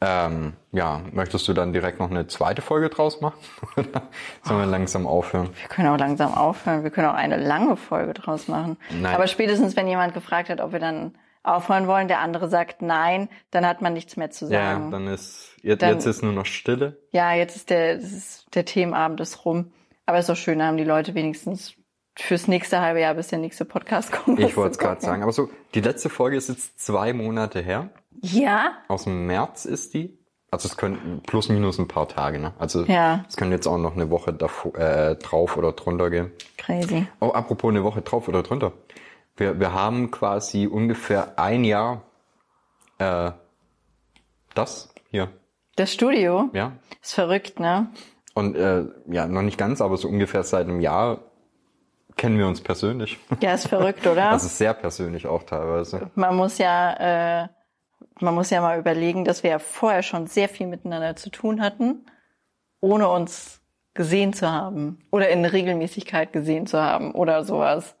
Ähm, ja, möchtest du dann direkt noch eine zweite Folge draus machen? [LAUGHS] Oder sollen wir langsam aufhören? Wir können auch langsam aufhören. Wir können auch eine lange Folge draus machen. Nein. Aber spätestens, wenn jemand gefragt hat, ob wir dann aufhören wollen, der andere sagt nein, dann hat man nichts mehr zu Ja, sagen. dann ist jetzt, Dann- jetzt ist nur noch Stille. Ja, jetzt ist der, ist, der Themenabend ist rum. Aber ist doch schön, da haben die Leute wenigstens fürs nächste halbe Jahr, bis der nächste Podcast kommt. Ich wollte es gerade sagen. Aber so, die letzte Folge ist jetzt zwei Monate her. Ja? Aus dem März ist die. Also es können plus minus ein paar Tage, ne? Also Ja. es können jetzt auch noch eine Woche davor, äh, drauf oder drunter gehen. Crazy. Oh, apropos eine Woche drauf oder drunter. Wir, wir haben quasi ungefähr ein Jahr äh, das hier, Das Studio ja. ist verrückt, ne? Und äh, ja, noch nicht ganz, aber so ungefähr seit einem Jahr kennen wir uns persönlich. Ja, ist verrückt, oder? Das [LAUGHS] ist sehr persönlich auch teilweise. man muss ja, äh, man muss ja mal überlegen, dass wir ja vorher schon sehr viel miteinander zu tun hatten, ohne uns gesehen zu haben oder in Regelmäßigkeit gesehen zu haben oder sowas.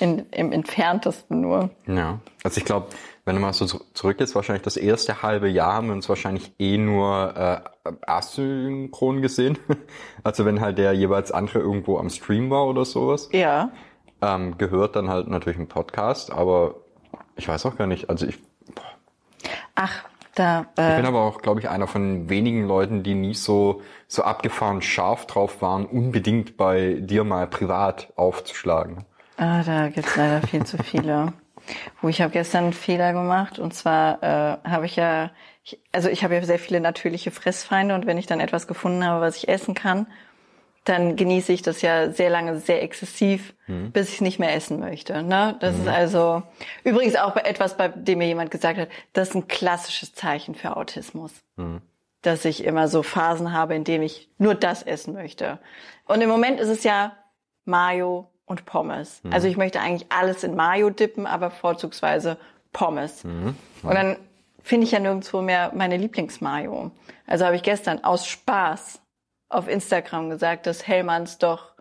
In, Im entferntesten nur. Ja. Also ich glaube, wenn du mal so zu- zurückgehst, wahrscheinlich das erste halbe Jahr haben wir uns wahrscheinlich eh nur äh, asynchron gesehen. [LAUGHS] Also wenn halt der jeweils andere irgendwo am Stream war oder sowas. Ja. Ähm, gehört dann halt natürlich ein Podcast, aber ich weiß auch gar nicht. Also ich, Ach, da, ich äh, bin aber auch, glaube ich, einer von wenigen Leuten, die nie so, so abgefahren scharf drauf waren, unbedingt bei dir mal privat aufzuschlagen. ah, da gibt's leider viel zu viele. [LAUGHS] Wo ich habe gestern einen Fehler gemacht und zwar äh, habe ich ja, ich, also ich habe ja sehr viele natürliche Fressfeinde und wenn ich dann etwas gefunden habe, was ich essen kann, dann genieße ich das ja sehr lange sehr exzessiv, bis ich es nicht mehr essen möchte. Ne? Das ist also übrigens auch bei etwas, bei dem mir jemand gesagt hat, das ist ein klassisches Zeichen für Autismus. Dass ich immer so Phasen habe, in denen ich nur das essen möchte. Und im Moment ist es ja Mayo und Pommes. Also ich möchte eigentlich alles in Mayo dippen, aber vorzugsweise Pommes. Und dann finde ich ja nirgendwo mehr meine Lieblingsmayo. Also habe ich gestern aus Spaß auf Instagram gesagt, dass Hellmanns doch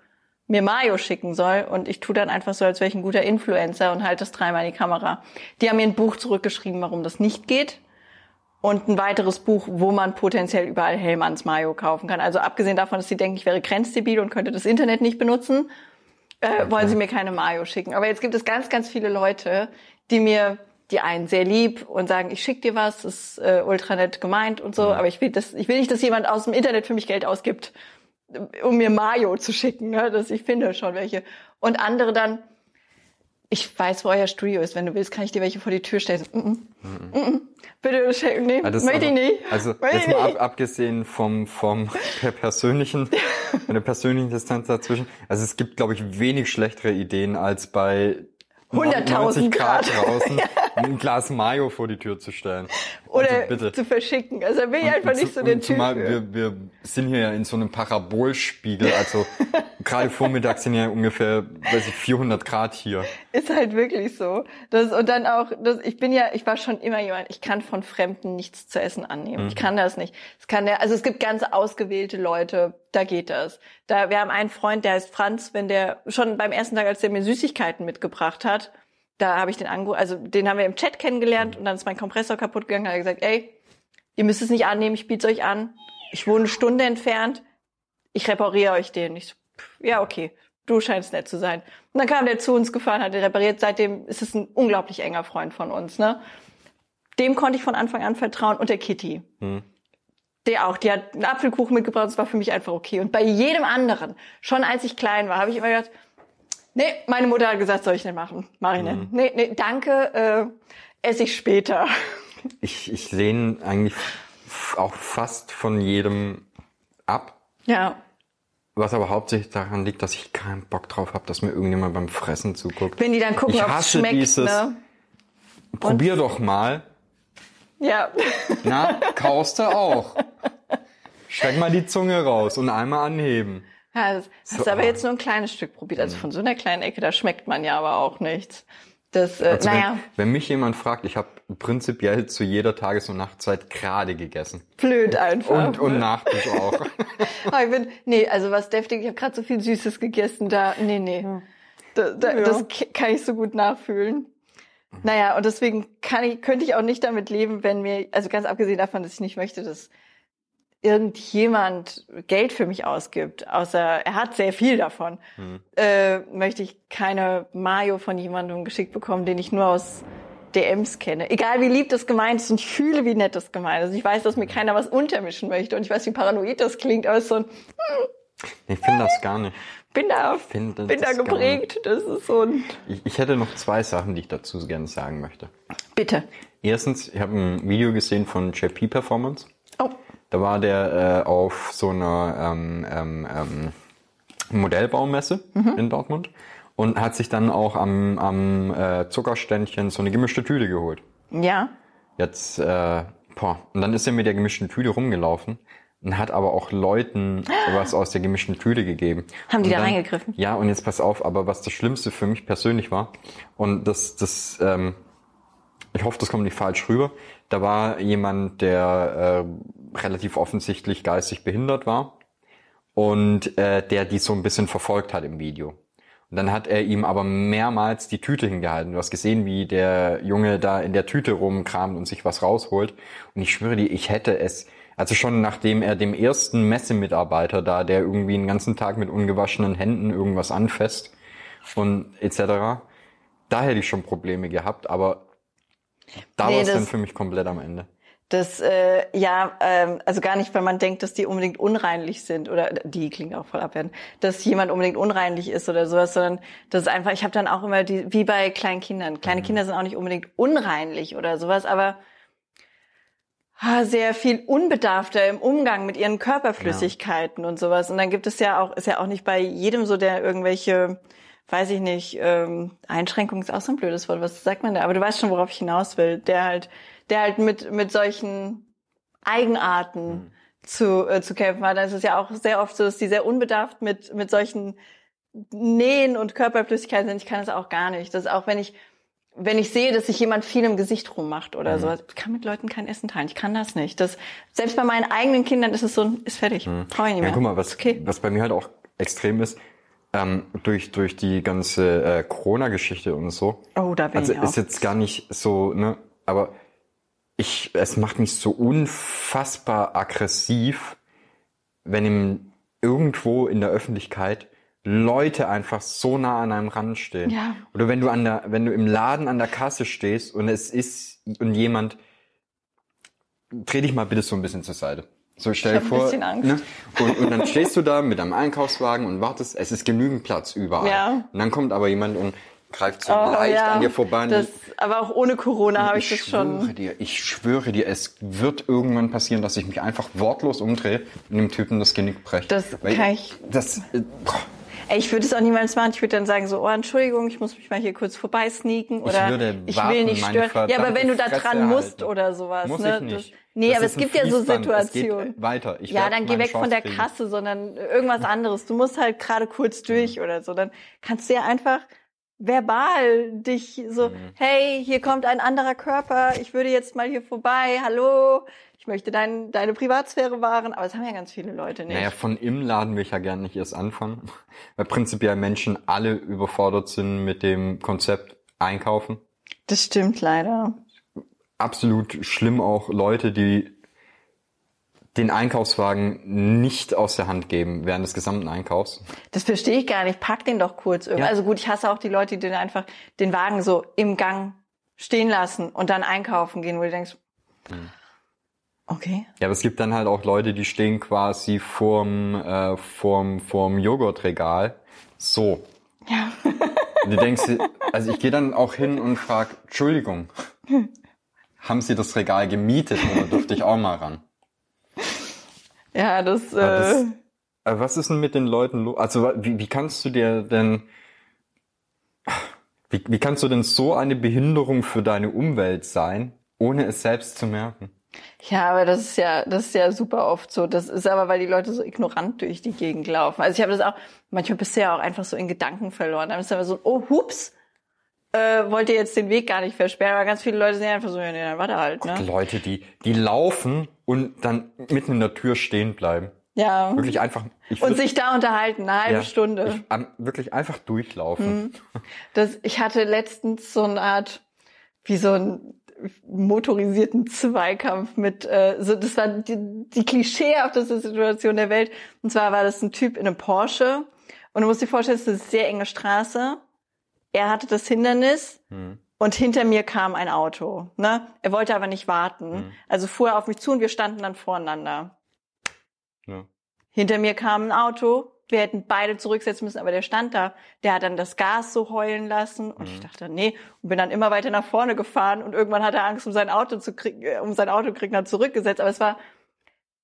mir Mayo schicken soll und ich tue dann einfach so, als wäre ich ein guter Influencer und halte das dreimal in die Kamera. Die haben mir ein Buch zurückgeschrieben, warum das nicht geht und ein weiteres Buch, wo man potenziell überall Hellmanns Mayo kaufen kann. Also abgesehen davon, dass sie denken, ich wäre grenzdebil und könnte das Internet nicht benutzen, äh, wollen sie mir keine Mayo schicken. Aber jetzt gibt es ganz, ganz viele Leute, die mir die einen sehr lieb und sagen, ich schick dir was, ist äh, ultra nett gemeint und so, aber ich will, das, ich will nicht, dass jemand aus dem Internet für mich Geld ausgibt, um mir Mayo zu schicken. Ne? Das, ich finde schon welche. Und andere dann, ich weiß, wo euer Studio ist. Wenn du willst, kann ich dir welche vor die Tür stellen. Mm -mm. Mm -mm. Bitte, nee, ist möchte ich nicht. Also jetzt mal ab, abgesehen vom, vom [LAUGHS] per persönlichen, von der persönlichen Distanz dazwischen. Also es gibt, glaube ich, wenig schlechtere Ideen, als bei 100.000 90 Grad, draußen [LAUGHS] ein Glas Mayo vor die Tür zu stellen. Oder also bitte. zu verschicken. Also bin ich einfach und nicht zu- so der Typ. Zumal wir, wir sind hier ja in so einem Parabolspiegel, also [LAUGHS] gerade vormittags sind ja ungefähr, weiß ich, 400 Grad hier. Ist halt wirklich so. Das, und dann auch, das, ich bin ja, ich war schon immer jemand, ich kann von Fremden nichts zu essen annehmen. Ich kann das nicht. Es kann der, also es gibt ganz ausgewählte Leute, da geht das. Da, wir haben einen Freund, der heißt Franz, wenn der, schon beim ersten Tag, als der mir Süßigkeiten mitgebracht hat, da habe ich den angerufen, also den haben wir im Chat kennengelernt und dann ist mein Kompressor kaputt gegangen, hat er gesagt, ey, ihr müsst es nicht annehmen, ich biete es euch an. Ich wohne eine Stunde entfernt, ich repariere euch den. Ich so, ja, okay, du scheinst nett zu sein. Und dann kam der zu uns gefahren, hat den repariert. Seitdem ist es ein unglaublich enger Freund von uns. Ne? Dem konnte ich von Anfang an vertrauen und der Kitty. Der auch, die hat einen Apfelkuchen mitgebracht, das war für mich einfach okay. Und bei jedem anderen, schon als ich klein war, habe ich immer gedacht, Nee, meine Mutter hat gesagt, soll ich nicht machen. Mach ich nicht. Nee, nee, danke, äh, esse ich später. [LAUGHS] Ich, ich lehne eigentlich auch fast von jedem ab. Ja. Was aber hauptsächlich daran liegt, dass ich keinen Bock drauf habe, dass mir irgendjemand beim Fressen zuguckt. Wenn die dann gucken, ob es schmeckt, dieses, ne? probier doch mal. Ja. Na, kaust du auch. Steck mal die Zunge raus und einmal anheben. Ja, das hast So, aber jetzt nur ein kleines Stück probiert. Also von so einer kleinen Ecke, da schmeckt man ja aber auch nichts. Das, äh, Also naja, wenn, wenn mich jemand fragt, ich habe prinzipiell zu jeder Tages- und Nachtzeit gerade gegessen. blöd einfach. Und, und Nachtisch auch. [LAUGHS] Aber ich bin, nee, also was deftig, ich habe gerade so viel Süßes gegessen, da, nee, nee. Da, da, Ja. Das kann ich so gut nachfühlen. Naja, und deswegen kann ich, könnte ich auch nicht damit leben, wenn mir, also ganz abgesehen davon, dass ich nicht möchte, dass irgendjemand Geld für mich ausgibt, außer er hat sehr viel davon, äh, möchte ich keine Mayo von jemandem geschickt bekommen, den ich nur aus DMs kenne. Egal wie lieb das gemeint ist und ich fühle, wie nett das gemeint ist. Ich weiß, dass mir keiner was untermischen möchte und ich weiß, wie paranoid das klingt, aber es ist so ein, [LAUGHS] Ich finde das gar nicht. bin da, bin da geprägt. Das ist so ein, Ich, ich hätte noch zwei Sachen, die ich dazu gerne sagen möchte. bitte. Erstens, ich habe ein Video gesehen von JP Performance. Da war der äh, auf so einer ähm, ähm, ähm, Modellbaumesse in Dortmund und hat sich dann auch am, am äh, Zuckerständchen so eine gemischte Tüte geholt. ja. Jetzt, äh, boah, und dann ist er mit der gemischten Tüte rumgelaufen und hat aber auch Leuten [GASPS] was aus der gemischten Tüte gegeben. Haben die und da reingegriffen? Ja, und jetzt pass auf, aber was das Schlimmste für mich persönlich war, und das, das, ähm, ich hoffe, das kommt nicht falsch rüber, da war jemand, der äh, relativ offensichtlich geistig behindert war und äh, der die so ein bisschen verfolgt hat im Video. Und dann hat er ihm aber mehrmals die Tüte hingehalten. Du hast gesehen, wie der Junge da in der Tüte rumkramt und sich was rausholt. Und ich schwöre dir, ich hätte es, also schon nachdem er dem ersten Messemitarbeiter da, der irgendwie den ganzen Tag mit ungewaschenen Händen irgendwas anfasst und etc., da hätte ich schon Probleme gehabt, aber da Nee, war es dann für mich komplett am Ende. Das, äh, ja, ähm, also gar nicht, weil man denkt, dass die unbedingt unreinlich sind oder die klingt auch voll abwertend, dass jemand unbedingt unreinlich ist oder sowas, sondern das ist einfach, ich habe dann auch immer die, wie bei kleinen Kindern. Kleine Kinder sind auch nicht unbedingt unreinlich oder sowas, aber ah, sehr viel unbedarfter im Umgang mit ihren Körperflüssigkeiten und sowas. Und dann gibt es ja auch, ist ja auch nicht bei jedem so, der irgendwelche, weiß ich nicht, ähm, Einschränkung ist auch so ein blödes Wort, was sagt man da? Aber du weißt schon, worauf ich hinaus will. Der halt, der halt mit, mit solchen Eigenarten zu, äh, zu kämpfen hat. Dann ist es ja auch sehr oft so, dass die sehr unbedarft mit, mit solchen Nähen und Körperflüssigkeiten sind. Ich kann das auch gar nicht. Das ist auch, wenn ich, wenn ich sehe, dass sich jemand viel im Gesicht rummacht oder Mhm. sowas. Ich kann mit Leuten kein Essen teilen. Ich kann das nicht. Das, selbst bei meinen eigenen Kindern ist es so, ist fertig. Brauche ich nicht mehr. Mhm. Ja, guck mal, was, okay. was bei mir halt auch extrem ist, ähm, durch, durch die ganze äh, Corona-Geschichte und so. Oh, da bin Also ich auch. ist jetzt gar nicht so, ne, aber ich, es macht mich so unfassbar aggressiv, wenn im, irgendwo in der Öffentlichkeit Leute einfach so nah an einem Rand stehen. Ja. Oder wenn du an der, wenn du im Laden an der Kasse stehst und es ist, und jemand, dreh dich mal bitte so ein bisschen zur Seite. So stell Ich dir vor, bisschen Angst. Ne? Und, und dann stehst du da mit deinem Einkaufswagen und wartest, es ist genügend Platz überall. Ja. Und dann kommt aber jemand und greift so Oh, leicht ja. an dir vorbei. Das, aber auch ohne Corona habe ich das schwöre schon. dir, ich schwöre dir, es wird irgendwann passieren, dass ich mich einfach wortlos umdrehe und dem Typen das Genick breche. Das Weil kann ich- Das, äh, ich würde es auch niemals machen. Ich würde dann sagen so, oh, Entschuldigung, ich muss mich mal hier kurz vorbeisneaken oder würde ich warten, will nicht stören. Ja, aber wenn du da dran Fresse musst halten. oder sowas. Muss ne? ich nicht. Nee, Das aber es gibt ja so Fließband. Es geht, Situationen. weiter. Ich ja, dann geh weg von Chance der kriegen. Kasse, sondern irgendwas anderes. Du musst halt gerade kurz durch oder so. Dann kannst du ja einfach verbal dich so, Mhm. hey, hier kommt ein anderer Körper, ich würde jetzt mal hier vorbei, hallo, ich möchte dein, deine Privatsphäre wahren, aber das haben ja ganz viele Leute nicht. Naja, von im Laden will ich ja gerne nicht erst anfangen, [LAUGHS] weil prinzipiell Menschen alle überfordert sind mit dem Konzept Einkaufen. Das stimmt leider. Absolut schlimm auch Leute, die den Einkaufswagen nicht aus der Hand geben während des gesamten Einkaufs. Das verstehe ich gar nicht. Pack den doch kurz irgendwie. Ja. Also gut, ich hasse auch die Leute, die dann einfach den Wagen so im Gang stehen lassen und dann einkaufen gehen, wo du denkst, Hm. Okay. Ja, aber es gibt dann halt auch Leute, die stehen quasi vorm, äh, vorm, vorm Joghurtregal. So. Ja. Und du denkst, also ich gehe dann auch hin und frage, Entschuldigung, haben Sie das Regal gemietet oder dürfte ich auch mal ran? Ja, das, das- äh, Aber was ist denn mit den Leuten los? Also wie, wie kannst du dir denn, wie, wie kannst du denn so eine Behinderung für deine Umwelt sein, ohne es selbst zu merken? Ja, aber das ist ja, das ist ja super oft so. Das ist aber, weil die Leute so ignorant durch die Gegend laufen. Also ich habe das auch, manchmal bist du ja auch einfach so in Gedanken verloren. Dann ist aber so, oh, hups, äh, wollt ihr jetzt den Weg gar nicht versperren. Aber ganz viele Leute sind einfach so, ja, nee, dann warte halt, ne? Leute, die, die laufen und dann mitten in der Tür stehen bleiben. Ja. Wirklich einfach. Ich Und sich da unterhalten, eine halbe ja, Stunde. Ich, am, wirklich einfach durchlaufen. Das, ich hatte letztens so eine Art, wie so einen motorisierten Zweikampf mit, äh, so, das war die, die klischeehafteste Situation der Welt. Und zwar war das ein Typ in einem Porsche. Und du musst dir vorstellen, es ist eine sehr enge Straße. Er hatte das Hindernis Hm. und hinter mir kam ein Auto. Ne? Er wollte aber nicht warten. Hm. Also fuhr er auf mich zu und wir standen dann voreinander. Ja. Hinter mir kam ein Auto. Wir hätten beide zurücksetzen müssen, aber der stand da. Der hat dann das Gas so heulen lassen. Und ich dachte, nee. Und bin dann immer weiter nach vorne gefahren. Und irgendwann hat er Angst, um sein Auto zu kriegen, äh, um sein Auto kriegen, hat zurückgesetzt. Aber es war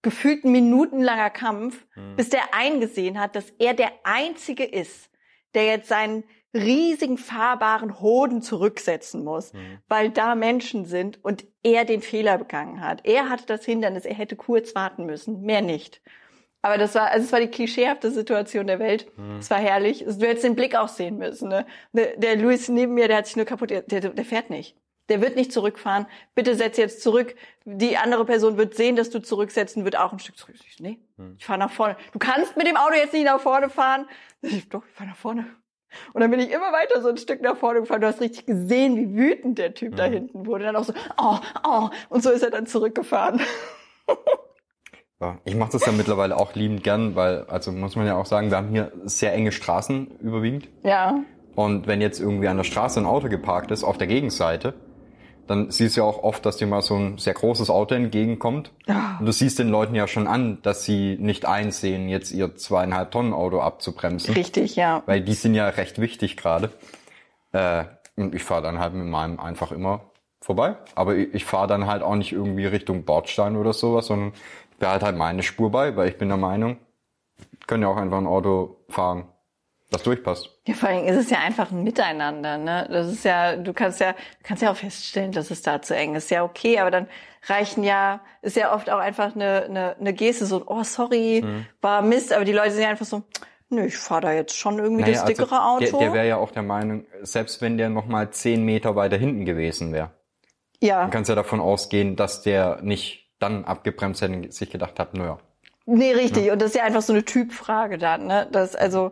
gefühlt ein minutenlanger Kampf, bis der eingesehen hat, dass er der Einzige ist, der jetzt seinen riesigen fahrbaren Hoden zurücksetzen muss, weil da Menschen sind und er den Fehler begangen hat. Er hatte das Hindernis, er hätte kurz warten müssen, mehr nicht. Aber das war, also es war die klischeehafte Situation der Welt. Es war herrlich. Du hättest den Blick auch sehen müssen. Ne? Der, der Luis neben mir, der hat sich nur kaputt, der, der, fährt nicht. Der wird nicht zurückfahren. Bitte setz jetzt zurück. Die andere Person wird sehen, dass du zurücksetzen, wird auch ein Stück zurück. Ich, nee, ich fahre nach vorne. Du kannst mit dem Auto jetzt nicht nach vorne fahren. Ich, doch, ich fahre nach vorne. Und dann bin ich immer weiter so ein Stück nach vorne gefahren. Du hast richtig gesehen, wie wütend der Typ da hinten wurde. Dann auch so, oh, oh. Und so ist er dann zurückgefahren. [LAUGHS] Ja, ich mache das ja mittlerweile auch liebend gern, weil, also muss man ja auch sagen, wir haben hier sehr enge Straßen überwiegend. Ja. Und wenn jetzt irgendwie an der Straße ein Auto geparkt ist, auf der Gegenseite, dann siehst du ja auch oft, dass dir mal so ein sehr großes Auto entgegenkommt. Ja. Und du siehst den Leuten ja schon an, dass sie nicht einsehen, jetzt ihr zweieinhalb Tonnen Auto abzubremsen. Richtig, ja. Weil die sind ja recht wichtig gerade. Äh, und ich fahre dann halt mit meinem einfach immer vorbei. Aber ich, ich fahre dann halt auch nicht irgendwie Richtung Bordstein oder sowas, sondern behalte halt meine Spur bei, weil ich bin der Meinung, können ja auch einfach ein Auto fahren, das durchpasst. Ja, vor allem ist es ja einfach ein Miteinander, ne? Das ist ja, du kannst ja, kannst ja auch feststellen, dass es da zu eng ist. Ja, okay, aber dann reichen ja, ist ja oft auch einfach eine, eine, eine Geste, so, oh, sorry, Mhm. war Mist, aber die Leute sind ja einfach so, nö, ich fahre da jetzt schon irgendwie das dickere Auto. also Der, der wäre ja auch der Meinung, selbst wenn der nochmal zehn Meter weiter hinten gewesen wäre, ja, dann kannst du ja davon ausgehen, dass der nicht dann abgebremst hätte und sich gedacht hat, naja. nee, richtig. Und das ist ja einfach so eine Typfrage dann, ne? Das, also,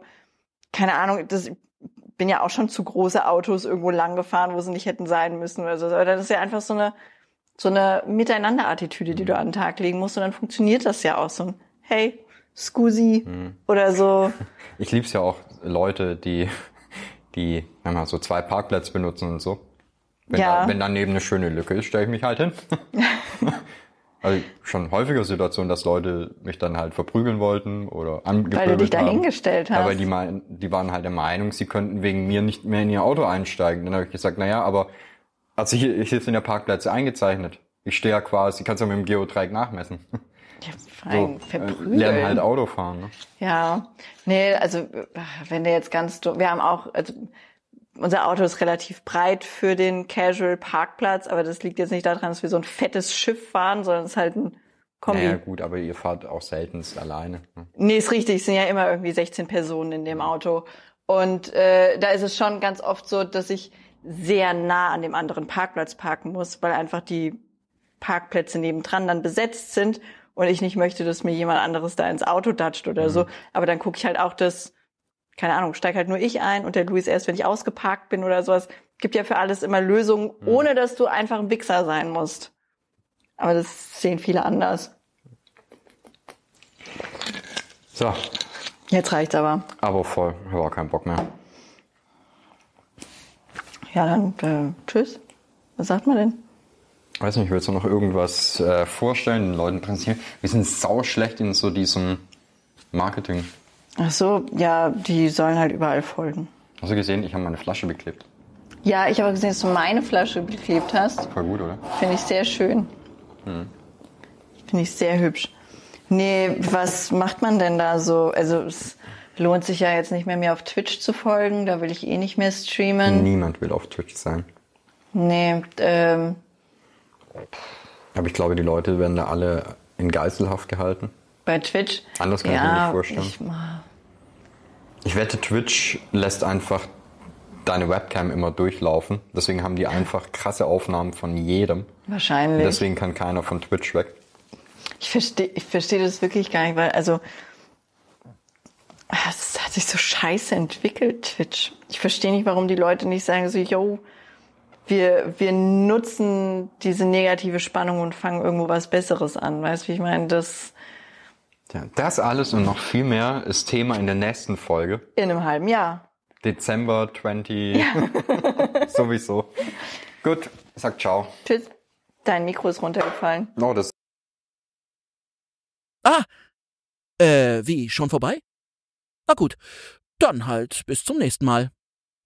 keine Ahnung, das, ich bin ja auch schon zu große Autos irgendwo lang gefahren, wo sie nicht hätten sein müssen oder so. Aber das ist ja einfach so eine, so eine Miteinander-Attitüde, die du an den Tag legen musst. Und dann funktioniert das ja auch so ein, hey, Scusi oder so. [LAUGHS] Ich lieb's ja auch Leute, die, die wenn man so zwei Parkplätze benutzen und so. Wenn, Ja. da, wenn daneben eine schöne Lücke ist, stelle ich mich halt hin. [LAUGHS] [LAUGHS] also schon häufiger Situation, dass Leute mich dann halt verprügeln wollten oder angepöbelt Weil du dich da haben. hingestellt hast. weil die, mein, die waren halt der Meinung, sie könnten wegen mir nicht mehr in ihr Auto einsteigen. Dann habe ich gesagt, naja, aber also hier, hier sind ja Parkplätze eingezeichnet. Ich stehe ja quasi, kannst ja mit dem Geodreieck nachmessen. [LAUGHS] Ja, So, fein, äh, verprügeln. lernen halt Auto fahren. Ne? Ja, nee, also wenn der jetzt ganz, du- wir haben auch, also unser Auto ist relativ breit für den Casual Parkplatz, aber das liegt jetzt nicht daran, dass wir so ein fettes Schiff fahren, sondern es ist halt ein Kombi. Naja, gut, aber ihr fahrt auch seltenst alleine. Ne? Nee, ist richtig. Es sind ja immer irgendwie 16 Personen in dem Auto. Und äh, da ist es schon ganz oft so, dass ich sehr nah an dem anderen Parkplatz parken muss, weil einfach die Parkplätze nebendran dann besetzt sind und ich nicht möchte, dass mir jemand anderes da ins Auto datscht oder so. Aber dann gucke ich halt auch, dass, keine Ahnung, steig halt nur ich ein und der Luis erst, wenn ich ausgeparkt bin oder sowas. Gibt ja für alles immer Lösungen, ohne dass du einfach ein Wichser sein musst. Aber das sehen viele anders. So, Jetzt reicht's aber. aber voll. Ich habe auch keinen Bock mehr. Ja, dann äh, tschüss. Was sagt man denn? Weiß nicht, willst du noch irgendwas äh, vorstellen, den Leuten präsentieren? Wir sind sau schlecht in so diesem Marketing. Ach so, ja, die sollen halt überall folgen. Hast du gesehen, ich habe meine Flasche beklebt. Ja, ich habe gesehen, dass du meine Flasche beklebt hast. Voll gut, oder? Finde ich sehr schön. Finde ich sehr hübsch. Nee, was macht man denn da so? Also es lohnt sich ja jetzt nicht mehr, mir auf Twitch zu folgen. Da will ich eh nicht mehr streamen. Niemand will auf Twitch sein. Nee, ähm, Aber ich glaube, die Leute werden da alle in Geiselhaft gehalten. bei Twitch. Anders kann ich mir nicht vorstellen. Ich, Ich wette, Twitch lässt einfach deine Webcam immer durchlaufen. Deswegen haben die einfach krasse Aufnahmen von jedem. wahrscheinlich. Deswegen kann keiner von Twitch weg. Ich verstehe ich versteh das wirklich gar nicht, weil, also, es hat sich so scheiße entwickelt, Twitch. Ich verstehe nicht, warum die Leute nicht sagen so, yo, wir, wir nutzen diese negative Spannung und fangen irgendwo was Besseres an. Weißt du, wie ich meine? Das Ja, das alles und noch viel mehr ist Thema in der nächsten Folge. in einem halben Jahr. Dezember 20. [LAUGHS] Sowieso. Gut, sag ciao. Tschüss. Dein Mikro ist runtergefallen. Oh, das Ah, äh, wie, schon vorbei? Na gut, dann halt bis zum nächsten Mal.